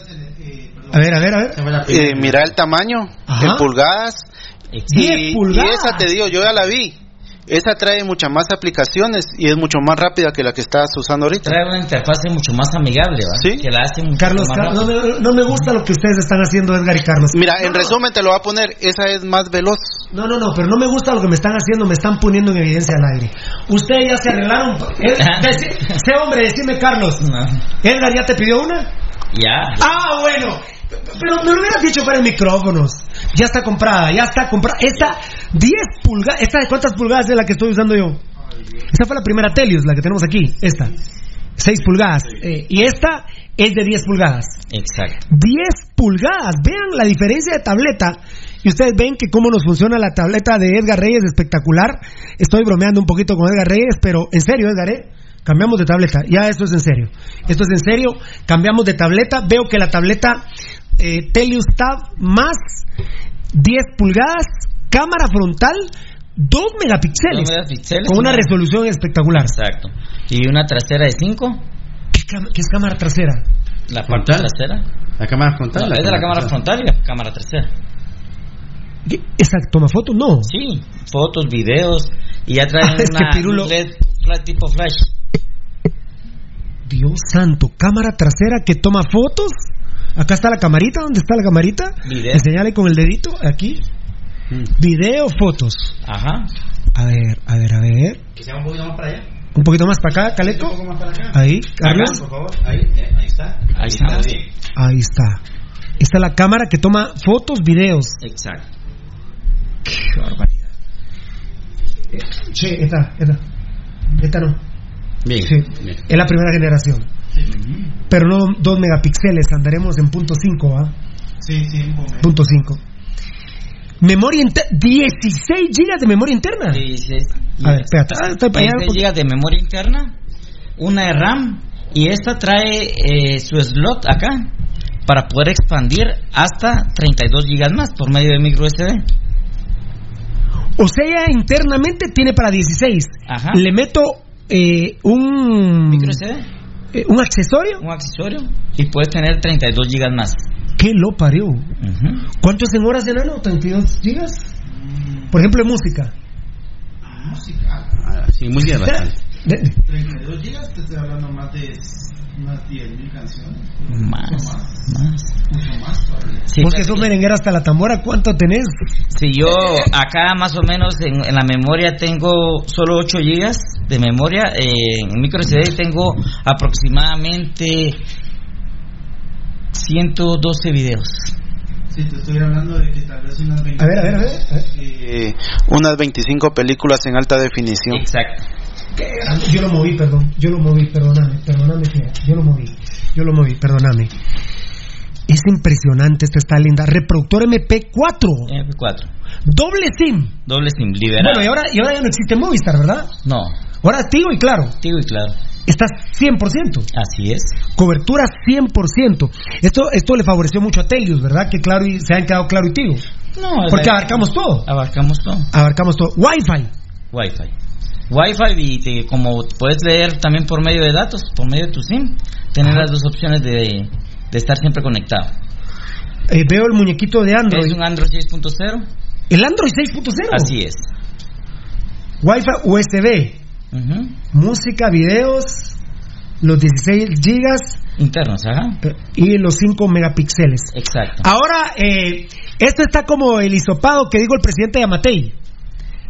A ver, a ver, a ver. Eh, mira el tamaño Ajá. en pulgadas. 10 Y, pulgadas. y esa te digo, yo ya la vi. Esa trae muchas más aplicaciones y es mucho más rápida que la que estás usando ahorita. Trae una interfase mucho más amigable, ¿va? Sí. Que la hace mucho Carlos, más Car- no, me, no me gusta lo que ustedes están haciendo, Edgar y Carlos. Mira, en resumen te lo voy a poner, esa es más veloz. No, no, no, pero no me gusta lo que me están haciendo, me están poniendo en evidencia al aire. Ustedes ya se arreglaron. Sé hombre, decime, Carlos. No. ¿Edgar ya te pidió una? Ya. Ah, bueno. Pero me lo hubieras dicho para micrófonos. Ya está comprada, ya está comprada. Esta 10 pulgadas. ¿Esta de cuántas pulgadas es la que estoy usando yo? Esta fue la primera Telius, la que tenemos aquí. Esta. 6 pulgadas. Eh, y esta es de 10 pulgadas. Exacto. 10 pulgadas. Vean la diferencia de tableta. Y ustedes ven que cómo nos funciona la tableta de Edgar Reyes, espectacular. Estoy bromeando un poquito con Edgar Reyes, pero en serio, Edgar, ¿eh? Cambiamos de tableta. Ya esto es en serio. Esto es en serio. Cambiamos de tableta. Veo que la tableta eh, Telius Tab más 10 pulgadas, cámara frontal, 2 megapíxeles. Dos megapíxeles, Con una resolución espectacular. Exacto. Y una trasera de 5. ¿Qué, es cámara trasera? La parte ¿Frontal? trasera. La cámara frontal. No, es de la cámara frontal y la cámara trasera. ¿Esa toma fotos? No. Sí, fotos, videos. Y ya trae Ah, es que una Pirulo- un LED flash, tipo flash. Dios santo, cámara trasera que toma fotos. Acá está la camarita, ¿dónde está la camarita? Video. Enseñale con el dedito, aquí. Video, fotos. Ajá. A ver, a ver, a ver. Que sea un poquito más para allá. Un poquito más para acá, Caleco. Un poco más para acá. Ahí, Carlos. Acá, por favor. Ahí, eh, ahí está. Ahí estamos. bien. Ahí está. Esta es la cámara que toma fotos, videos. Exacto. Qué barbaridad. Eh, Che, esta, esta. Esta no. Bien. Sí. bien. Es la primera generación. Pero no 2 megapíxeles, andaremos en punto 5, ¿ah? Sí, sí. Punto 5. Memoria interna. 16 gigas de memoria interna. 16 A ver, espérate. Ah, estoy para allá. 16 gigas de memoria interna, una de RAM y esta trae eh, su slot acá para poder expandir hasta 32 gigas más por medio de micro SD. O sea, internamente tiene para 16. Ajá. Le meto eh, un. Micro SD, eh, un accesorio. un accesorio y puedes tener 32 gigas más. ¿Qué lo parió? Ujú. ¿Cuánto es en horas de enano? ¿32 gigas? Por ejemplo, en música. Ah, Sí, música bastante. De- 32 gigas, te estoy hablando más de unas 10.000 canciones. Más, Mucho más. más. Mucho más todavía. Sí, Vos que sos merenguera hasta la tambora, ¿cuánto tenés? Si yo acá más o menos en, en la memoria tengo solo 8 gigas de memoria, eh, en micro SD tengo aproximadamente 112 videos. Sí, te estoy hablando de que tal vez unas 20. A ver, a ver, a ver. a ver. Eh, unas 25 películas en alta definición. Exacto. Yo lo moví, perdón. Yo lo moví, perdóname. Perdóname. Yo lo moví. Yo lo moví, perdóname. Es impresionante, esta está linda. Reproductor MP4. MP4. Doble SIM. Doble SIM, liberado. Bueno, y ahora, y ahora ya no existe Movistar, ¿verdad? No, Ahora Tigo y claro. digo y claro. Estás 100%. Así es. Cobertura 100%. Esto, esto le favoreció mucho a Telius, ¿verdad? Que claro y, se han quedado claro y Tigo. No, Porque abarcamos todo. Abarcamos todo. Abarcamos todo. Wi-Fi. Wi-Fi. Wi-Fi y te- como puedes leer también por medio de datos, por medio de tu SIM, tener Ajá. las dos opciones de, de estar siempre conectado. Eh, veo el muñequito de Android. Es un Android 6.0. El Android 6.0. Así es. Wi-Fi USB. Música, videos, los 16 gigas Internos, ajá. y los 5 megapíxeles. Exacto. Ahora, eh, esto está como el hisopado que dijo el presidente de Amatei.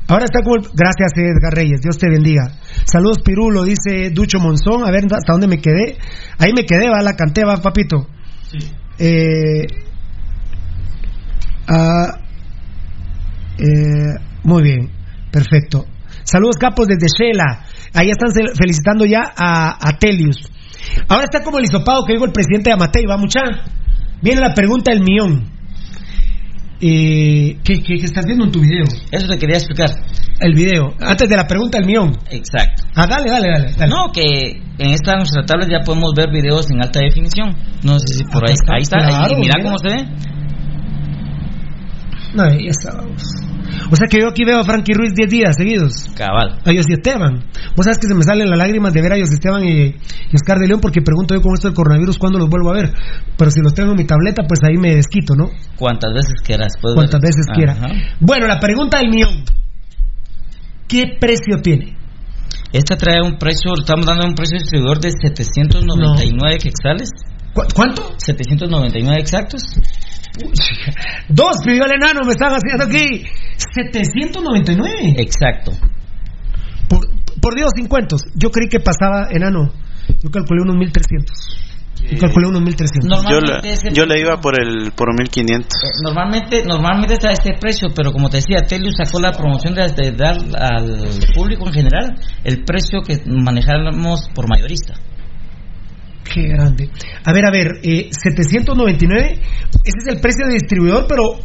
Ahora está como el... Gracias, Edgar Reyes. Dios te bendiga. Saludos, Pirulo, dice Ducho Monzón. A ver, ¿hasta dónde me quedé? Ahí me quedé, va, la canté, va, papito. Eh, ah, eh, muy bien, perfecto. Saludos, capos, desde Shela. Ahí están felicitando ya a, a Telius. Ahora está como el hisopado que dijo el presidente de Amatei, va, mucha. Viene la pregunta del millón. Eh, ¿qué, qué, qué estás viendo en tu video? Eso te quería explicar. El video. Antes de la pregunta del millón. Exacto. Ah, dale, dale, dale. dale. No, que en esta nuestra tabla ya podemos ver videos en alta definición. No sé si por ahí, está, ahí está. claro, y mira mira. cómo se ve. No, ya está, vamos. O sea que yo aquí veo a Frankie Ruiz 10 días seguidos. Cabal. A José Esteban. Vos sabes que se me salen las lágrimas de ver a José Esteban y, y Oscar de León porque pregunto yo con esto del coronavirus cuándo los vuelvo a ver. Pero si los tengo en mi tableta, pues ahí me desquito, ¿no? Cuantas veces quieras. puedes Cuantas veces Ajá. quiera. Bueno, la pregunta del millón. ¿Qué precio tiene? Esta trae un precio, estamos dando un precio distribuidor de 799 quexales. ¿Cuánto? 799 exactos. Dos pidió el enano, me están haciendo aquí. 799. Exacto. Por, por Dios, sin cuentos. Yo creí que pasaba enano. Yo calculé unos 1300. Yo calculé unos 1300. Yo yo le iba por el por 1500. Eh, Normalmente, normalmente está este precio, pero como te decía, Telius sacó la promoción de, de dar al público en general el precio que manejamos por mayorista. Qué grande. A ver, a ver, eh, 799. Ese es el precio de distribuidor, pero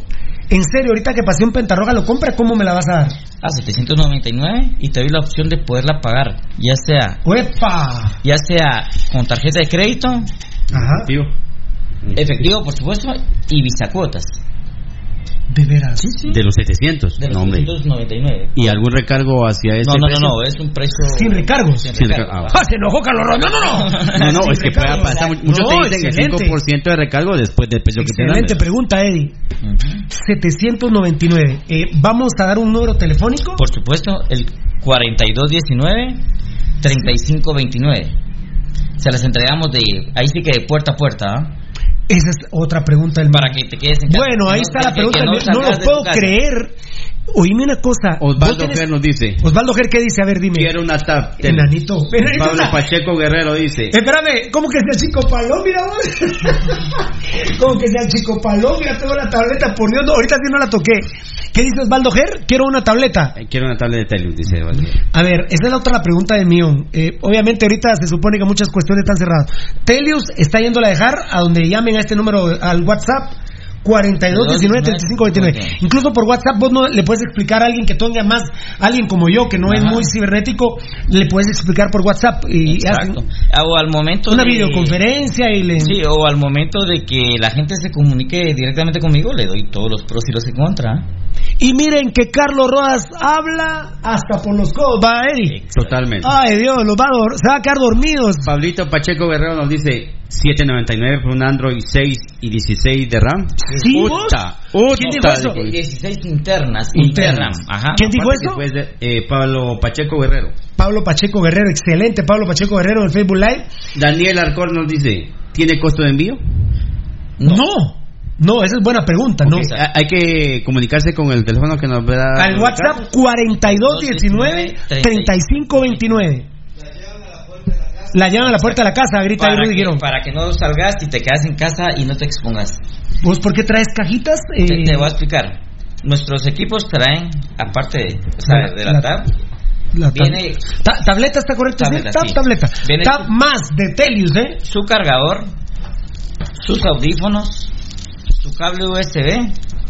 en serio, ahorita que pasé un pentarroga lo compra, ¿cómo me la vas a dar? A 799 y te doy la opción de poderla pagar, ya sea ¡Uepa! ya sea con tarjeta de crédito, Ajá. efectivo por supuesto, y bisacuotas. De veras. De los 700. De los no, hombre. 799. ¿Y algún recargo hacia ese No, no, no, precio? no, es un precio Sin recargos. Sin Sin recargo. recargo. ¡Ah, se enojó Carlos! No, no, no. No, no, es que pueda recargos. pasar. Muchos No, te dicen excelente. el 5% de recargo después del precio que te dan. Excelente pregunta, Eddie. 799. Eh, Vamos a dar un número telefónico. Por supuesto, el 4219-3529. Se las entregamos de. Ahí sí que de puerta a puerta, ¿ah? Esa es otra pregunta del Para que te quedes en casa. Bueno, ahí está la pregunta. no lo puedo creer Oíme una cosa. Osvaldo ¿vos tenés- Ger nos dice. Osvaldo Ger, ¿qué dice? A ver, dime. Quiero una tab. Enanito. Pablo Pacheco Guerrero dice. Espérame, ¿cómo que sea chico palón? Mira vos. ¿Cómo que sea chico palón? Mira, tengo la tableta, por Dios, no, ahorita sí no la toqué. ¿Qué dice Osvaldo Ger? Quiero una tableta. eh, Quiero una tablet de Telius, dice Osvaldo. A ver, esa es la otra pregunta de Mion. Eh, obviamente ahorita se supone que muchas cuestiones están cerradas. Telius está yendo a dejar a donde llamen a este número al WhatsApp 42 19 35 29. Incluso por WhatsApp vos no le puedes explicar a alguien que tenga más, alguien como yo que no es muy cibernético, le puedes explicar por WhatsApp y Exacto. hacen O al momento una de- videoconferencia y le Sí, o al momento de que la gente se comunique directamente conmigo, le doy todos los pros y los en contra. Y miren que Carlos Rodas habla hasta por los codos, va Eri. Totalmente. Ay Dios, los va a se va a quedar dormidos. Pablito Pacheco Guerrero nos dice 799 por un Android 6 y 16 de RAM. Sí, Uta, uta, ¿Quién dijo eso? dijo. 16 internas. Internas. internas. Ajá. ¿Quién dijo eso? que fue de- eh, Pablo Pacheco Guerrero. Pablo Pacheco Guerrero, excelente Pablo Pacheco Guerrero en Facebook Live. Daniel Arcor nos dice, ¿tiene costo de envío? No. No, esa es buena pregunta, no. Hay que comunicarse con el teléfono que nos da. Al WhatsApp 4219 3529. La llevan a la puerta de la casa, grita ahí Girón. para que no salgas y te quedas en casa y no te expongas. ¿Vos por qué traes cajitas? Eh, Te, te voy a explicar. Nuestros equipos traen, aparte de, o sea, de la, La- tab, la tab- viene Ta- tableta está correcto, Tableta, ¿sí? Tab, sí. tableta. Viene Tab más de Telius, ¿eh? su cargador, sus audífonos, su cable USB.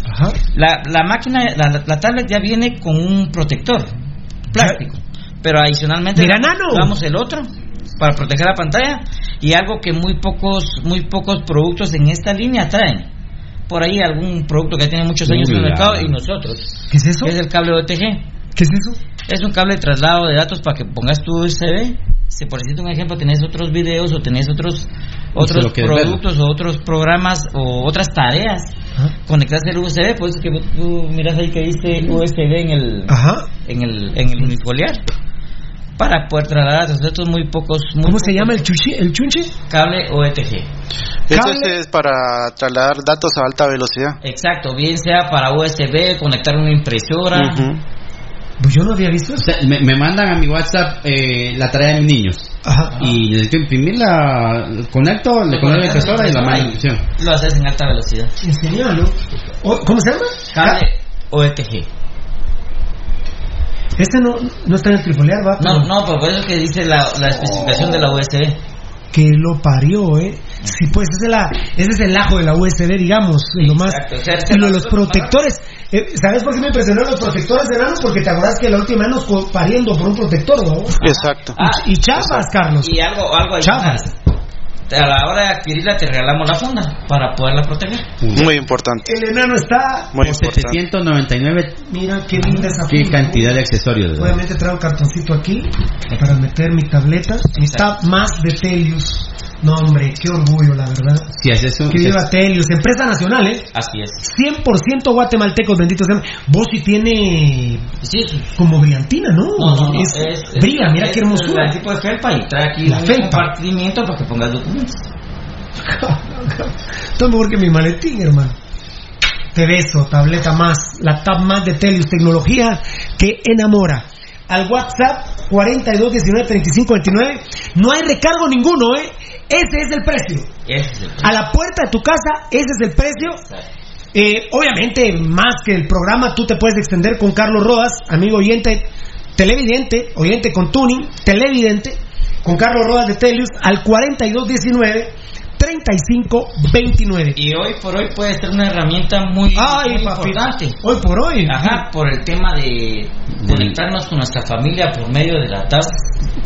Ajá. La, la máquina, la, la tablet ya viene con un protector plástico. Pero adicionalmente Mira, damos el otro para proteger la pantalla y algo que muy pocos muy pocos productos en esta línea traen. Por ahí algún producto que tiene muchos años en el mercado y nosotros. ¿Qué es eso? Es el cable OTG. ¿Qué es eso? Es un cable de traslado de datos para que pongas tu USB. Si por decirte un ejemplo tenés otros videos o tenés otros otros productos o otros programas o otras tareas, conectas el USB, pues que tú miras ahí que dice USB en el Ajá. en el en el unifoliar para poder trasladar datos. Estos muy pocos. Muy ¿Cómo se llama el chuchi, el chunche? Cable OETG. Eso es para trasladar datos a alta velocidad. Exacto, bien sea para USB, conectar una impresora. Pues yo no había visto O eso. sea, me, me mandan a mi WhatsApp eh, la tarea de mis niños. Ajá. Y necesito imprimirla, conecto, le conecto la impresora y la mando. Lo haces en alta velocidad. Enseñalo. O- ¿Cómo se llama? Cable OETG. Este no, no está en el trifoliar, va. No, no, pero por eso es que dice la, la especificación de la USB. Que lo parió, ¿eh? Sí, pues ese es, la, ese es el ajo de la USB, digamos. lo más. Exacto, o sea, Y lo de los protectores. Eh, ¿Sabes por qué me impresionaron los protectores enanos? Porque te acordás que la última vez nos pariendo por un protector, ¿no? Exacto. Ah, y chafas, Carlos. Y algo, algo Chafas. adicional. A la hora de adquirirla te regalamos la funda para poderla proteger. Muy importante. El enano está. Muy Por importante. 799, Mira qué linda esa qué funda. cantidad de accesorios. ¿verdad? Obviamente traigo un cartoncito aquí para meter mi tableta. Y está más de Telius. No, hombre, qué orgullo, la verdad. Si haces un. Que viva Telius, empresa nacional, ¿eh? Así es. 100% guatemaltecos, benditos sean. Vos sí tiene Sí, sí. como brillantina, ¿no? No, no, no, Es- es- es- brilla, mira es qué hermosura. El tipo de felpa y trae aquí La felpa. compartimiento para que pongas documentos. Es mejor que mi maletín, hermano. Te beso, tableta más, la tab más de Telius, tecnología que enamora. Al WhatsApp 42193529 no hay recargo ninguno, ¿eh? Ese es el precio. Ese es el A la puerta de tu casa, ese es el precio. Eh, obviamente, más que el programa, tú te puedes extender con Carlos Rodas, amigo oyente, televidente, oyente con tuning, televidente, con Carlos Rodas de Telius, al 4219-3529. Y hoy por hoy puede ser una herramienta muy, Ay, muy importante. hoy por hoy. Ajá, por el tema de conectarnos con nuestra familia por medio de la tab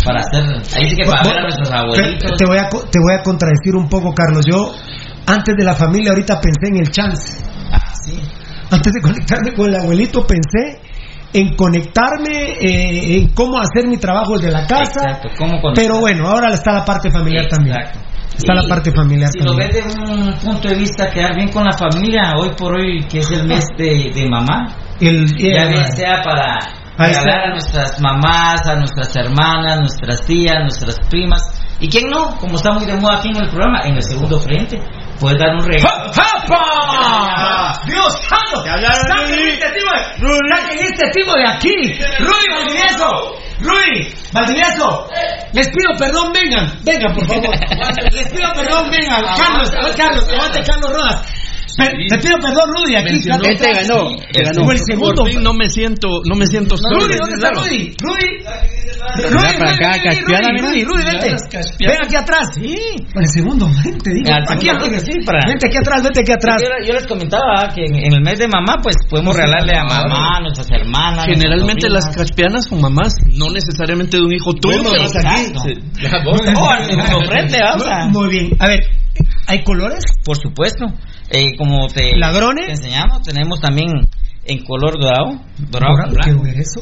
para hacer, ahí sí que para ver a nuestros abuelitos. te voy a, te voy a contradecir un poco, Carlos. Yo, antes de la familia, ahorita pensé en el chance. Ah, sí. Antes de conectarme con el abuelito, pensé en conectarme, eh, en cómo hacer mi trabajo desde la casa. Exacto, cómo. Pero bueno, ahora está la parte familiar también. Está la parte familiar Si lo ves de un punto de vista, quedar bien con la familia, hoy por hoy, que es el mes de, de mamá, El, ya eh, bien sea para Ahí regalar a nuestras mamás, a nuestras hermanas, nuestras tías, nuestras primas, y quién no, como está muy de moda aquí en el programa, en el segundo frente, puedes dar un regalo. ¡Japa! ¡Dios santo! ¡Saquen este tipo de, saquen este tipo de aquí! ¡Rudy Valdivieso! ¡Rudy! ¡Valdivieso! Les pido perdón, vengan, vengan por favor. Les pido perdón, vengan. Carlos, Carlos, levante Carlos Rodas. Pe- Te pido perdón, Rudy, aquí. Mencionó- Carlos. Él te ganó, te ganó. Fue el segundo. Por fin no me siento, no me siento solo. Rudy, ¿dónde está Rudy? Rudy. Rudy, para acá, Rudy, Caspiana, Rudy, vente. Ven aquí atrás. Sí. Por el segundo, vente, digo. Aquí, para- Vente aquí atrás, vente aquí atrás. Yo, yo les comentaba que en, en el mes de mamá, pues podemos regalarle a mamá, a nuestras hermanas. Generalmente las caspianas son mamás, no necesariamente de un hijo tuyo. Bueno, pero- exacto. Sí. La voz- al segundo frente, vamos a- Muy bien. A ver, ¿hay colores? Por supuesto. Eh, como te, ¿Ladrones? te enseñamos, tenemos también en color dorado. Dorado, Dorado, blanco. ver eso.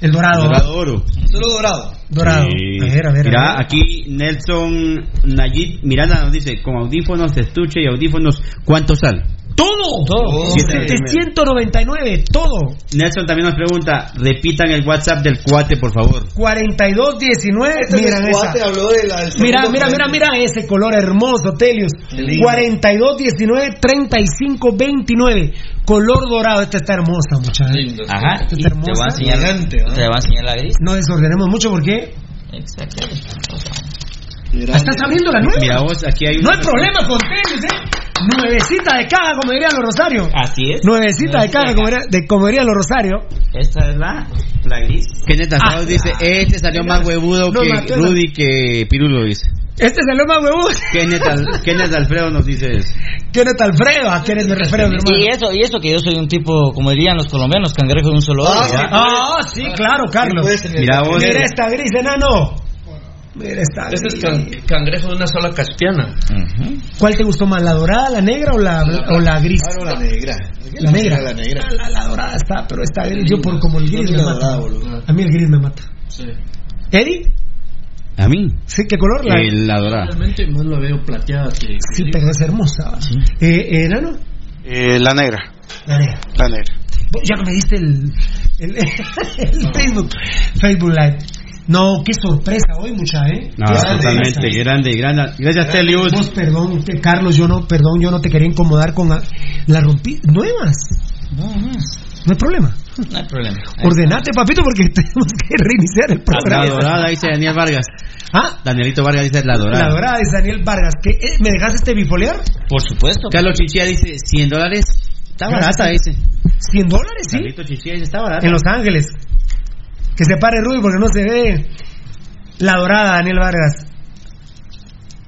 El dorado. Dorado oro. Solo dorado. Dorado. Sí. A ver, a ver. a Mira, ver. aquí Nelson Nayib Miranda nos dice, con audífonos, estuche y audífonos, ¿cuánto sale? Todo. Todo. Siete- 799, todo. Nelson también nos pregunta, repitan el WhatsApp del cuate, por favor. 4219. Este Mira esa. cuate habló de la- Mira, mira, mira, mira ese color hermoso, Telius. lindo. 4219 3529. Color dorado. Esta está hermosa, muchachos. Ajá. Esta te va a enseñar, te va a enseñar la gris. No desordenemos mucho porque Exacto. Estás abriendo la nueva. Mira vos, aquí hay No hay problema con Telius, ¿eh? Nuevecita de caja, como dirían los Rosarios. Así es. Nuevecita de caja, como de, como dirían los Rosarios. Esta es la, la gris. Kenneth Asados Ah, dice, este salió más huevudo No, que Mateo. Rudy que Pirulo dice. Este salió más huevón. Kenneth, Al- Kenneth Alfredo nos dice eso. Kenneth Alfredo, ¿a quién es mi refiero, mi hermano? Y eso, y eso que yo soy un tipo, como dirían los colombianos, cangrejo de un solo ojo. ¿verdad? Ah, sí, claro, Carlos. Mira vos, Mira esta gris, enano. Mira esta Ese es can- cangrejo de una sola caspiana. ¿Cuál te gustó más, la dorada, la negra o la, o la gris? Claro, la negra. La negra. La negra. La, la dorada está, pero esta gris, yo por como el gris me la mata. dorada. A mí el gris me mata. Sí. ¿Eddie? a mí, ¿Sí? ¿Qué color? La, dorada. Realmente más la veo plateada que. sí, pero es hermosa. Eh, eh, enano? Eh, la negra, La negra. la negra. Ya me diste el, el, el Facebook, Facebook Live. No, qué sorpresa hoy, mucha, ¿eh? No, Qué sorpresa. totalmente, grande, grande. Gracias, Telius. Vos, perdón, Carlos, yo no, perdón, yo no te quería incomodar con la, la rompí. Nuevas, No, no, no hay problema. no hay problema. Ordenate, papito, porque tenemos que reiniciar el La programa. dorada, dice Daniel Vargas. Ah, Danielito Vargas dice la dorada. la dorada es Daniel Vargas. ¿Qué, eh, ¿Me dejaste este bipolar? Por supuesto. Carlos Chichilla dice 100 dólares. Está barata, dice. 100 dólares, sí. Carlito Chichilla dice está barata. En Los Ángeles. Que se pare Rudy porque no se ve. La dorada, Daniel Vargas.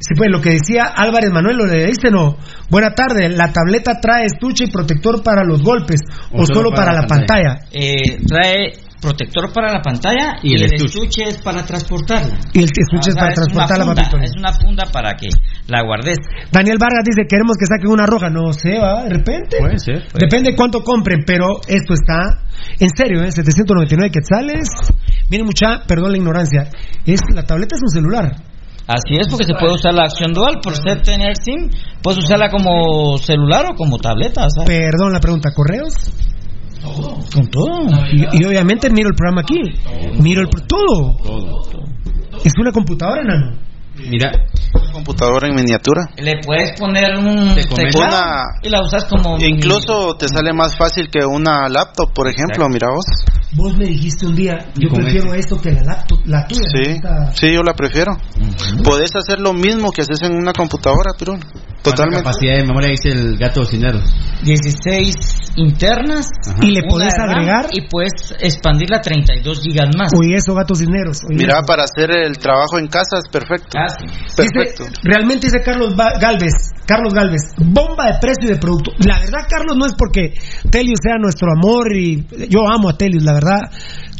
Sí, pues lo que decía Álvarez Manuel, lo leíste, no. Buena tarde, la tableta trae estuche y protector para los golpes o, solo, para, la pantalla. Eh, trae protector para la pantalla Y y, el el, estuche. estuche es para transportarla. Y el estuche es para una transportarla, funda, papito. Es una funda para que la guardes. Daniel Vargas dice, queremos que saquen una roja. No sé, va, de repente. Puede ser. Depende cuánto compren, pero esto está en serio, ¿eh? 799 quetzales. Miren mucha, perdón la ignorancia. Es, la tableta es un celular. Así es, porque se puede usar la acción dual. Por ser tener SIM, puedes usarla como celular o como tableta. ¿sabes? Perdón la pregunta, ¿correos? Con todo. Y, y obviamente miro el programa aquí. Miro el pro- todo. Todo. Es una computadora, enano. Mira, Computadora en miniatura. Le puedes poner un teclado Una- y la usas como... Incluso te sale más fácil que una laptop, por ejemplo, mira vos. Vos me dijiste un día, yo prefiero esto que la laptop, la tuya. Sí, sí, yo la prefiero. Podés hacer lo mismo que haces en una computadora, ¿cuánta totalmente. capacidad de memoria dice el gato cocinero. 16 internas. Y le podés agregar. Y puedes expandirla a 32 gigas más. Oye, eso, gatos dineros. Oye, Mira, eso. para hacer el trabajo en casa es perfecto. Casi. Perfecto. Dice, realmente dice Carlos Ba- Galvez, Carlos Galvez, bomba de precio y de producto. La verdad, Carlos, no es porque Telius sea nuestro amor y yo amo a Telius, la verdad.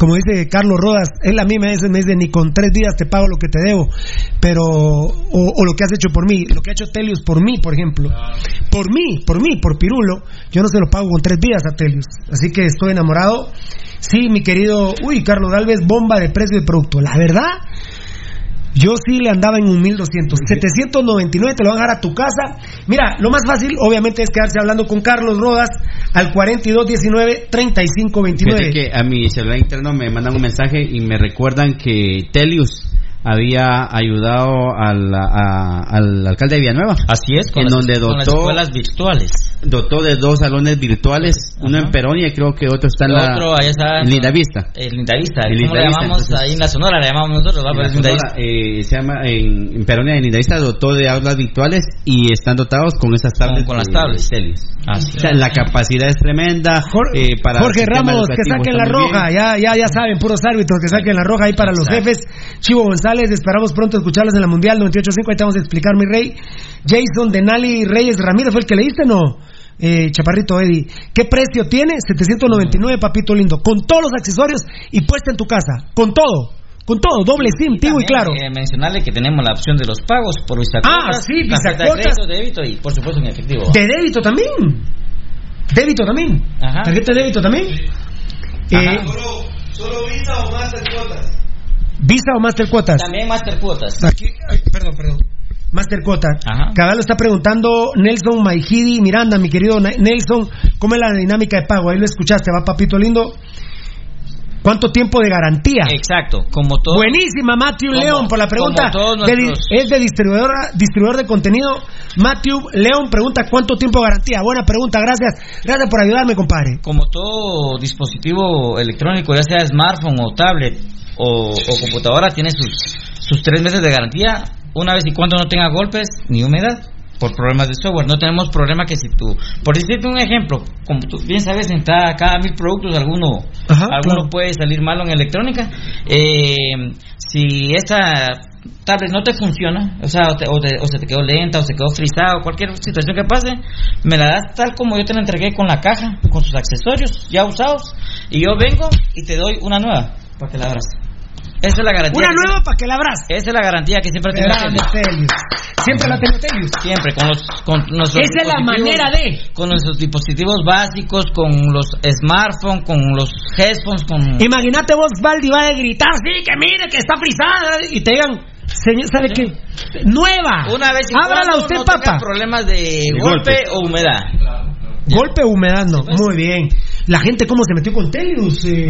Como dice Carlos Rodas, él a mí me dice, me dice, ni con tres días te pago lo que te debo, pero, o, o lo que has hecho por mí, lo que ha hecho Telius por mí, por ejemplo. Por mí, por mí, por Pirulo, yo no se lo pago con tres días a Telius. Así que estoy enamorado. Sí, mi querido, uy, Carlos Galvez, bomba de precio de producto. La verdad, yo sí le andaba en un 1200. 799 te lo van a dar a tu casa. Mira, lo más fácil, obviamente, es quedarse hablando con Carlos Rodas al 4219-3529. Fíjate que a mi celular interno me mandan un mensaje y me recuerdan que Telius había ayudado al, a- al alcalde de Villanueva. Así es, con en las- donde con las dotó, escuelas virtuales. dotó de dos salones virtuales, uno en Peronia y creo que otro está en la otro, allá está- en Lindavista. El Lindavista, El ¿cómo le Lindavista, llamamos entonces- ahí en la Sonora? Le llamamos nosotros. En. Sonora, eh, se llama en, en Peronia de Lindavista dotó de aulas virtuales y están dotados con esas tablets. con las tablets. Así O sea, la capacidad es tremenda eh, para Jorge Ramos, que saquen la roja, ya, ya, ya saben, puros árbitros, que saquen la roja ahí para los jefes. Chivo González, esperamos pronto escucharlos en la Mundial 98.5, ahí te vamos a explicar, mi rey. Jason Denali Reyes Ramírez, ¿fue el que leíste, no? Eh, Chaparrito Eddie, ¿qué precio tiene? 799, papito lindo, con todos los accesorios y puesta en tu casa, con todo, con todo, doble SIM, Tigo y claro. eh, mencionarle que tenemos la opción de los pagos por vista Ah, sí, tarjeta de crédito, débito y por supuesto en efectivo. De débito también. Débito también. Ajá. Tarjeta de débito también. Eh, Solo Visa o Master cuotas. Visa o Master Cuotas. También Master Cuotas. Aquí, ay, perdón, perdón. Master Cuotas. Ajá. Cabal lo está preguntando Nelson Maijidi Miranda, mi querido Nelson, ¿cómo es la dinámica de pago? Ahí lo escuchaste, va papito lindo. ¿Cuánto tiempo de garantía? Exacto, como todo. Buenísima, Matthew Como- León, por la pregunta. de es de distribuidor, distribuidor de contenido. Matthew León pregunta cuánto tiempo de garantía. Buena pregunta, gracias. Gracias por ayudarme, compadre. Como todo dispositivo electrónico, ya sea smartphone o tablet o, o computadora, tiene sus, sus tres meses de garantía, una vez y cuando no tenga golpes ni humedad por problemas de software. No tenemos problema que si tú, por decirte un ejemplo, como tú bien sabes, en cada, cada mil productos alguno, Ajá, alguno claro. puede salir malo en electrónica. Eh, si esa tablet no te funciona, o sea, o, te- o te- o se te quedó lenta, o se quedó frisada, o cualquier situación que pase, me la das tal como yo te la entregué con la caja, con sus accesorios ya usados, y yo vengo y te doy una nueva para que la abras. Esa es la garantía. Una nueva para que la abras. Esa es la garantía que siempre tengo. Grande, Telius. Siempre la tengo Telius. Siempre, con los. Con nuestros Esa es la manera de. Con nuestros dispositivos básicos, con los smartphones, con los headphones, con. Imagínate vos, Valdi, va a gritar, sí, que mire, que está frisada. Y te digan, señor, ¿sabe qué? Nueva. Una vez y Ábrala cuando usted, no papá. problemas de, De golpe, golpe. o humedad. Golpe o humedad, no. Muy bien. La gente, ¿cómo se metió con Telius? Eh,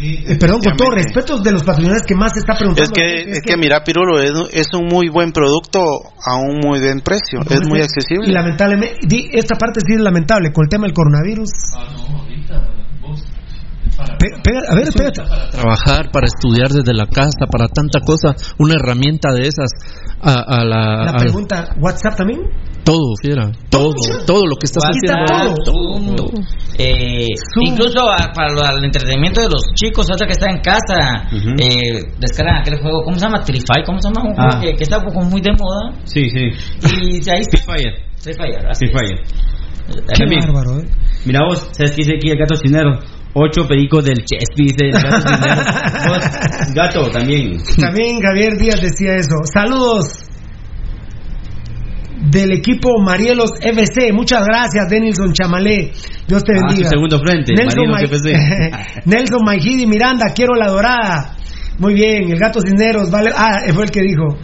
eh, perdón, con todo respeto de los patrocinadores que más se está preguntando. Es que, es que mira, Pirulo, es, es un muy buen producto a un muy buen precio. Es muy Y accesible. lamentablemente, di- esta parte sí es lamentable con el tema del coronavirus. Pe- pega- a ver, espérate. trabajar, para estudiar desde la casa, para tanta cosa, una herramienta de esas a, a la, La a- pregunta, ¿WhatsApp también? Todo, fiera, todo, todo lo que estás WhatsApp, haciendo, Zoom, eh, incluso a- para el entretenimiento de los chicos, ahorita que están en casa, eh, descargan aquel juego, ¿cómo se llama? Trify, ¿cómo se llama? Un juego Ah. que, que está como muy de moda. Sí, sí. Y ahí está. Fire. Free Fire, así Free es. Fire. Qué También. bárbaro, ¿eh? Mira vos, ¿sabes qué dice aquí el gato cinero? Ocho pericos del Chespi, dice el gato gato, también. También Javier Díaz decía eso. Saludos del equipo Marielos FC. Muchas gracias, Denilson Chamalé. Dios te Ah, bendiga. segundo frente, Nelson, Ma-. Nelson Maijidi Miranda, quiero la dorada. Muy bien, el gato Cisneros, vale. Ah, fue el que dijo.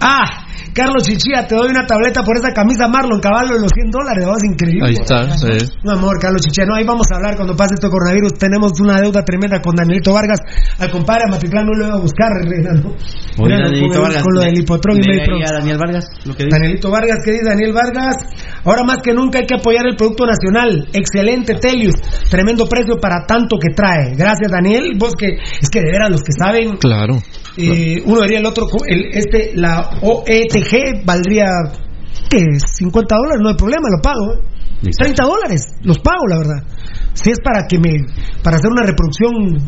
Ah, Carlos Chichía, te doy una tableta por esa camisa Marlon, caballo de los 100 dólares, ¿no? es increíble. Ahí está, sí. Un amor, Carlos Chichía. No, ahí vamos a hablar cuando pase esto coronavirus. Tenemos una deuda tremenda con Danielito Vargas. Al compadre a Matitlán no lo iba a buscar, Reynaldo. Oye, Danielito con, Vargas, con lo del hipotrón y Daniel Vargas, lo que dice. Danielito Vargas, ¿qué dice Daniel Vargas? Ahora más que nunca hay que apoyar el producto nacional. Excelente, Telius. Tremendo precio para tanto que trae. Gracias, Daniel. Vos que, es que de veras los que saben, Claro. Eh, uno vería el otro, el, este, la OETG valdría, ¿qué? 50 dólares, no hay problema, lo pago. ¿eh? 30 dólares, los pago, la verdad. Si es para que me, para hacer una reproducción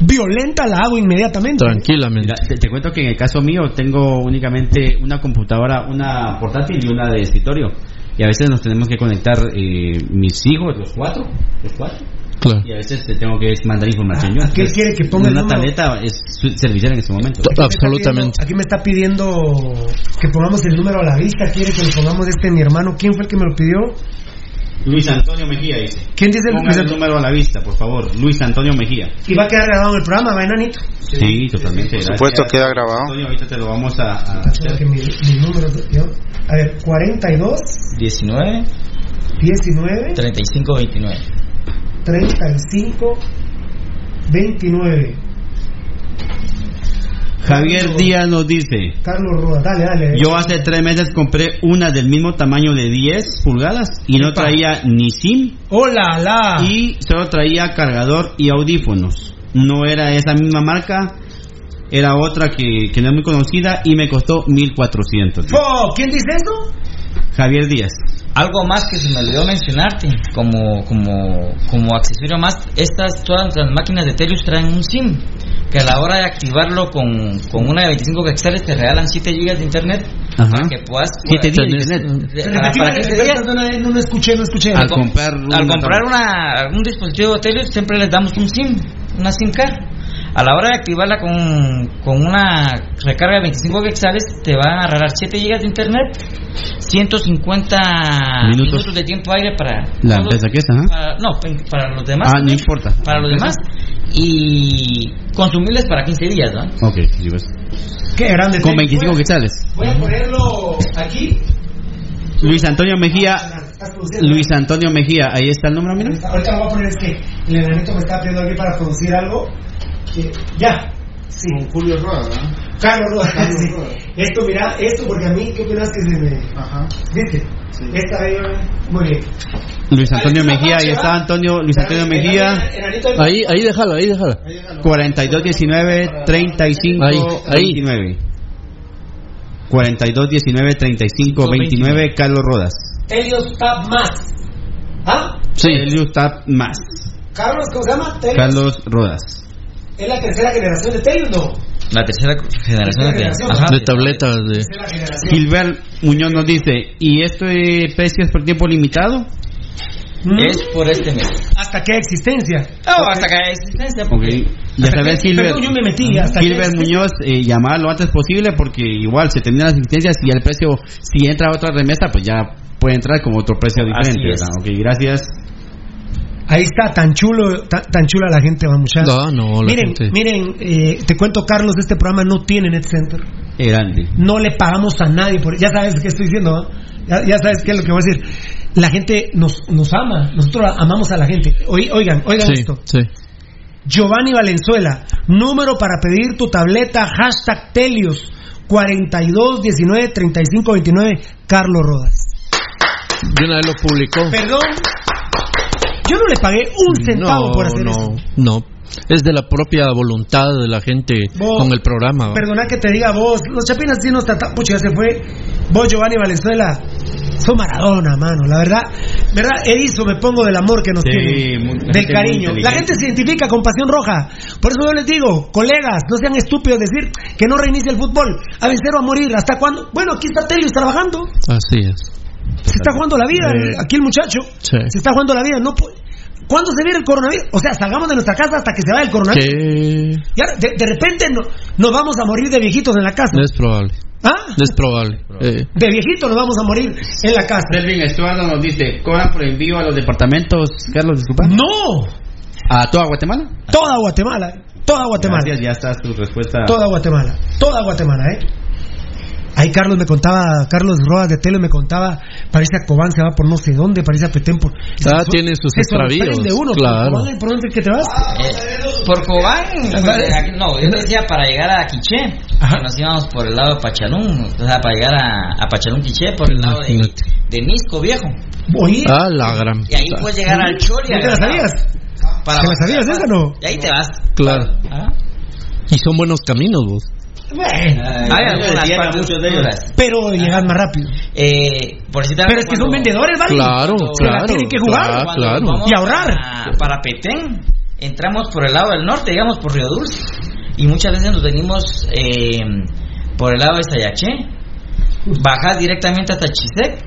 violenta, la hago inmediatamente. Tranquilamente. Mira, te, te cuento que en el caso mío tengo únicamente una computadora, una portátil y una de escritorio. Y a veces nos tenemos que conectar eh, mis hijos, los cuatro, los cuatro. Claro. Y a veces te tengo que mandar información yo. ¿A qué quiere que ponga el Una número? tableta es servicial en este momento. Aquí me está pidiendo- Aquí me está pidiendo que pongamos el número a la vista. Quiere que lo pongamos este mi hermano. ¿Quién fue el que me lo pidió? Luis Antonio Mejía dice. ¿Quién dice el- Ponga Luis el número a la vista, por favor. Luis Antonio Mejía. Y va a quedar grabado en el programa, ¿va, enanito? Sí, totalmente. Por supuesto, Gracias, queda grabado. Antonio, ahorita te lo vamos a, a Porque mi, mi número. yo- a ver, 42, 19, 19, 35, 29. 35, 29. Javier Díaz nos dice, Carlos Rúa, dale, dale. yo hace tres meses compré una del mismo tamaño de 10 pulgadas y no traía ni SIM Hola, la. y solo traía cargador y audífonos. No era esa misma marca, era otra que, que no es muy conocida y me costó 1400. Oh, ¿Quién dice eso? Javier Díaz. Algo más que se me olvidó mencionarte, como, como, como accesorio más, estas, todas las máquinas de Telius traen un SIM, que a la hora de activarlo con, con una de 25 píxeles te regalan 7 GB de internet, para que puedas... 7 días de internet. de- para, para que te diga- No, no, no, no escuché, no escuché. Al comprar al una- comprar una, un dispositivo Telius siempre les damos un SIM, una SIM card. A la hora de activarla con, con una recarga de 25 quetzales, te van a regalar 7 GB de internet, 150 Minutos. minutos, de tiempo aire para... La todos- empresa que es, ajá. para- no, para los demás. Ah, no importa. Para los demás. Y consumibles para 15 días, ¿no? Ok, sí, pues. Qué grande. Con 25 quetzales. Voy a ponerlo aquí. Luis Antonio Mejía. Produciendo. Luis Antonio Mejía, ahí está el número, mira. Ahorita lo voy a poner, es que el enanito me está pidiendo aquí para producir algo. Que- ya. Sí. Con Julio Roa, Carlos Roa. sí. Esto, mira, esto porque a mí, ¿qué opinas que se me. Ajá. ¿Viste? Esta ahí, muy bien. Luis Antonio Mejía, ahí está Antonio, Luis Antonio Mejía. Ahí, ahí déjala, ahí déjala. 4219 35 Ahí, ahí. 29. 4219 35 29 Carlos Rodas. Helios Tab Más. ¿Ah? Sí. Elius Tap más. Carlos, ¿cómo se llama? Helios. Carlos Rodas. ¿Es la tercera generación de Helios? No. La tercera generación de, generación. ajá, De tabletas de... Tercera. Gilbert Muñoz nos dice, ¿y esto de precios por tiempo limitado? Es por este mes. ¿Hasta qué existencia? No, hasta que haya existencia. Ok. Porque Ya Hasta sabes, que- Gilbert. perdón, yo me metí, hasta que Gilbert este- Muñoz, eh, llamar lo antes posible porque igual se terminan las existencias y el precio, si entra otra remesa, pues ya puede entrar como otro precio diferente. es. ¿verdad? Ok, gracias. Ahí está, tan chulo, tan, tan chula la gente, va muchachos. No, no, la miren, gente- miren, eh, te cuento, Carlos, este programa no tiene Net Center. Grande. No le pagamos a nadie por Ya sabes qué estoy diciendo, ¿no? ya, ya sabes qué es lo que voy a decir. La gente nos, nos ama, nosotros amamos a la gente. Oi- Oigan, oigan Sí, esto. sí. Giovanni Valenzuela, número para pedir tu tableta, hashtag Telios, 42 19 35 29, Carlos Rodas. De una vez lo publicó. Perdón, yo no le pagué un centavo no, por hacer no, eso. no. Es de la propia voluntad de la gente Vos- con el programa. Perdona que te diga vos, los chapinas sí nos tratan, pucha, ya se fue. Vos, Giovanni Valenzuela, son Maradona, mano, la verdad, verdad, erizo me pongo del amor que nos Sí, tiene, del cariño. La gente se identifica con Pasión Roja. Por eso yo les digo, colegas, no sean estúpidos decir que no reinicia el fútbol. A vencer o a morir. ¿Hasta cuándo? Bueno, aquí está Telios trabajando. Así es. Se está jugando la vida, Eh, aquí el muchacho. Sí. Se está jugando la vida. No ¿Cuándo se viene el coronavirus? O sea, salgamos de nuestra casa hasta que se vaya el coronavirus. Que Y ahora, de, de repente no- nos vamos a morir de viejitos en la casa. no es probable. ¿Ah? No es probable. Eh, De viejitos nos vamos a morir en la casa. Delvin Estuardo nos dice, ¿cobran por envío a los departamentos, Carlos, disculpa? ¡No! ¿A toda Guatemala? Toda Guatemala. Toda Guatemala. Gracias, ya está tu respuesta. Toda Guatemala. Toda Guatemala, ¿eh? Ahí Carlos me contaba, Carlos Rodas de Tele me contaba, parece a Cobán se va por no sé dónde, parece a Petén por... Ah, tiene sus extravíos, sorprende uno, por claro. Cobán, ¿Por dónde es que te vas? Eh, por Cobán, no, yo decía para llegar a Quiché, que nos íbamos por el lado de Pachalún, o sea, para llegar a, a Pachalún Quiché, por el lado de, de Nisco Viejo. Oye, Ah, la gran. Y ahí puedes llegar al Chori. ¿no te la sabías? Para ¿Te la sabías esa no? Y ahí te vas. Claro. Ah. Y son buenos caminos, vos. Bueno, Hay algunas partes muchos de ellos. duras. pero llegas más rápido. Eh, por si te Pero es que son vendedores, ¿vale? Claro, claro. tienen que jugar. claro, Y ahorrar. Para, para Petén, entramos por el lado del norte, digamos por Río Dulce. Y muchas veces nos venimos eh, por el lado de Sayaché. Bajas directamente hasta Chisec.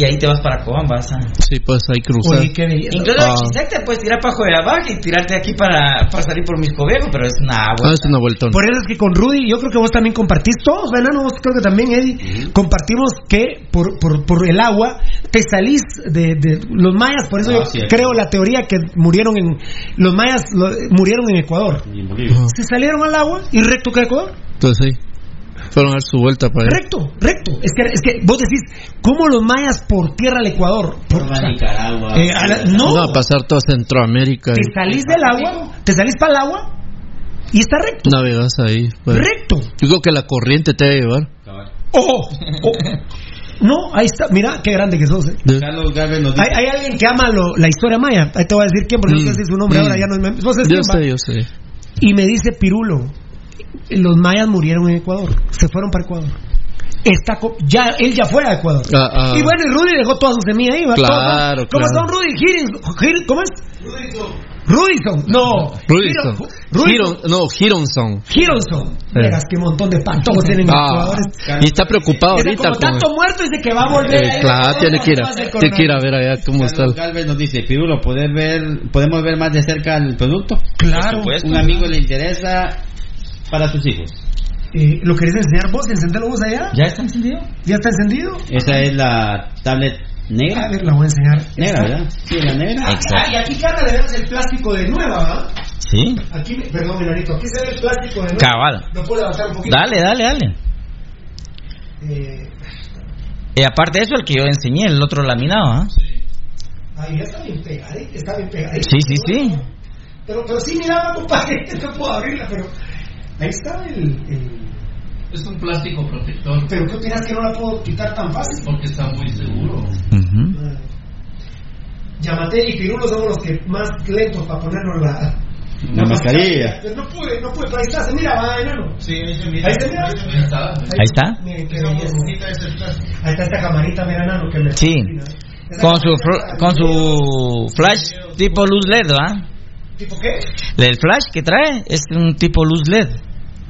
Y ahí te vas para Cobán, vas a... Sí, pues ahí cruzar. Oye, qué. Incluso Ah. te puedes tirar para Joyabac y tirarte aquí para, para salir por Misco Viejo, pero es una Ah, agua. es una vueltona. Por eso es que con Rudy, yo creo que vos también compartís, todos, Venano, vos creo que también, Eddie, compartimos que por, por, por el agua te salís de, de los mayas, por eso Ah, yo creo la teoría que murieron en, los mayas lo- murieron en Ecuador. En. Se salieron al agua y recto que Ecuador. Entonces sí. Fueron a dar su vuelta para allá. Recto, recto. Es que, es que vos decís, ¿cómo los mayas por tierra al Ecuador? Por, Por Nicaragua. eh, a la- no, No, a pasar toda Centroamérica. te y- salís del agua, te salís para el agua Y está recto. Navegas ahí. pues. Recto. Yo creo que la corriente te debe llevar. ¡Oh! oh. No, ahí está. Mira qué grande que sos. eh. Carlos Galvez nos Hay, dice. hay alguien que ama lo- la historia maya. Ahí te voy a decir quién, porque no Mm, sé si su nombre mm. ahora ya no es. ¿Vos Yo quién, va? sé, yo sé. Y me dice Pirulo, los mayas murieron en Ecuador, se fueron para Ecuador. Está ya él ya fue a Ecuador. Ah, ah. Y bueno, y Rudy dejó toda su semilla ahí, ¿va? Claro, ¿Cómo claro. son Rudy? Higgins- ¿Cómo es? Rudison. No. Rudison. Rudison. Hiron, no, Hironson. Hironson. Verás qué montón de pantojos tienen los Ah, jugadores. y está preocupado Dice, ahorita como con. tanto muerto dice que va a volver. Eh, ahí. claro, tiene que ir a, tiene que ir a ver allá cómo está. Galvez nos dice, Pirulo, ¿poder ver, ¿podemos ver más de cerca el producto? Claro. Un amigo le interesa para sus hijos. Eh, ¿Lo querés enseñar vos? Encendelo vos allá. ¿Ya está encendido? ¿Ya está encendido? Esa es la tablet negra. A ver, la voy a enseñar. Negra, ¿verdad? Sí, la negra. Ah, y aquí carga de veras el plástico de nueva, ¿va? Sí. Aquí, me- perdón, mi nanito, aquí se ve el plástico de nueva. Cabal. Lo puedo levantar un poquito. Dale, dale, dale. Eh, Y aparte de eso, el que yo enseñé, el otro laminado, ¿ah? ahí ya está bien pegadito, está bien pegadito. Sí, sí, sí. Pero, pero sí, mira, compadre, no puedo abrirla, pero ahí está el, el- Es un plástico protector. Pero ¿qué opinas que no la puedo quitar tan fácil? Porque está muy seguro. Yamate y Pirulo somos los que más lentos para ponernos la... La mascarilla. Pero no pude, no pude, pero ahí está, se mira, va, enano. Sí, ahí se Ahí se mira. Ahí está. Miren qué belleza. Ahí está esta camarita, mira, enano, que me... Sí. Con su, con su flash tipo luz LED, ¿va? ¿Tipo qué? El flash que trae es un tipo luz LED.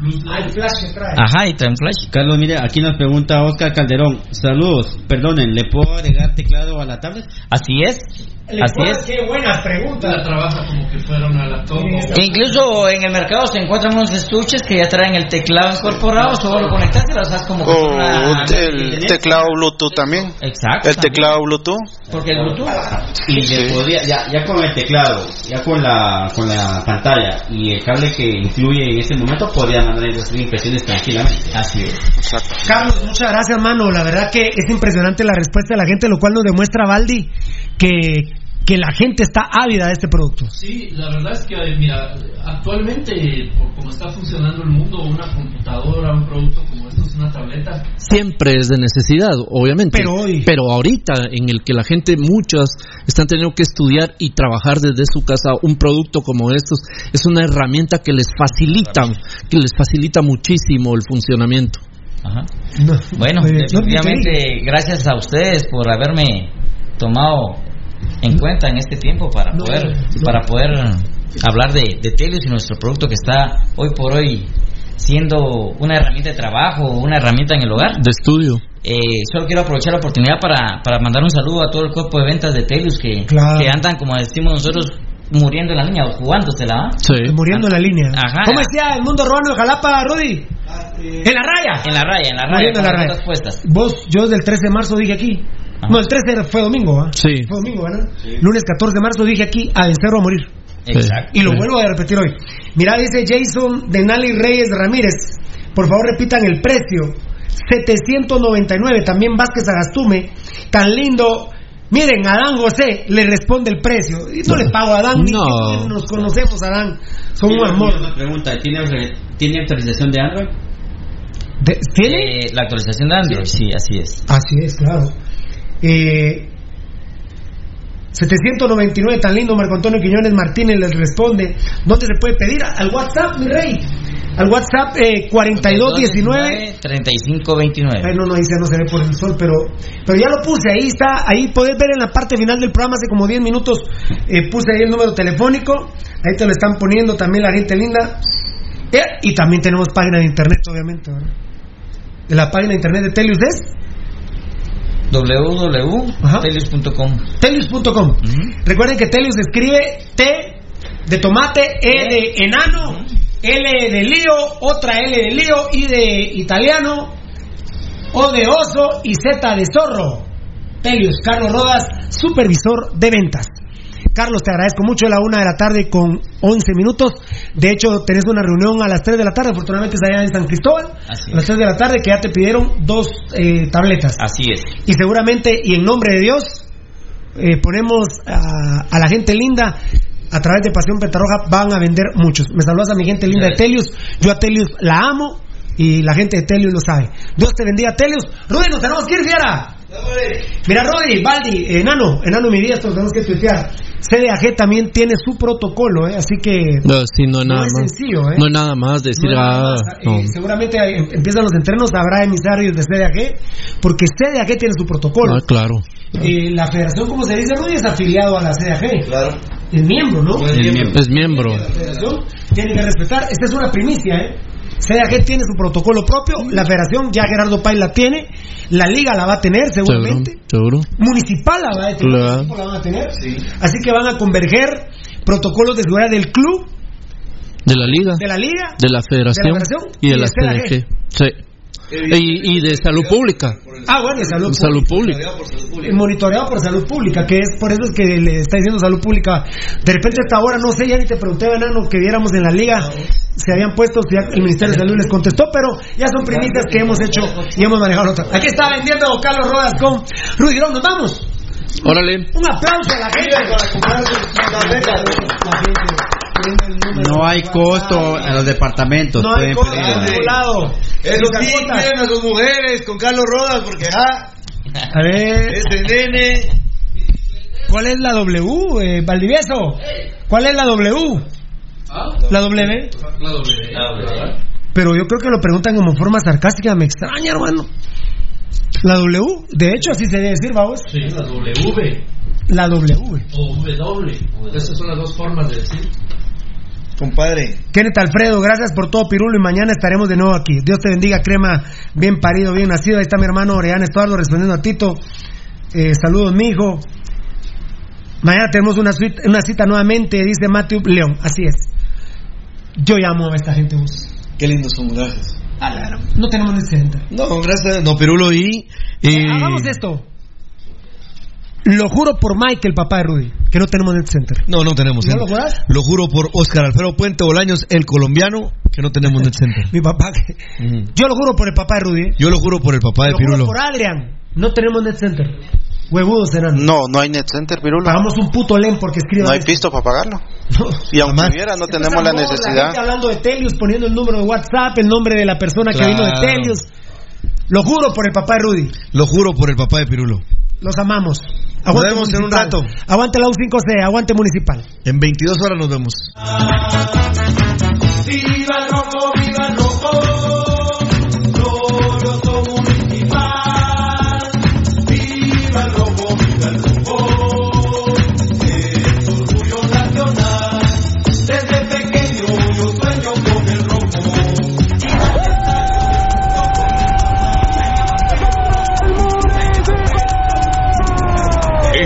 Flash que trae. Ajá, y trae un flash. Carlos, mire, aquí nos pregunta Oscar Calderón. Saludos, perdonen, ¿le puedo agregar teclado a la tablet? Así es. Así es. Qué buena pregunta. La trabaja como que fuera una laptop. E incluso en el mercado se encuentran unos estuches que ya traen el teclado incorporado, solo lo conectas y lo usas como que O fuera- el teclado Bluetooth también. Exacto. El teclado Bluetooth. Porque el Bluetooth. Y le podría, ya, ya con el teclado, ya con la, con la pantalla y el cable que incluye en este momento, podría mandar esas impresiones tranquilamente. Así es. Carlos, muchas gracias, mano. La verdad que es impresionante la respuesta de la gente, lo cual nos demuestra, Valdi, que, que la gente está ávida de este producto. Sí, la verdad es que, mira, actualmente, por como está funcionando el mundo, una computadora, un producto como esto es una tableta. Siempre es de necesidad, obviamente. Pero hoy- Pero ahorita, en el que la gente, muchas, están teniendo que estudiar y trabajar desde su casa, un producto como estos es una herramienta que les facilita, que les facilita muchísimo el funcionamiento. Ajá. Bueno, definitivamente gracias a ustedes por haberme tomado en cuenta en este tiempo para No, poder no. para poder hablar de, de Telius y nuestro producto que está hoy por hoy siendo una herramienta de trabajo, una herramienta en el hogar. De estudio. Eh, solo quiero aprovechar la oportunidad para, para mandar un saludo a todo el cuerpo de ventas de Telius que, Claro. que andan, como decimos nosotros, muriendo en la línea o jugándosela. ¿ah? Muriendo en la línea. Ajá. ¿Cómo decía el mundo urbano de Jalapa, Rudy? En la raya. En la raya, en la raya, Muriendo en la con las raya. puestas. Vos, yo del 13 de marzo dije aquí. No, el 13 fue domingo, ¿ah? Sí. Fue domingo, ¿verdad? Lunes 14 de marzo dije aquí, a vencer o a morir. Exacto. Y lo vuelvo a repetir hoy. Mira, dice Jason Denali Reyes Ramírez. Por favor, repitan el precio. 799. También Vázquez Agastume. Tan lindo. Miren, Adán José le responde el precio. Y no le pago a Adán, ni No. que nos conocemos, Adán. Son un amor. Una pregunta, ¿tiene, ¿tiene actualización de Android? De- ¿Tiene? Eh, la actualización de Android, sí, así es. Así es, claro. Eh, 799, tan lindo, Marco Antonio Quiñones Martínez les responde. ¿Dónde se puede pedir? Al WhatsApp, mi rey. Al WhatsApp eh, 4219. 3529. Ay, no, ahí ya no se ve por el sol, pero, pero ya lo puse, ahí está, ahí podés ver en la parte final del programa, hace como 10 minutos eh, puse ahí el número telefónico, ahí te lo están poniendo también la gente linda. Eh, y también tenemos página de internet, obviamente, ¿verdad? De la página de internet de Telius www.telius.com telius.com. Recuerden que Telius escribe T de tomate, E de enano, L de lío, otra L de lío, I de italiano, O de oso y Z de zorro. Telius, Carlos Rodas, supervisor de ventas. Carlos, te agradezco mucho. Es la una de la tarde con 11 minutos. De hecho, tenés una reunión a las 3 de la tarde. Afortunadamente es allá en San Cristóbal. Así a las 3 de la tarde que ya te pidieron dos eh, tabletas. Así es. Y seguramente, y en nombre de Dios, eh, ponemos a, a la gente linda a través de Pasión Petarroja van a vender muchos. Me saludas a mi gente linda de Telius. Yo a Telius la amo y la gente de Telius lo sabe. Dios te bendiga, Telius. Rudy, nos tenemos que ir, fiera. Mira, Rudy, Baldi, enano, enano mi vida, esto tenemos que tuitear. CDAG también tiene su protocolo, ¿eh? así que No, sí, no, es no nada es más. sencillo, ¿eh? No es nada más decir, No nada ah, más. no. Eh, seguramente empiezan los entrenos, habrá emisarios de CDAG, porque CDAG tiene su protocolo. Ah, claro. Eh, la federación, como se dice, Rudy, es afiliado a la CDAG. Claro. Es miembro, ¿no? Es miembro. Es miembro. La federación tiene que respetar. Esta es una primicia, ¿eh? CDAG tiene su protocolo propio, la federación ya Gerardo Pay la tiene, la liga la va a tener seguramente, Seguro. municipal la va a tener, Claro. equipo la van a tener, así que van a converger protocolos de seguridad del club, De la liga. de la liga, De la federación. de la federación y de y la de CDG. CDG. Sí. Y, y de salud pública. ah bueno, y salud, Salud pública. Monitoreado por salud pública, que es por eso es que le está diciendo salud pública. De repente hasta ahora, no sé, ya ni te pregunté, Venano, que viéramos en la liga, se habían puesto, ya el Ministerio de Salud les contestó, pero ya son primicias que hemos hecho y hemos manejado otras. Aquí está vendiendo Carlos Rodas con Rudy Girón, nos vamos. Órale. Un aplauso a la gente La No hay costo a los departamentos. No hay costo en ningún lado. Eso sí, quieren a sus mujeres con Carlos Rodas porque, ah, A ver. ese nene. ¿Cuál es la W, eh, Valdivieso? ¿Cuál es la W? ¿La W? Pero yo creo que lo preguntan como forma sarcástica, me extraña, hermano. La W, de hecho así se debe decir, vamos. Sí, la W. La W. O W. Esas son las dos formas de decir. Compadre. Kenneth Alfredo, gracias por todo, Pirulo, y mañana estaremos de nuevo aquí. Dios te bendiga, crema, bien parido, bien nacido. Ahí está mi hermano Orián Estuardo respondiendo a Tito. Eh, saludos, mi hijo. Mañana tenemos una, suite- una cita nuevamente, dice Matthew León. Así es. Yo llamo a esta gente. vos. Qué lindos son, gracias. No tenemos ni. No, gracias. No, Pirulo y. eh, Hagamos esto. Lo juro por Mike, el papá de Rudy, que no tenemos net center. No, no tenemos ¿No lo juras? Lo juro por Oscar Alfredo Puente Bolaños, el colombiano, que no tenemos net center. Mi papá. que- Yo lo juro por el papá de Rudy. ¿eh? Yo lo juro por el papá de Lo juro Pirulo. por Adrian. No tenemos net center. Huevudos serán. No, no hay net center, Pirulo. Pagamos un puto len porque escriban. No hay esto. pisto para pagarlo. Y aunque hubiera, no tenemos la La necesidad. gente hablando de Telius, poniendo el número de WhatsApp, el nombre de la persona que vino de. Telius. Lo juro por el papá de Rudy. Lo juro por el papá de Pirulo. Los amamos. Nos vemos en un Municipal. rato. Aguante la U5C, aguante Municipal. En 22 horas nos vemos.